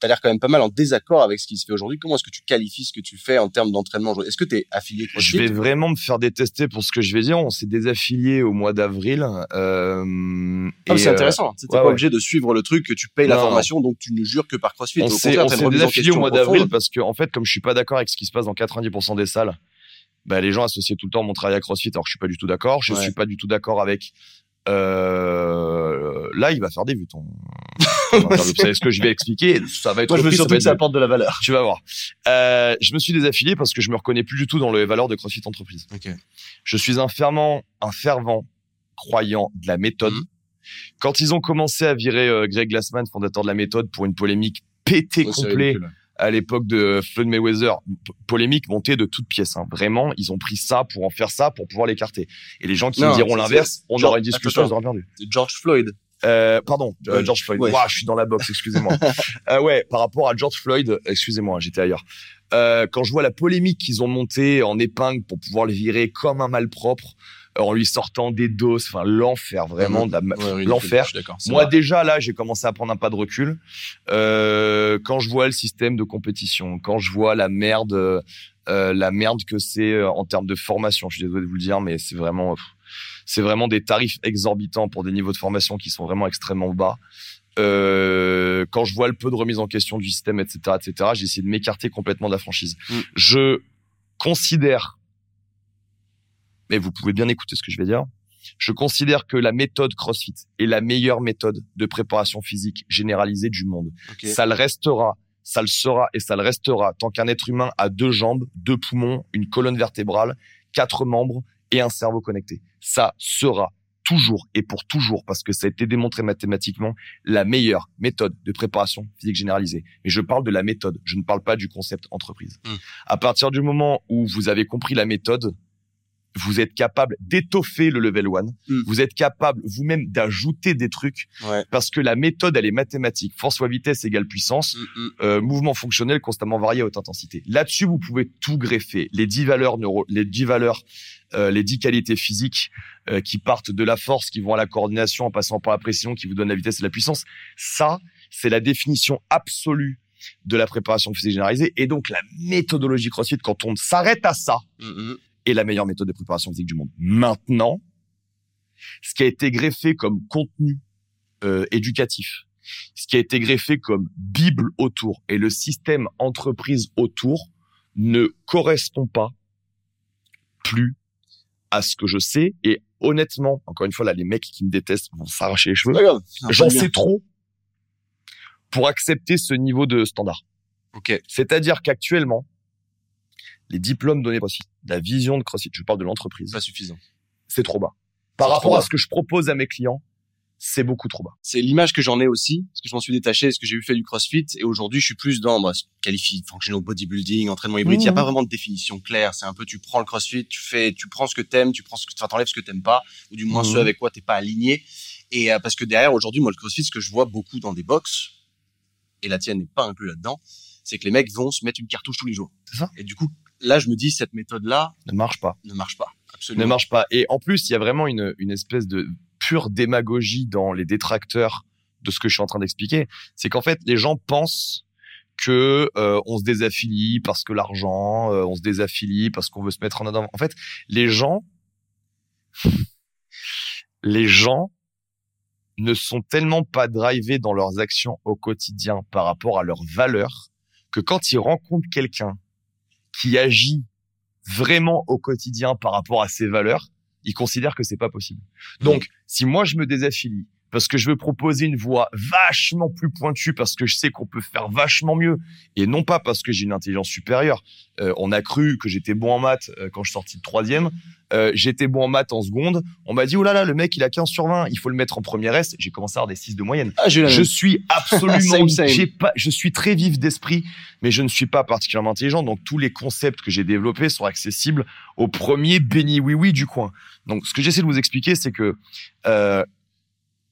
t'as l'air quand même pas mal en désaccord avec ce qui se fait aujourd'hui. Comment est-ce que tu qualifies ce que tu fais en termes d'entraînement aujourd'hui? Est-ce que tu es affilié Je CrossFit vais vraiment me faire détester pour ce que je vais dire. On s'est désaffilié au mois d'avril. Euh, Ah, c'est euh, intéressant. Tu ouais, pas ouais. obligé de suivre le truc, que tu payes la formation, donc tu ne jures que par CrossFit. on s'est désaffilié au mois d'avril parce que en fait comme je suis pas d'accord avec ce qui se passe dans 90% des salles bah, les gens associent tout le temps mon travail à CrossFit alors je suis pas du tout d'accord je Ouais. suis pas du tout d'accord avec euh... là il va faire des vues ton, savez ce que je vais expliquer ça va être Moi, je veux ça surtout va que ça apporte de la valeur. tu vas voir euh, je me suis désaffilié parce que je me reconnais plus du tout dans les valeurs de CrossFit entreprise Ok. je suis un fervent, un fervent croyant de la méthode. Mhm. Quand ils ont commencé à virer euh, Greg Glassman, fondateur de la méthode, pour une polémique Ouais, c'est complet à l'époque de Floyd Mayweather, polémique montée de toutes pièces. hein. Vraiment, ils ont pris ça pour en faire ça, pour pouvoir l'écarter. Et les gens qui Non, me diront c'est- l'inverse, on aura une discussion, ils auraient perdu. C'est George Floyd. Euh, pardon, euh. George Floyd. Ouais. Ouah, je suis dans la boxe, excusez-moi. euh, ouais, par rapport à George Floyd, excusez-moi, j'étais ailleurs. Euh, quand je vois la polémique qu'ils ont montée en épingle pour pouvoir le virer comme un malpropre, euh, en lui sortant des doses, enfin l'enfer, vraiment, de la ma- Ouais, ridicule, l'enfer. Moi vrai. déjà là, j'ai commencé à prendre un pas de recul. Euh, quand je vois le système de compétition, quand je vois la merde, euh, la merde que c'est en termes de formation, je suis désolé de vous le dire, mais c'est vraiment, pff, c'est vraiment des tarifs exorbitants pour des niveaux de formation qui sont vraiment extrêmement bas. Euh, quand je vois le peu de remise en question du système, etc., etc., j'ai essayé de m'écarter complètement de la franchise. Mm. Je considère, mais vous pouvez bien écouter ce que je vais dire. Je considère que la méthode CrossFit est la meilleure méthode de préparation physique généralisée du monde. Ça le restera, ça le sera et ça le restera tant qu'un être humain a deux jambes, deux poumons, une colonne vertébrale, quatre membres et un cerveau connecté. Ça sera toujours et pour toujours, parce que ça a été démontré mathématiquement, la meilleure méthode de préparation physique généralisée. Mais je parle de la méthode, je ne parle pas du concept entreprise. Hmm. À partir du moment où vous avez compris la méthode, vous êtes capable d'étoffer le level 1, Hmm. vous êtes capable vous-même d'ajouter des trucs, Ouais. parce que la méthode, elle est mathématique. Force fois vitesse égale puissance Mm, mm. euh, mouvement fonctionnel constamment varié à haute intensité. Là-dessus, vous pouvez tout greffer. Les dix valeurs neuro, les dix valeurs, euh, les dix qualités physiques euh, qui partent de la force, qui vont à la coordination, en passant par la précision, qui vous donnent la vitesse et la puissance. Ça, c'est la définition absolue de la préparation physique généralisée. Et donc, la méthodologie CrossFit, quand on s'arrête à ça, Mm. Est la meilleure méthode de préparation physique du monde. Maintenant, ce qui a été greffé comme contenu euh, éducatif, ce qui a été greffé comme bible autour et le système entreprise autour ne correspond pas plus à ce que je sais et honnêtement, encore une fois là, les mecs qui me détestent vont s'arracher les cheveux. Peu J'en sais trop pour accepter ce niveau de standard. Ok. C'est-à-dire qu'actuellement, les diplômes donnés CrossFit, la vision de CrossFit, je parle de l'entreprise, Pas suffisant. c'est trop bas. Par rapport à ce que je propose à mes clients, c'est beaucoup trop bas. c'est l'image que j'en ai aussi, parce que je m'en suis détaché, parce que j'ai eu fait du CrossFit, et aujourd'hui, je suis plus dans, bah, qualifie, functional bodybuilding, entraînement hybride. Il n'y a pas vraiment de définition claire. C'est un peu, tu prends le CrossFit, tu fais, tu prends ce que t'aimes, tu prends ce que, enfin, t'enlèves ce que t'aimes pas, ou du moins Mhm. ce avec quoi t'es pas aligné. Et, euh, parce que derrière, aujourd'hui, moi, le CrossFit, ce que je vois beaucoup dans des box, et la tienne n'est pas inclus là-dedans, c'est que les mecs vont se mettre une cartouche tous les jours. C'est ça. Et du coup, là, je me dis, cette méthode-là Ne marche pas. ne marche pas. Ne Absolument. marche pas. Et en plus, il y a vraiment une, une espèce de pure démagogie dans les détracteurs de ce que je suis en train d'expliquer. C'est qu'en fait, les gens pensent que euh, on se désaffilie parce que l'argent, euh, on se désaffilie parce qu'on veut se mettre en avant. En fait, les gens, les gens ne sont tellement pas drivés dans leurs actions au quotidien par rapport à leurs valeurs que quand ils rencontrent quelqu'un qui agit vraiment au quotidien par rapport à ses valeurs, ils considèrent que c'est pas possible. Donc, si moi je me désaffilie parce que je veux proposer une voie vachement plus pointue parce que je sais qu'on peut faire vachement mieux et non pas parce que j'ai une intelligence supérieure. Euh, on a cru que j'étais bon en maths euh, quand je suis sorti de troisième. Euh, j'étais bon en maths en seconde. On m'a dit, oh là là, le mec, il a 15 sur 20. Il faut le mettre en première S. J'ai commencé à avoir des 6 de moyenne. Ah, Je suis absolument, Same, pas, je suis très vif d'esprit, mais je ne suis pas particulièrement intelligent. Donc tous les concepts que j'ai développés sont accessibles au premier béni oui oui du coin. Donc ce que j'essaie de vous expliquer, c'est que euh,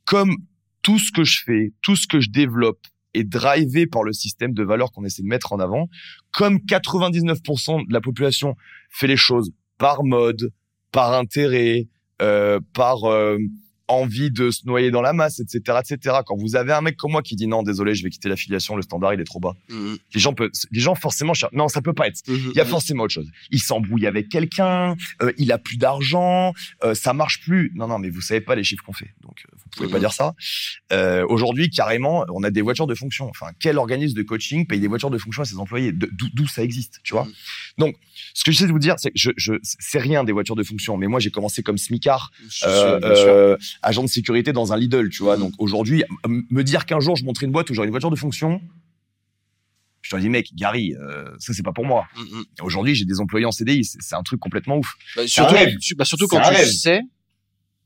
comme tout ce que je fais, tout ce que je développe est drivé par le système de valeurs qu'on essaie de mettre en avant, comme 99% de la population fait les choses par mode, par intérêt, euh, par euh, envie de se noyer dans la masse, etc., etc. Quand vous avez un mec comme moi qui dit non, désolé, je vais quitter l'affiliation, le standard il est trop bas. Mhm. Les gens peuvent, les gens forcément, cherchent- non, ça peut pas être. Mhm. Il y a forcément autre chose. Il s'embrouille avec quelqu'un, euh, il a plus d'argent, euh, ça marche plus. Non, non, mais vous savez pas les chiffres qu'on fait, donc euh, vous pouvez pas Mhm. dire ça. Euh, Aujourd'hui, carrément, on a des voitures de fonction. Enfin, quel organisme de coaching paye des voitures de fonction à ses employés? D'où ça existe, tu vois? Donc, ce que j'essaie de vous dire, c'est que je, je, c'est rien des voitures de fonction. Mais moi, j'ai commencé comme smicard, Agent de sécurité dans un Lidl, tu vois. Donc aujourd'hui, me dire qu'un jour je montrerai une boîte où j'aurai une voiture de fonction, je te dis mec, Gary, euh, ça c'est pas pour moi. Mhm. Aujourd'hui, j'ai des employés en CDI, c'est un truc complètement ouf. Bah, surtout, bah, surtout quand tu sais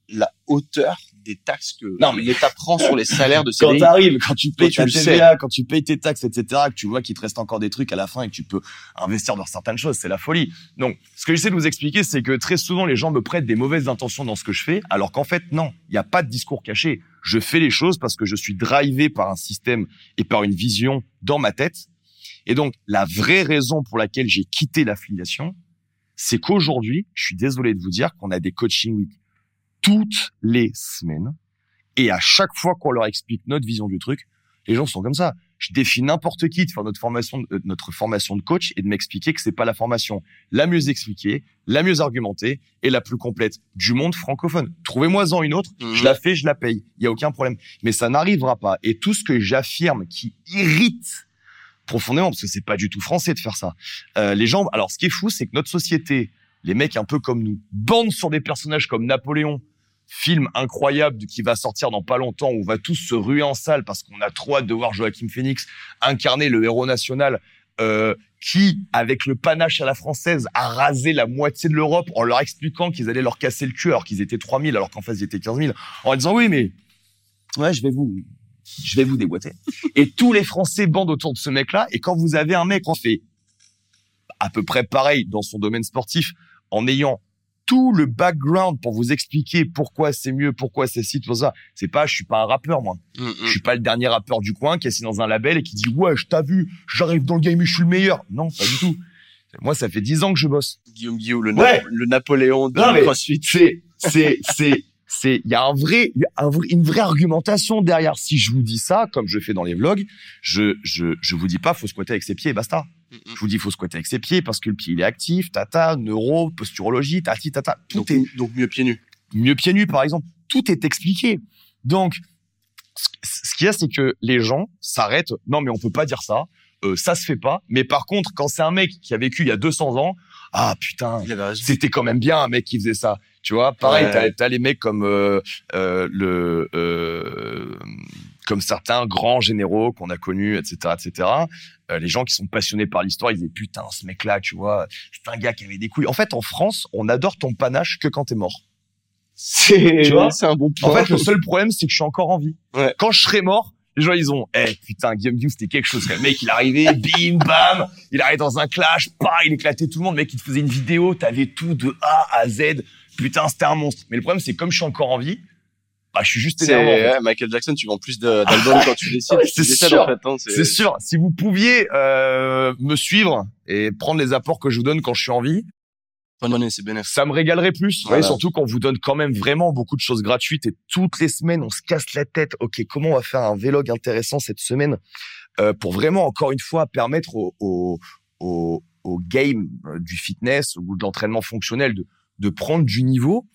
la hauteur des taxes que Non, mais- l'État prend sur les salaires de Quand CDI. t'arrives, quand tu payes Toi, ta tu TVA, quand tu payes tes taxes, etc., que tu vois qu'il te reste encore des trucs à la fin et que tu peux investir dans certaines choses, c'est la folie. Donc, ce que j'essaie de vous expliquer, c'est que très souvent, les gens me prêtent des mauvaises intentions dans ce que je fais, alors qu'en fait, non, il n'y a pas de discours caché. Je fais les choses parce que je suis drivé par un système et par une vision dans ma tête. Et donc, la vraie raison pour laquelle j'ai quitté l'affiliation, c'est qu'aujourd'hui, je suis désolé de vous dire qu'on a des coaching week toutes les semaines. Et à chaque fois qu'on leur explique notre vision du truc, les gens sont comme ça. Je défie n'importe qui de faire notre formation, de- euh, notre formation de coach et de m'expliquer que c'est pas la formation la mieux expliquée, la mieux argumentée et la plus complète du monde francophone. Trouvez-moi-en une autre, Mhm. je la fais, je la paye. Il y a aucun problème. Mais ça n'arrivera pas. Et tout ce que j'affirme qui irrite profondément, parce que c'est pas du tout français de faire ça. Euh, les gens, alors ce qui est fou, c'est que notre société, les mecs un peu comme nous, bandent sur des personnages comme Napoléon, film incroyable qui va sortir dans pas longtemps où on va tous se ruer en salle parce qu'on a trop hâte de voir Joachim Phoenix incarner le héros national euh, qui, avec le panache à la française, a rasé la moitié de l'Europe en leur expliquant qu'ils allaient leur casser le cul alors qu'ils étaient 3000 alors qu'en face ils étaient 15 000 en disant oui mais ouais je vais vous je vais vous déboîter. Et tous les Français bandent autour de ce mec-là et quand vous avez un mec qui fait à peu près pareil dans son domaine sportif en ayant tout le background pour vous expliquer pourquoi c'est mieux, pourquoi c'est ci, tout ça. C'est pas, je suis pas un rappeur, moi. Mhm. Je suis pas le dernier rappeur du coin qui est assis dans un label et qui dit, ouais, je t'as vu, j'arrive dans le game et je suis le meilleur. Non, pas du tout. Moi, ça fait dix ans que je bosse. Guillaume Guillaume, le, Ouais. Le Napoléon du Non, mais-. C'est, c'est, c'est, c'est, il y a un vrai, il y a un vrai- une vraie argumentation derrière. Si je vous dis ça, comme je fais dans les vlogs, je, je, je vous dis pas, faut squatter avec ses pieds et basta. Je vous dis, faut squatter avec ses pieds parce que le pied, il est actif, tata, neuro, posturologie, tati, tata. Tout Donc, est, donc mieux pieds nus. mieux pieds nus, par exemple. Tout est expliqué. Donc, ce qu'il y a, c'est que les gens s'arrêtent. Non, mais on peut pas dire ça. Euh, ça se fait pas. Mais par contre, quand c'est un mec qui a vécu il y a 200 ans, ah putain, Il c'était quand même bien un mec qui faisait ça. Tu vois, pareil, Ouais. t'as, t'as les mecs comme euh, euh, le euh, comme certains grands généraux qu'on a connus, etc., etc. Euh, les gens qui sont passionnés par l'histoire, ils disent putain, ce mec-là, tu vois, c'est un gars qui avait des couilles. En fait, en France, on adore ton panache que quand t'es mort. C'est Tu vois c'est un bon point. En fait, le seul problème, c'est que je suis encore en vie. Ouais. Quand je serai mort, les gens, ils ont, eh, putain, Guillaume Guillaume, c'était quelque chose. Le mec, il arrivait, bim, bam, il arrivait dans un clash, pas, il éclatait tout le monde. Le mec, il te faisait une vidéo, t'avais tout de A à Z. Putain, c'était un monstre. Mais le problème, c'est que comme je suis encore en vie, bah, je suis juste ouais, Michael Jackson, tu vends plus d'albums quand tu décides. C'est sûr. en fait, hein, C'est sûr. Si vous pouviez euh, me suivre et prendre les apports que je vous donne quand je suis en vie, ça me régalerait plus. Voilà. voyez, surtout qu'on vous donne quand même vraiment beaucoup de choses gratuites et toutes les semaines, on se casse la tête. OK, comment on va faire un vlog intéressant cette semaine euh, pour vraiment, encore une fois, permettre au, au, au, au game euh, du fitness ou de l'entraînement fonctionnel de, de prendre du niveau.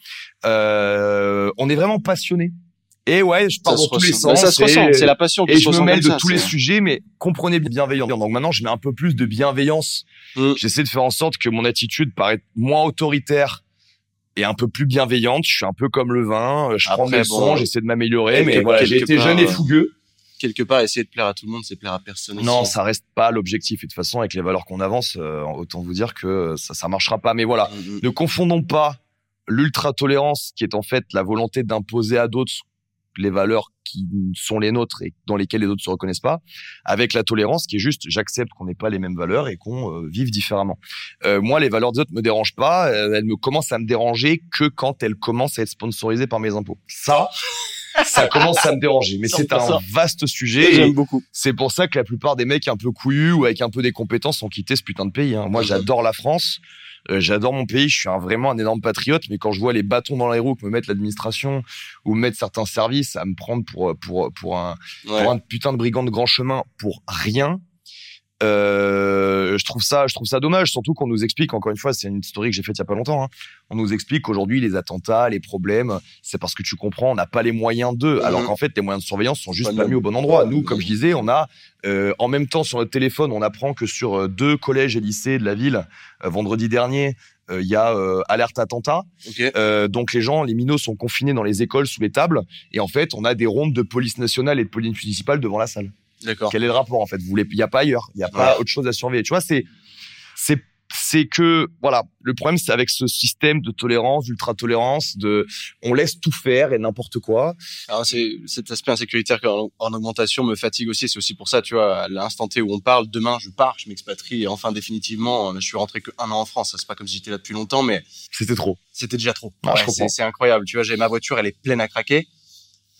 Euh, on est vraiment passionné. Et ouais, je pars dans tous les sens. Ça se ressent. C'est la passion qui et se je me mêle de ça, tous les sujets, mais comprenez bien bienveillant. Donc maintenant, je mets un peu plus de bienveillance. Mm. J'essaie de faire en sorte que mon attitude paraît moins autoritaire et un peu plus bienveillante. Je suis un peu comme le vin. Je prends Après, des leçons, bon, j'essaie de m'améliorer, mais voilà, j'ai été jeune et euh, fougueux. Quelque part, essayer de plaire à tout le monde, c'est plaire à personne. Non, aussi. ça reste pas l'objectif. Et de toute façon, avec les valeurs qu'on avance, euh, autant vous dire que ça, ça marchera pas. Mais voilà, Mhm. ne confondons pas l'ultra-tolérance, qui est en fait la volonté d'imposer à d'autres les valeurs qui sont les nôtres et dans lesquelles les autres se reconnaissent pas, avec la tolérance qui est juste j'accepte qu'on n'ait pas les mêmes valeurs et qu'on euh, vive différemment. Euh, moi, les valeurs des autres me dérangent pas. elles me commencent à me déranger que quand elles commencent à être sponsorisées par mes impôts. Ça, ça commence à me déranger. Mais c'est un 100%. vaste sujet. et- J'aime beaucoup. c'est pour ça que la plupart des mecs un peu couillus ou avec un peu des compétences ont quitté ce putain de pays. hein. Moi, j'adore la France. euh, j'adore mon pays. Je suis un, vraiment un énorme patriote. Mais quand je vois les bâtons dans les roues que me mettent l'administration ou me mettent certains services à me prendre pour, pour, pour, un, Ouais. pour un putain de brigand de grand chemin pour rien, euh, je trouve ça, je trouve ça dommage. Surtout qu'on nous explique, encore une fois, c'est une story que j'ai faite il y a pas longtemps. hein. On nous explique qu'aujourd'hui, les attentats, les problèmes, c'est parce que tu comprends, on n'a pas les moyens d'eux. Alors Mhm. qu'en fait, les moyens de surveillance sont juste Pas mis au bon endroit. Nous, comme je disais, on a euh, en même temps sur notre téléphone, on apprend que sur euh, deux collèges et lycées de la ville, euh, vendredi dernier, euh, il y a euh, alerte attentat. Ok. Euh, donc les gens, les minots sont confinés dans les écoles sous les tables. Et en fait, on a des rondes de police nationale et de police municipale devant la salle. D'accord. Quel est le rapport en fait? Vous voulez, il y a pas ailleurs, il y a pas Ouais. autre chose à surveiller. Tu vois, c'est c'est c'est que voilà, le problème c'est avec ce système de tolérance, d'ultra tolérance, de on laisse tout faire et n'importe quoi. Alors c'est cet aspect insécuritaire en, en augmentation me fatigue aussi. C'est aussi pour ça, tu vois, à l'instant T où on parle, demain je pars, je m'expatrie et enfin définitivement, je suis rentré que un an en France. C'est pas comme si j'étais là depuis longtemps, mais C'était trop. c'était déjà trop. Ah, Ouais, c'est incroyable. Tu vois, j'ai ma voiture, elle est pleine à craquer.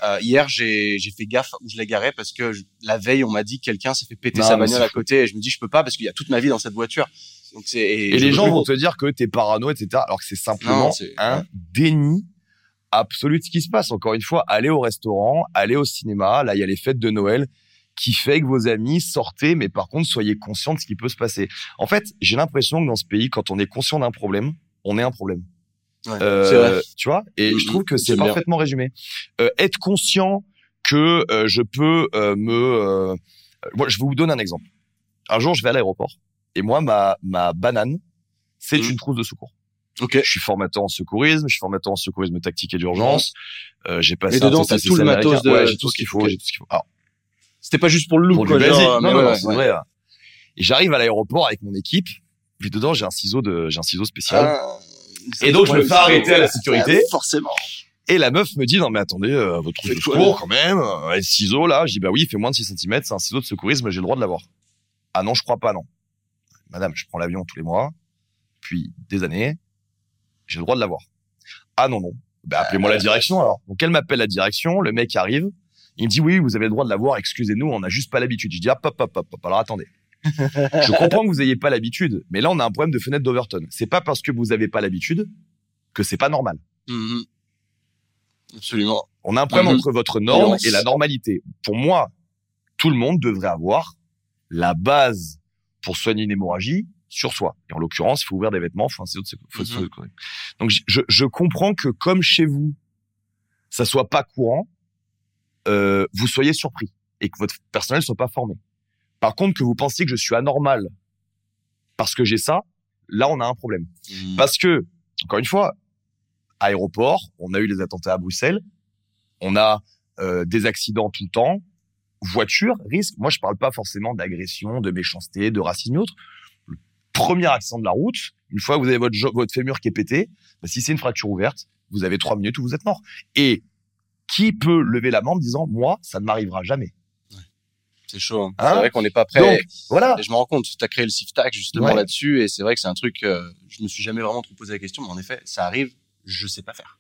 Euh, hier, j'ai fait gaffe où je l'ai garée parce que je- la veille, on m'a dit que quelqu'un s'est fait péter Non, sa bagnole à côté et je me dis je peux pas parce qu'il y a toute ma vie dans cette voiture. Donc Et, je les gens vont te dire que t'es parano, etc. Alors que c'est simplement Non, un déni absolu de ce qui se passe. Encore une fois, allez au restaurant, allez au cinéma. Là, il y a les fêtes de Noël. Qui fait avec vos amis, sortez, mais par contre, soyez conscient de ce qui peut se passer. En fait, j'ai l'impression que dans ce pays, quand on est conscient d'un problème, on est un problème. Ouais, Euh, c'est vrai. tu vois Et je trouve que c'est bien. parfaitement résumé. Euh, être conscient que euh, je peux euh, me... euh, moi, je vous donne un exemple. Un jour, je vais à l'aéroport et moi, ma, ma banane, c'est Mhm. une trousse de secours. Ok. Je suis formateur en secourisme, je suis formateur en secourisme tactique et d'urgence. Euh, j'ai passé un dedans, t'as tout le matos de- Ouais, j'ai tout ce qu'il faut, j'ai tout ce qu'il faut. Alors, C'était pas juste pour le look, pour quoi, basique. genre, non, non, ouais, non, c'est ouais. vrai. Et j'arrive à l'aéroport avec mon équipe. Et dedans, j'ai un ciseau de, j'ai un ciseau spécial. Ah, Et donc, je me fais arrêter à la sécurité. Forcément. Et la meuf me dit, non, mais attendez, euh, votre trousse de secours, quand même, euh, ciseau, là. Je dis, bah oui, il fait moins de 6 cm, c'est un ciseau de secourisme, j'ai le droit de l'avoir. Ah non, je crois pas, non. Madame, je prends l'avion tous les mois, depuis des années, j'ai le droit de l'avoir. Ah non, non. Bah, appelez-moi la direction, alors. Donc, elle m'appelle la direction, le mec arrive, il me dit, oui, vous avez le droit de l'avoir, excusez-nous, on n'a juste pas l'habitude. Je dis, hop, hop, hop, hop, hop, alors attendez. Je comprends que vous ayez pas l'habitude, mais là, on a un problème de fenêtre d'Overton. C'est pas parce que vous avez pas l'habitude que c'est pas normal. Mhm. Absolument. On a un problème Mhm. entre votre norme et la normalité. Pour moi, tout le monde devrait avoir la base pour soigner une hémorragie sur soi. Et en l'occurrence, il faut ouvrir des vêtements, enfin, c'est autre, faut- faut- Donc, je- je, je comprends que comme chez vous, ça soit pas courant, euh, vous soyez surpris et que votre personnel soit pas formé. Par contre, que vous pensiez que je suis anormal parce que j'ai ça, là, on a un problème. Mhm. Parce que, encore une fois, aéroport, on a eu les attentats à Bruxelles, on a euh, des accidents tout le temps, voiture, risque. Moi, je parle pas forcément d'agression, de méchanceté, de racisme et autres. Le premier accident de la route, une fois que vous avez votre, votre fémur qui est pété, bah, si c'est une fracture ouverte, vous avez trois minutes où vous êtes mort. Et qui peut lever la main en disant, moi, ça ne m'arrivera jamais? C'est chaud. hein. Hein c'est vrai qu'on n'est pas prêt. Donc, voilà. Et je me rends compte, tu as créé le SIFTAC justement Ouais. là-dessus, et c'est vrai que c'est un truc, euh, je me suis jamais vraiment trop posé la question, mais en effet, ça arrive, je sais pas faire.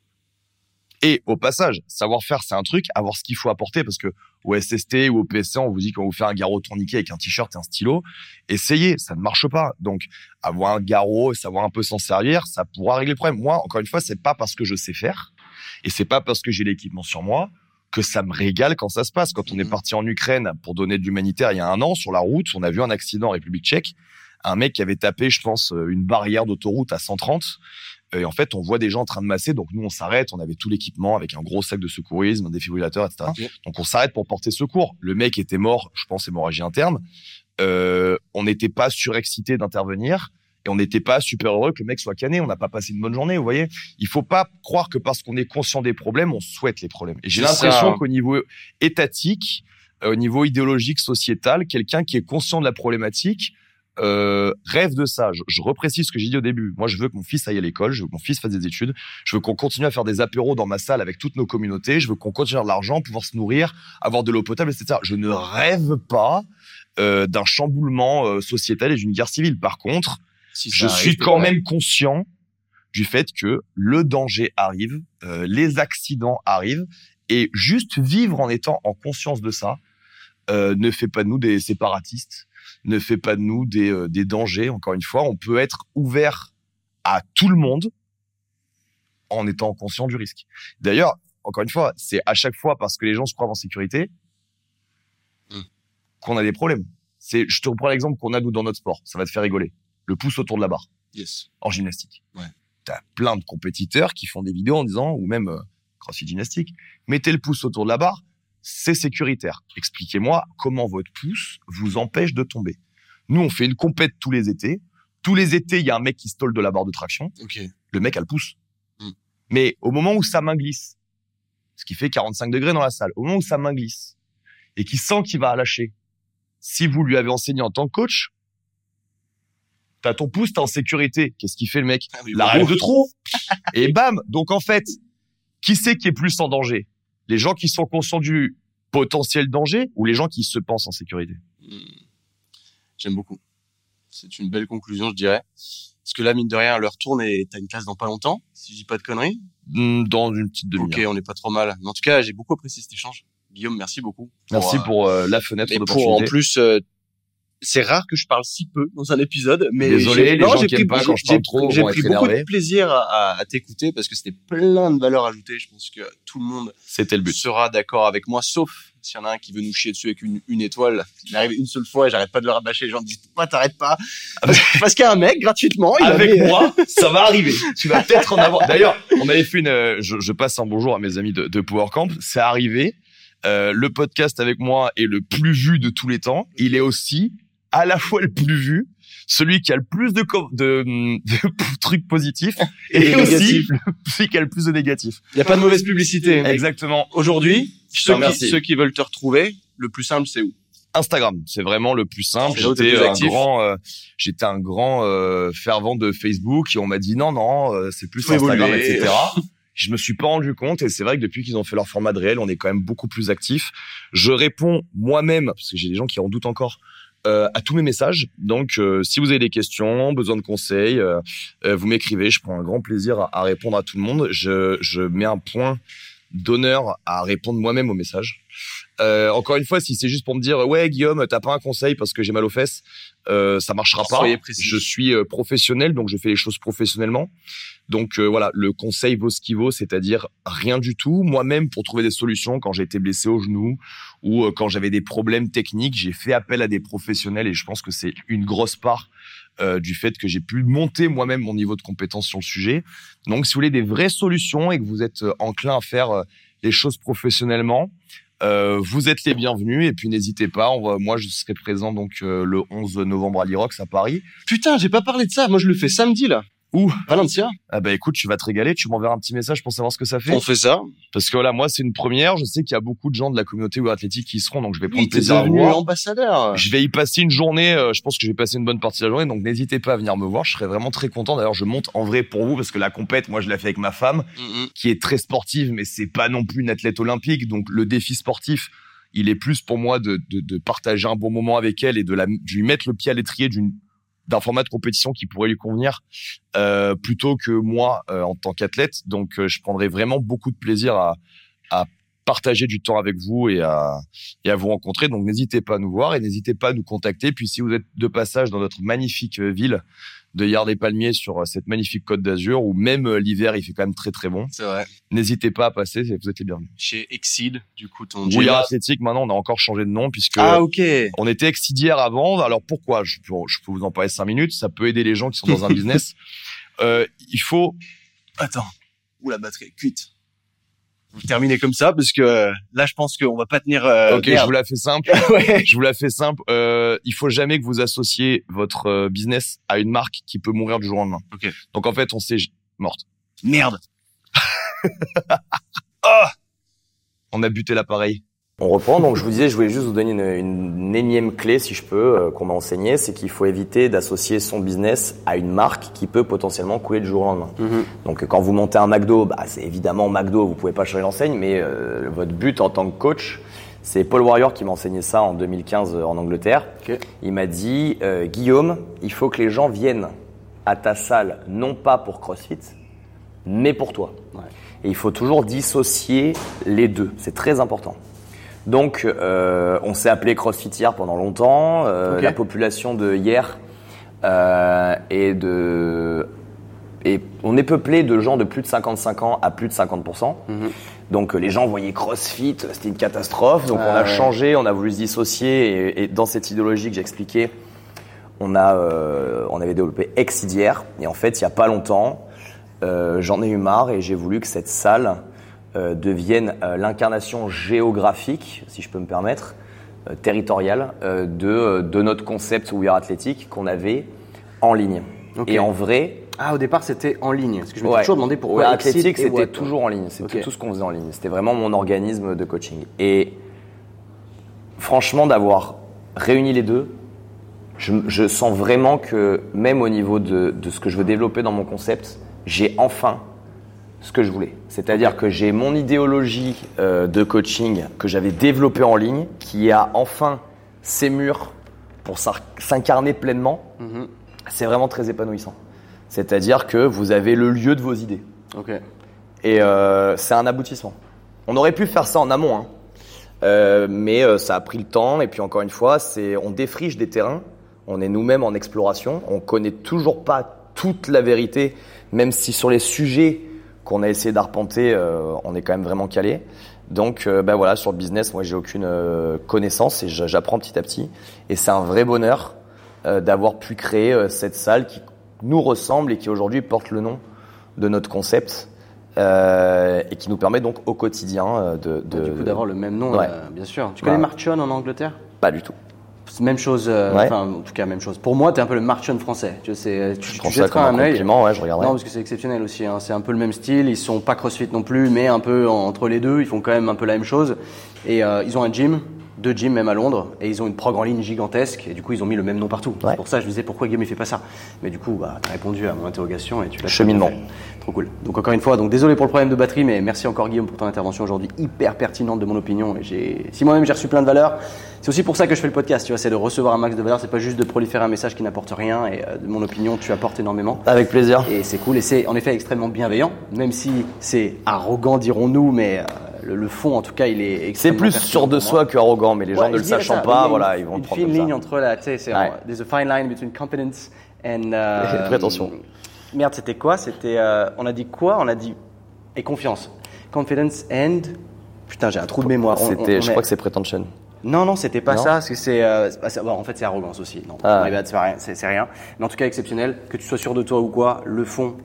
Et au passage, savoir faire, c'est un truc, avoir ce qu'il faut apporter, parce que au SST ou au PSC, on vous dit qu'on vous fait un garrot tourniquet avec un t-shirt et un stylo. Essayez, ça ne marche pas. Donc, avoir un garrot, savoir un peu s'en servir, ça pourra régler le problème. Moi, encore une fois, c'est pas parce que je sais faire, et c'est pas parce que j'ai l'équipement sur moi, que ça me régale quand ça se passe. Quand on est Mhm. parti en Ukraine pour donner de l'humanitaire il y a un an, sur la route, on a vu un accident en République tchèque. Un mec qui avait tapé, je pense, euh, une barrière d'autoroute à 130. Et en fait, on voit des gens en train de masser. Donc, nous, on s'arrête. On avait tout l'équipement avec un gros sac de secourisme, un défibrillateur, etc. Ok. Donc, on s'arrête pour porter secours. Le mec était mort, je pense, hémorragie interne. Euh, on n'était pas surexcité d'intervenir. Et on n'était pas super heureux que le mec soit cané. On n'a pas passé une bonne journée, vous voyez. Il faut pas croire que parce qu'on est conscient des problèmes, on souhaite les problèmes. Et j'ai l'impression qu'au niveau étatique, euh, au niveau idéologique, sociétal, quelqu'un qui est conscient de la problématique euh, rêve de ça. Je, je reprécise ce que j'ai dit au début. Moi, je veux que mon fils aille à l'école, je veux que mon fils fasse des études, je veux qu'on continue à faire des apéros dans ma salle avec toutes nos communautés, je veux qu'on continue à avoir de l'argent, pouvoir se nourrir, avoir de l'eau potable, etc. Je ne rêve pas euh, d'un chamboulement euh, sociétal et d'une guerre civile. Par contre, Si je suis quand même conscient du fait que le danger arrive, euh, les accidents arrivent, et juste vivre en étant en conscience de ça euh, ne fait pas de nous des séparatistes, ne fait pas de nous des, euh, des dangers. Encore une fois, on peut être ouvert à tout le monde en étant conscient du risque. D'ailleurs, encore une fois, c'est à chaque fois parce que les gens se croient en sécurité Hmm. qu'on a des problèmes. C'est, je te reprends l'exemple qu'on a nous dans notre sport. Ça va te faire rigoler. Le pouce autour de la barre Yes. en gymnastique. Ouais. T'as plein de compétiteurs qui font des vidéos en disant, ou même euh, CrossFit gymnastique, mettez le pouce autour de la barre, c'est sécuritaire. Expliquez-moi comment votre pouce vous empêche de tomber. Nous, on fait une compète tous les étés. Tous les étés, il y a un mec qui stole de la barre de traction. Ok. Le mec a le pouce. Mm. Mais au moment où sa main glisse, ce qui fait 45 degrés dans la salle, au moment où sa main glisse et qu'il sent qu'il va lâcher, si vous lui avez enseigné en tant que coach, t'as ton pouce, t'es en sécurité. Qu'est-ce qu'il fait le mec Ah oui, La règle de trop. Et bam. Donc en fait, qui c'est qui est plus en danger? Les gens qui sont conscients du potentiel danger ou les gens qui se pensent en sécurité? Hmm. J'aime beaucoup. C'est une belle conclusion, je dirais. Parce que là, mine de rien, l'heure tourne et t'as une classe dans pas longtemps, si je dis pas de conneries. Hmm, Dans une petite Ok, demi-heure. on n'est pas trop mal. Mais en tout cas, j'ai beaucoup apprécié cet échange. Guillaume, merci beaucoup. Merci euh, pour euh, la fenêtre Mais pour en plus, euh, c'est rare que je parle si peu dans un épisode, mais Désolé, j'ai- les non, gens qui pris- aiment pas quand je j'ai- parle trop J'ai pris beaucoup de plaisir à, à- à t'écouter parce que c'était plein de valeurs ajoutées. Je pense que tout le monde C'était le but. sera d'accord avec moi, sauf s'il y en a un qui veut nous chier dessus avec une, une étoile. Il m'arrive une seule fois et j'arrête pas de le rabâcher. Les gens me disent pourquoi t'arrêtes pas? Parce, parce qu'il y a un mec gratuitement. Il Avec avait- moi, ça va arriver. Tu vas peut-être en avoir. D'ailleurs, on avait fait une. euh, Je, je passe un bonjour à mes amis de, de Power Camp. C'est arrivé. Euh, le podcast avec moi est le plus vu de tous les temps. Il est aussi à la fois le plus vu, celui qui a le plus de, de, de trucs positifs, et, Et aussi celui qui a le plus de négatifs. Il y a pas de mauvaise publicité. Exactement. Aujourd'hui, Je te ceux ceux qui veulent te retrouver, le plus simple, c'est où? Instagram, c'est vraiment le plus simple. T'es J'étais un grand, euh, j'étais un grand euh, fervent de Facebook et on m'a dit non non, euh, c'est plus Instagram, évoluer. etc. Je me suis pas rendu compte et c'est vrai que depuis qu'ils ont fait leur format de réel, on est quand même beaucoup plus actif. Je réponds moi-même parce que j'ai des gens qui en doutent encore. Euh, à tous mes messages. Donc, euh, si vous avez des questions, besoin de conseils, euh, vous m'écrivez. Je prends un grand plaisir à, répondre à tout le monde. Je, je mets un point d'honneur à répondre moi-même aux messages. Encore une fois, si c'est juste pour me dire ouais Guillaume, t'as pas un conseil parce que j'ai mal aux fesses, euh, ça marchera pas. Soyez précis. Je suis euh, professionnel, donc je fais les choses professionnellement. Donc euh, voilà, le conseil vaut ce qu'il vaut, c'est-à-dire rien du tout. Moi-même, pour trouver des solutions, quand j'ai été blessé au genou ou euh, quand j'avais des problèmes techniques, j'ai fait appel à des professionnels et je pense que c'est une grosse part euh, du fait que j'ai pu monter moi-même mon niveau de compétence sur le sujet. Donc, si vous voulez des vraies solutions et que vous êtes euh, enclin à faire les choses professionnellement, euh, vous êtes les bienvenus et puis n'hésitez pas. On moi, je serai présent donc euh, le 11 novembre à l'Irox à Paris. Putain, j'ai pas parlé de ça. Moi, je le fais samedi, là. Où Valencia. Ah bah écoute, tu vas te régaler. Tu m'enverras un petit message pour savoir ce que ça fait. On fait ça. Parce que voilà, moi, c'est une première. Je sais qu'il y a beaucoup de gens de la communauté ou athlétique qui y seront, donc je vais prendre Oui, plaisir à voir. ambassadeur. Je vais y passer une journée. euh, je pense que je vais passer une bonne partie de la journée. Donc n'hésitez pas à venir me voir. Je serai vraiment très content. D'ailleurs, je monte en vrai pour vous parce que la compète, moi, je l'ai fait avec ma femme, Mhm. qui est très sportive, mais c'est pas non plus une athlète olympique. Donc le défi sportif, il est plus pour moi de, de, de partager un bon moment avec elle et de, la, de lui mettre le pied à l'étrier d'une d'un format de compétition qui pourrait lui convenir euh, plutôt que moi euh, en tant qu'athlète. Donc euh, je prendrai vraiment beaucoup de plaisir à, à partager du temps avec vous et à, et à vous rencontrer. Donc n'hésitez pas à nous voir et n'hésitez pas à nous contacter. Puis si vous êtes de passage dans notre magnifique euh, ville de Yard-des-Palmiers sur euh, cette magnifique côte d'Azur, où même euh, l'hiver il fait quand même très très bon, C'est vrai. n'hésitez pas à passer, vous êtes les bienvenus. Chez Exceed, du coup, ton. Are Athletic, maintenant on a encore changé de nom puisque Ah, ok. on était Exidière avant. Alors pourquoi? Je peux, je peux vous en parler cinq minutes. Ça peut aider les gens qui sont dans un business. Euh, il faut Attends. Où la batterie est cuite. terminer comme ça parce que là, je pense qu'on va pas tenir. Euh, ok, je vous la fais simple. ouais. Je vous la fais simple. Euh, il faut jamais que vous associez votre euh, business à une marque qui peut mourir du jour au lendemain. Ok. Donc en fait, on sait morte. Merde. On a buté l'appareil. On reprend, donc je vous disais, je voulais juste vous donner une, une énième clé, si je peux, euh, qu'on m'a enseigné, c'est qu'il faut éviter d'associer son business à une marque qui peut potentiellement couler du jour au lendemain. Donc quand vous montez un McDo, bah, c'est évidemment McDo, vous pouvez pas changer l'enseigne, mais euh, votre but en tant que coach, c'est Paul Warrior qui m'a enseigné ça en 2015 en Angleterre. Il m'a dit, euh, Guillaume, il faut que les gens viennent à ta salle, non pas pour CrossFit, mais pour toi. Et il faut toujours dissocier les deux. C'est très important. Donc, euh, on s'est appelé CrossFit hier pendant longtemps. Euh. La population de hier euh, est de et on est peuplé de gens de plus de 55 ans à plus de 50%. Donc euh, les gens voyaient CrossFit, c'était une catastrophe. Donc on a ouais. changé, on a voulu se dissocier. Et, et dans cette idéologie que j'ai expliquée, on, a, euh, on avait développé Exidière. Et en fait, il n'y a pas longtemps, euh, j'en ai eu marre et j'ai voulu que cette salle euh, devienne euh, l'incarnation géographique, si je peux me permettre, euh, territoriale, de, de notre concept We Are Athletic qu'on avait en ligne. Et en vrai, Ah, au départ, c'était en ligne. Parce que je me suis toujours demandé pourquoi Ouais, et c'était toujours en ligne. C'était tout ce qu'on faisait en ligne. C'était vraiment mon organisme de coaching. Et franchement, d'avoir réuni les deux, je, je sens vraiment que même au niveau de, de ce que je veux développer dans mon concept, j'ai enfin ce que je voulais. C'est-à-dire que j'ai mon idéologie euh, de coaching que j'avais développée en ligne, qui a enfin ses murs pour s'incarner pleinement. Mhm. C'est vraiment très épanouissant. C'est-à-dire que vous avez le lieu de vos idées. Et euh, c'est un aboutissement. On aurait pu faire ça en amont, hein. Euh, mais ça a pris le temps. Et puis encore une fois, c'est on défriche des terrains. On est nous-mêmes en exploration. On connaît toujours pas toute la vérité, même si sur les sujets qu'on a essayé d'arpenter, euh, on est quand même vraiment calé. Donc, euh, ben voilà, sur le business, moi, j'ai aucune euh, connaissance et j'apprends petit à petit. Et c'est un vrai bonheur d'avoir pu créer cette salle qui nous ressemble et qui aujourd'hui porte le nom de notre concept euh, et qui nous permet donc au quotidien de, coup, d'avoir le même nom, Ouais. euh, bien sûr. Tu Ouais. connais Marchon en Angleterre? Pas du tout. Même chose, euh, Ouais. enfin, en tout cas, même chose. Pour moi, t'es un peu le Marchon français. Tu sais, tu, Je tu comme un œil. ouais, je regarderai. Non, parce que c'est exceptionnel aussi. hein. C'est un peu le même style. Ils sont pas CrossFit non plus, mais un peu en- entre les deux. Ils font quand même un peu la même chose. Et euh, ils ont un gym, deux gyms même à Londres, et ils ont une prog en ligne gigantesque. Et du coup, ils ont mis le même nom partout. Ouais. C'est pour ça que je me disais pourquoi Guillaume il fait pas ça? Mais du coup, bah, t'as répondu à mon interrogation et tu l'as Cheminement. Trop cool. Donc encore une fois, donc désolé pour le problème de batterie, mais merci encore Guillaume pour ton intervention aujourd'hui, hyper pertinente de mon opinion. Et j'ai, si moi-même j'ai reçu plein de valeur, c'est aussi pour ça que je fais le podcast. Tu vois, c'est de recevoir un max de valeur. C'est pas juste de proliférer un message qui n'apporte rien. Et euh, de mon opinion, tu apportes énormément. Avec plaisir. Et c'est cool, et c'est en effet extrêmement bienveillant, même si c'est arrogant, dirons-nous, mais euh, le, le fond, en tout cas, il est C'est plus sûr de soi que arrogant, mais les gens Ouais, ne le sachant ça. Pas, une- voilà, ils vont une prendre fine comme ligne ça. entre la, tu sais, c'est Ouais. there's a fine line between competence and euh, Prétention. Merde, c'était quoi? C'était, euh, on a dit quoi? On a dit et confiance. Confidence and putain, j'ai un trou de mémoire. C'était, je est- crois que c'est pretension. non, non, c'était pas Non ça, parce que c'est. euh. Bon, en fait, c'est arrogance aussi. Non, Ah. rien, c'est rien. Mais en tout cas, exceptionnel. Que tu sois sûr de toi ou quoi, le fond,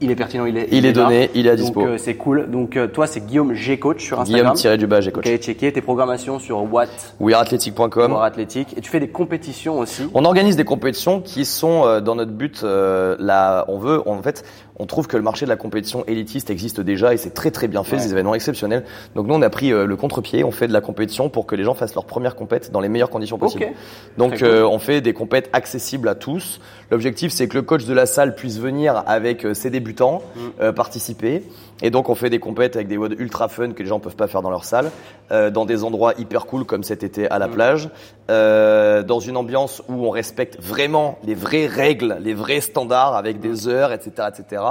il est pertinent, il est. Il est donné, il est à dispo. Donc, euh, c'est cool. Donc, euh, toi, c'est Guillaume G Coach sur Instagram. Guillaume tiré du bas, j'ai coach. Ok, checker tes programmations sur What WeAreAthletic.com. War Athlétique. Et tu fais des compétitions aussi. On organise des compétitions qui sont euh, dans notre but. euh, là, on veut, en fait, on trouve que le marché de la compétition élitiste existe déjà et c'est très très bien fait, Ouais. des événements exceptionnels. Donc nous, on a pris euh, le contre-pied, on fait de la compétition pour que les gens fassssent leur première compète dans les meilleures conditions possibles. Donc cool. euh, on fait des compètes accessibles à tous. L'objectif, c'est que le coach de la salle puisse venir avec euh, ses débutants, Mm. participer. Et donc on fait des compètes avec des WOD ultra fun que les gens peuvent pas faire dans leur salle, euh, dans des endroits hyper cool comme cet été à la Mm. plage, euh, dans une ambiance où on respecte vraiment les vraies règles, les vrais standards avec des heures, etc., etc.,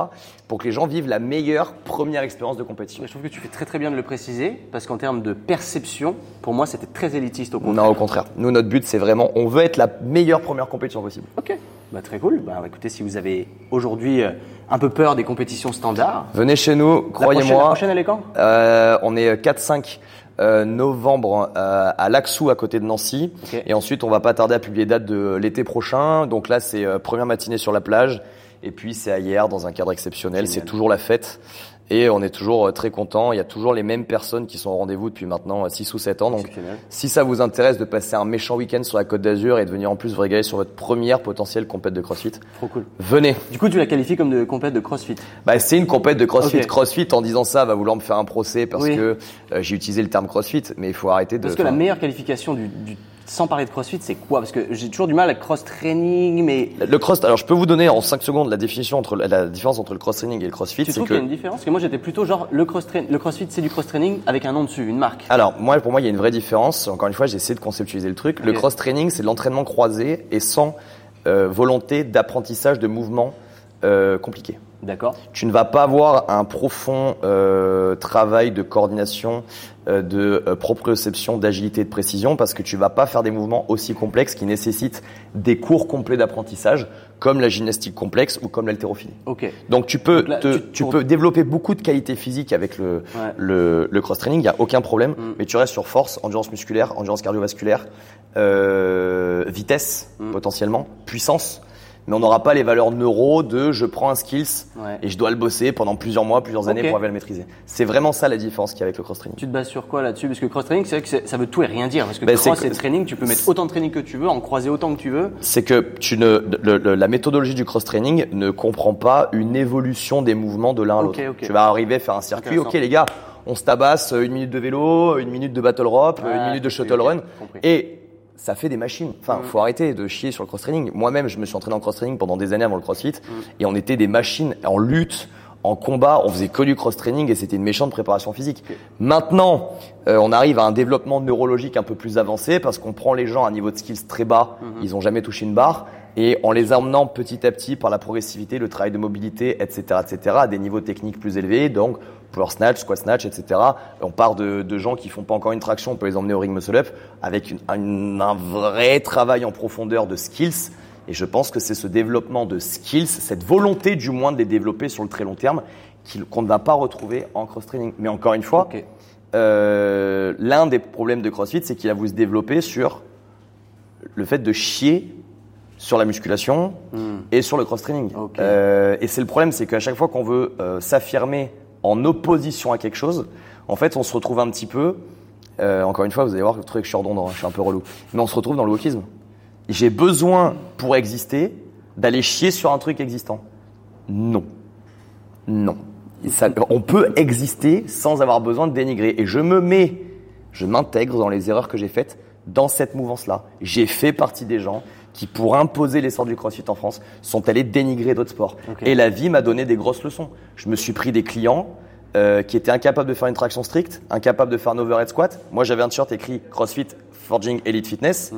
pour que les gens vivent la meilleure première expérience de compétition. Je trouve que tu fais très très bien de le préciser, parce qu'en termes de perception, pour moi, c'était très élitiste au contraire. Non, au contraire. Nous, notre but, c'est vraiment, on veut être la meilleure première compétition possible. Ok, bah, très cool. Bah, écoutez, si vous avez aujourd'hui euh, un peu peur des compétitions standards, Venez chez nous, la prochaine, la croyez-moi. prochaine, elle est quand Euh, on est 4-5 euh, novembre euh, à Laxou à côté de Nancy. Et ensuite, on va pas tarder à publier date de l'été prochain. Donc là, c'est première matinée sur la plage. Et puis c'est hier dans un cadre exceptionnel. C'est toujours la fête. Et on est toujours euh, très content. Il y a toujours les mêmes personnes qui sont au rendez-vous depuis maintenant 6 ou 7 ans. Donc, si ça vous intéresse de passer un méchant week-end sur la Côte d'Azur et de venir en plus vous régaler sur votre première potentielle compète de CrossFit, Trop cool. venez. Du coup, tu la qualifies comme de complète de CrossFit. Bah, c'est une compète de CrossFit. CrossFit, en disant ça, va vouloir me faire un procès parce Oui. que euh, j'ai utilisé le terme CrossFit, mais il faut arrêter de. Parce que la meilleure qualification du, du- sans parler de CrossFit, c'est quoi? Parce que j'ai toujours du mal à cross-training, mais Le cross, alors je peux vous donner en 5 secondes la définition entre la différence entre le cross training et le crossfit, tu trouves qu'il y a une différence? Parce que moi, j'étais plutôt genre le, cross le CrossFit, c'est du cross-training avec un nom dessus, une marque. alors moi pour moi il y a une vraie différence. Encore une fois, j'ai essayé de conceptualiser le truc. Le Ok. cross training, c'est l'entraînement croisé et sans euh, volonté d'apprentissage de mouvements euh, compliqués. D'accord Tu ne vas pas avoir un profond euh, travail de coordination, euh, de euh, proprioception, d'agilité et de précision parce que tu vas pas faire des mouvements aussi complexes qui nécessitent des cours complets d'apprentissage comme la gymnastique complexe ou comme l'haltérophilie. Ok. Donc tu peux, Donc là, te- tu- tu pour- peux développer beaucoup de qualités physiques avec le, Ouais. le, le cross-training, il n'y a aucun problème, Mm. mais tu restes sur force, endurance musculaire, endurance cardiovasculaire, euh, vitesse Mm. potentiellement, puissance, mais on n'aura pas les valeurs neuro de je prends un skills Ouais. et je dois le bosser pendant plusieurs mois, plusieurs années Ok. pour arriver à le maîtriser. C'est vraiment ça la différence qu'il y a avec le cross-training. Tu te bases sur quoi là-dessus? Parce que cross-training, c'est vrai que ça veut tout et rien dire. Parce que Ben, cross et training, tu peux mettre autant de training que tu veux, en croiser autant que tu veux. C'est que tu ne, le- le- la méthodologie du cross-training ne comprend pas une évolution des mouvements de l'un à l'autre. Tu vas arriver à faire un circuit, ok les gars, on se tabasse euh, une minute de vélo, une minute de battle rope, Ouais, une minute de shuttle run, compris. et ça fait des machines. Enfin, Mm. faut arrêter de chier sur le cross-training. Moi-même, je me suis entraîné en cross-training pendant des années avant le crossfit, Mm. et on était des machines en lutte, en combat, on faisait que du cross-training et c'était une méchante préparation physique. Maintenant, euh, on arrive à un développement neurologique un peu plus avancé parce qu'on prend les gens à un niveau de skills très bas, Mhm. ils ont jamais touché une barre, et en les emmenant petit à petit par la progressivité, le travail de mobilité, etc., etc., à des niveaux techniques plus élevés, donc power snatch, squat snatch, etc. On part de, de gens qui font pas encore une traction, on peut les emmener au ring muscle up avec une- un, un vrai travail en profondeur de skills. Et je pense que c'est ce développement de skills, cette volonté du moins de les développer sur le très long terme, qu'on ne va pas retrouver en cross-training. Mais encore une fois, euh, l'un des problèmes de CrossFit, c'est qu'il a voulu se développer sur le fait de chier sur la musculation Hmm. et sur le cross-training. Euh, et c'est le problème, c'est qu'à chaque fois qu'on veut euh, s'affirmer en opposition à quelque chose, en fait, on se retrouve un petit peu. euh, encore une fois, vous allez voir que le truc, je suis redondant, hein, je suis un peu relou. Mais on se retrouve dans le wokisme. J'ai besoin, pour exister, d'aller chier sur un truc existant. Non. Non. On peut exister sans avoir besoin de dénigrer. Et je me mets, je m'intègre dans les erreurs que j'ai faites dans cette mouvance-là. J'ai fait partie des gens qui, pour imposer l'essor du crossfit en France, sont allés dénigrer d'autres sports. Et la vie m'a donné des grosses leçons. Je me suis pris des clients euh, qui étaient incapables de faire une traction stricte, incapables de faire un overhead squat. Moi, j'avais un t-shirt écrit CrossFit Forging Elite Fitness.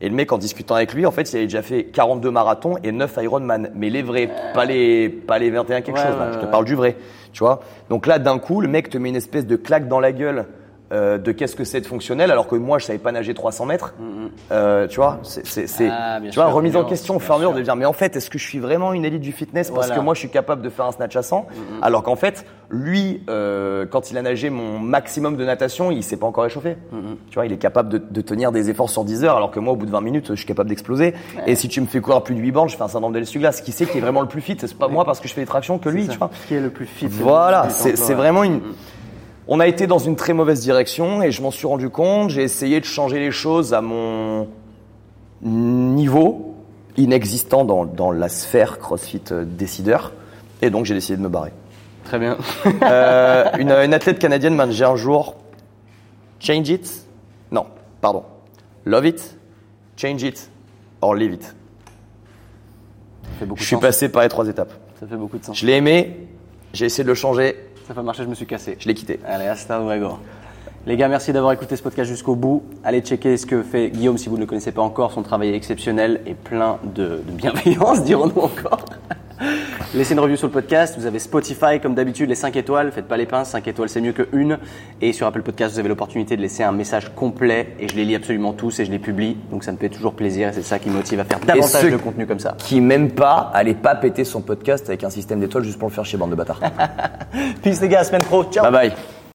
Et le mec, en discutant avec lui, en fait, il avait déjà fait 42 marathons et 9 Ironman. Mais les vrais, pas les, pas les 21 quelque Ouais, chose. là. ouais, Je te ouais. parle du vrai. Tu vois Donc là, d'un coup, le mec te met une espèce de claque dans la gueule euh, de qu'est-ce que c'est de fonctionnel, alors que moi, je savais pas nager 300 mètres. Euh, tu vois C'est, Ah, tu vois, sûr, remise en question au bien fur et à mesure sûr. de dire, mais en fait, est-ce que je suis vraiment une élite du fitness parce Voilà. que moi, je suis capable de faire un snatch à 100 Alors qu'en fait, lui, euh, quand il a nagé mon maximum de natation, il s'est pas encore échauffé. Tu vois, il est capable de, de tenir des efforts sur 10 heures, alors que moi, au bout de 20 minutes, je suis capable d'exploser. Et si tu me fais courir plus de 8 bornes, je fais un syndrome de l'essuie-glace. Qui c'est qui est vraiment le plus fit? C'est pas moi parce que je fais des tractions que lui, tu vois. Qui est le plus fit Voilà, c'est vraiment une. On a été dans une très mauvaise direction et je m'en suis rendu compte. J'ai essayé de changer les choses à mon niveau inexistant dans, dans la sphère CrossFit euh, décideur. Et donc j'ai décidé de me barrer. Très bien. Euh, une, une athlète canadienne m'a dit un jour Change it. Non, pardon. Love it, change it, or leave it. Ça fait beaucoup Je de suis sens. passé par les trois étapes. Ça fait beaucoup de sens. Je l'ai aimé, j'ai essayé de le changer, Ça fait marcher, je me suis cassé. je l'ai quitté. Allez, hasta luego. Les gars, merci d'avoir écouté ce podcast jusqu'au bout. Allez checker ce que fait Guillaume si vous ne le connaissez pas encore. Son travail est exceptionnel et plein de, de bienveillance, dirons-nous encore. Laissez une review sur le podcast. Vous avez Spotify, comme d'habitude, les 5 étoiles. Faites pas les pinces, 5 étoiles c'est mieux que une. Et sur Apple Podcast, vous avez l'opportunité de laisser un message complet. Et je les lis absolument tous et je les publie. Donc ça me fait toujours plaisir et c'est ça qui me motive à faire davantage de contenu comme ça. Qui m'aime pas, allez pas péter son podcast avec un système d'étoiles juste pour le faire chez bande de bâtards. Peace les gars, semaine pro. Ciao bye bye.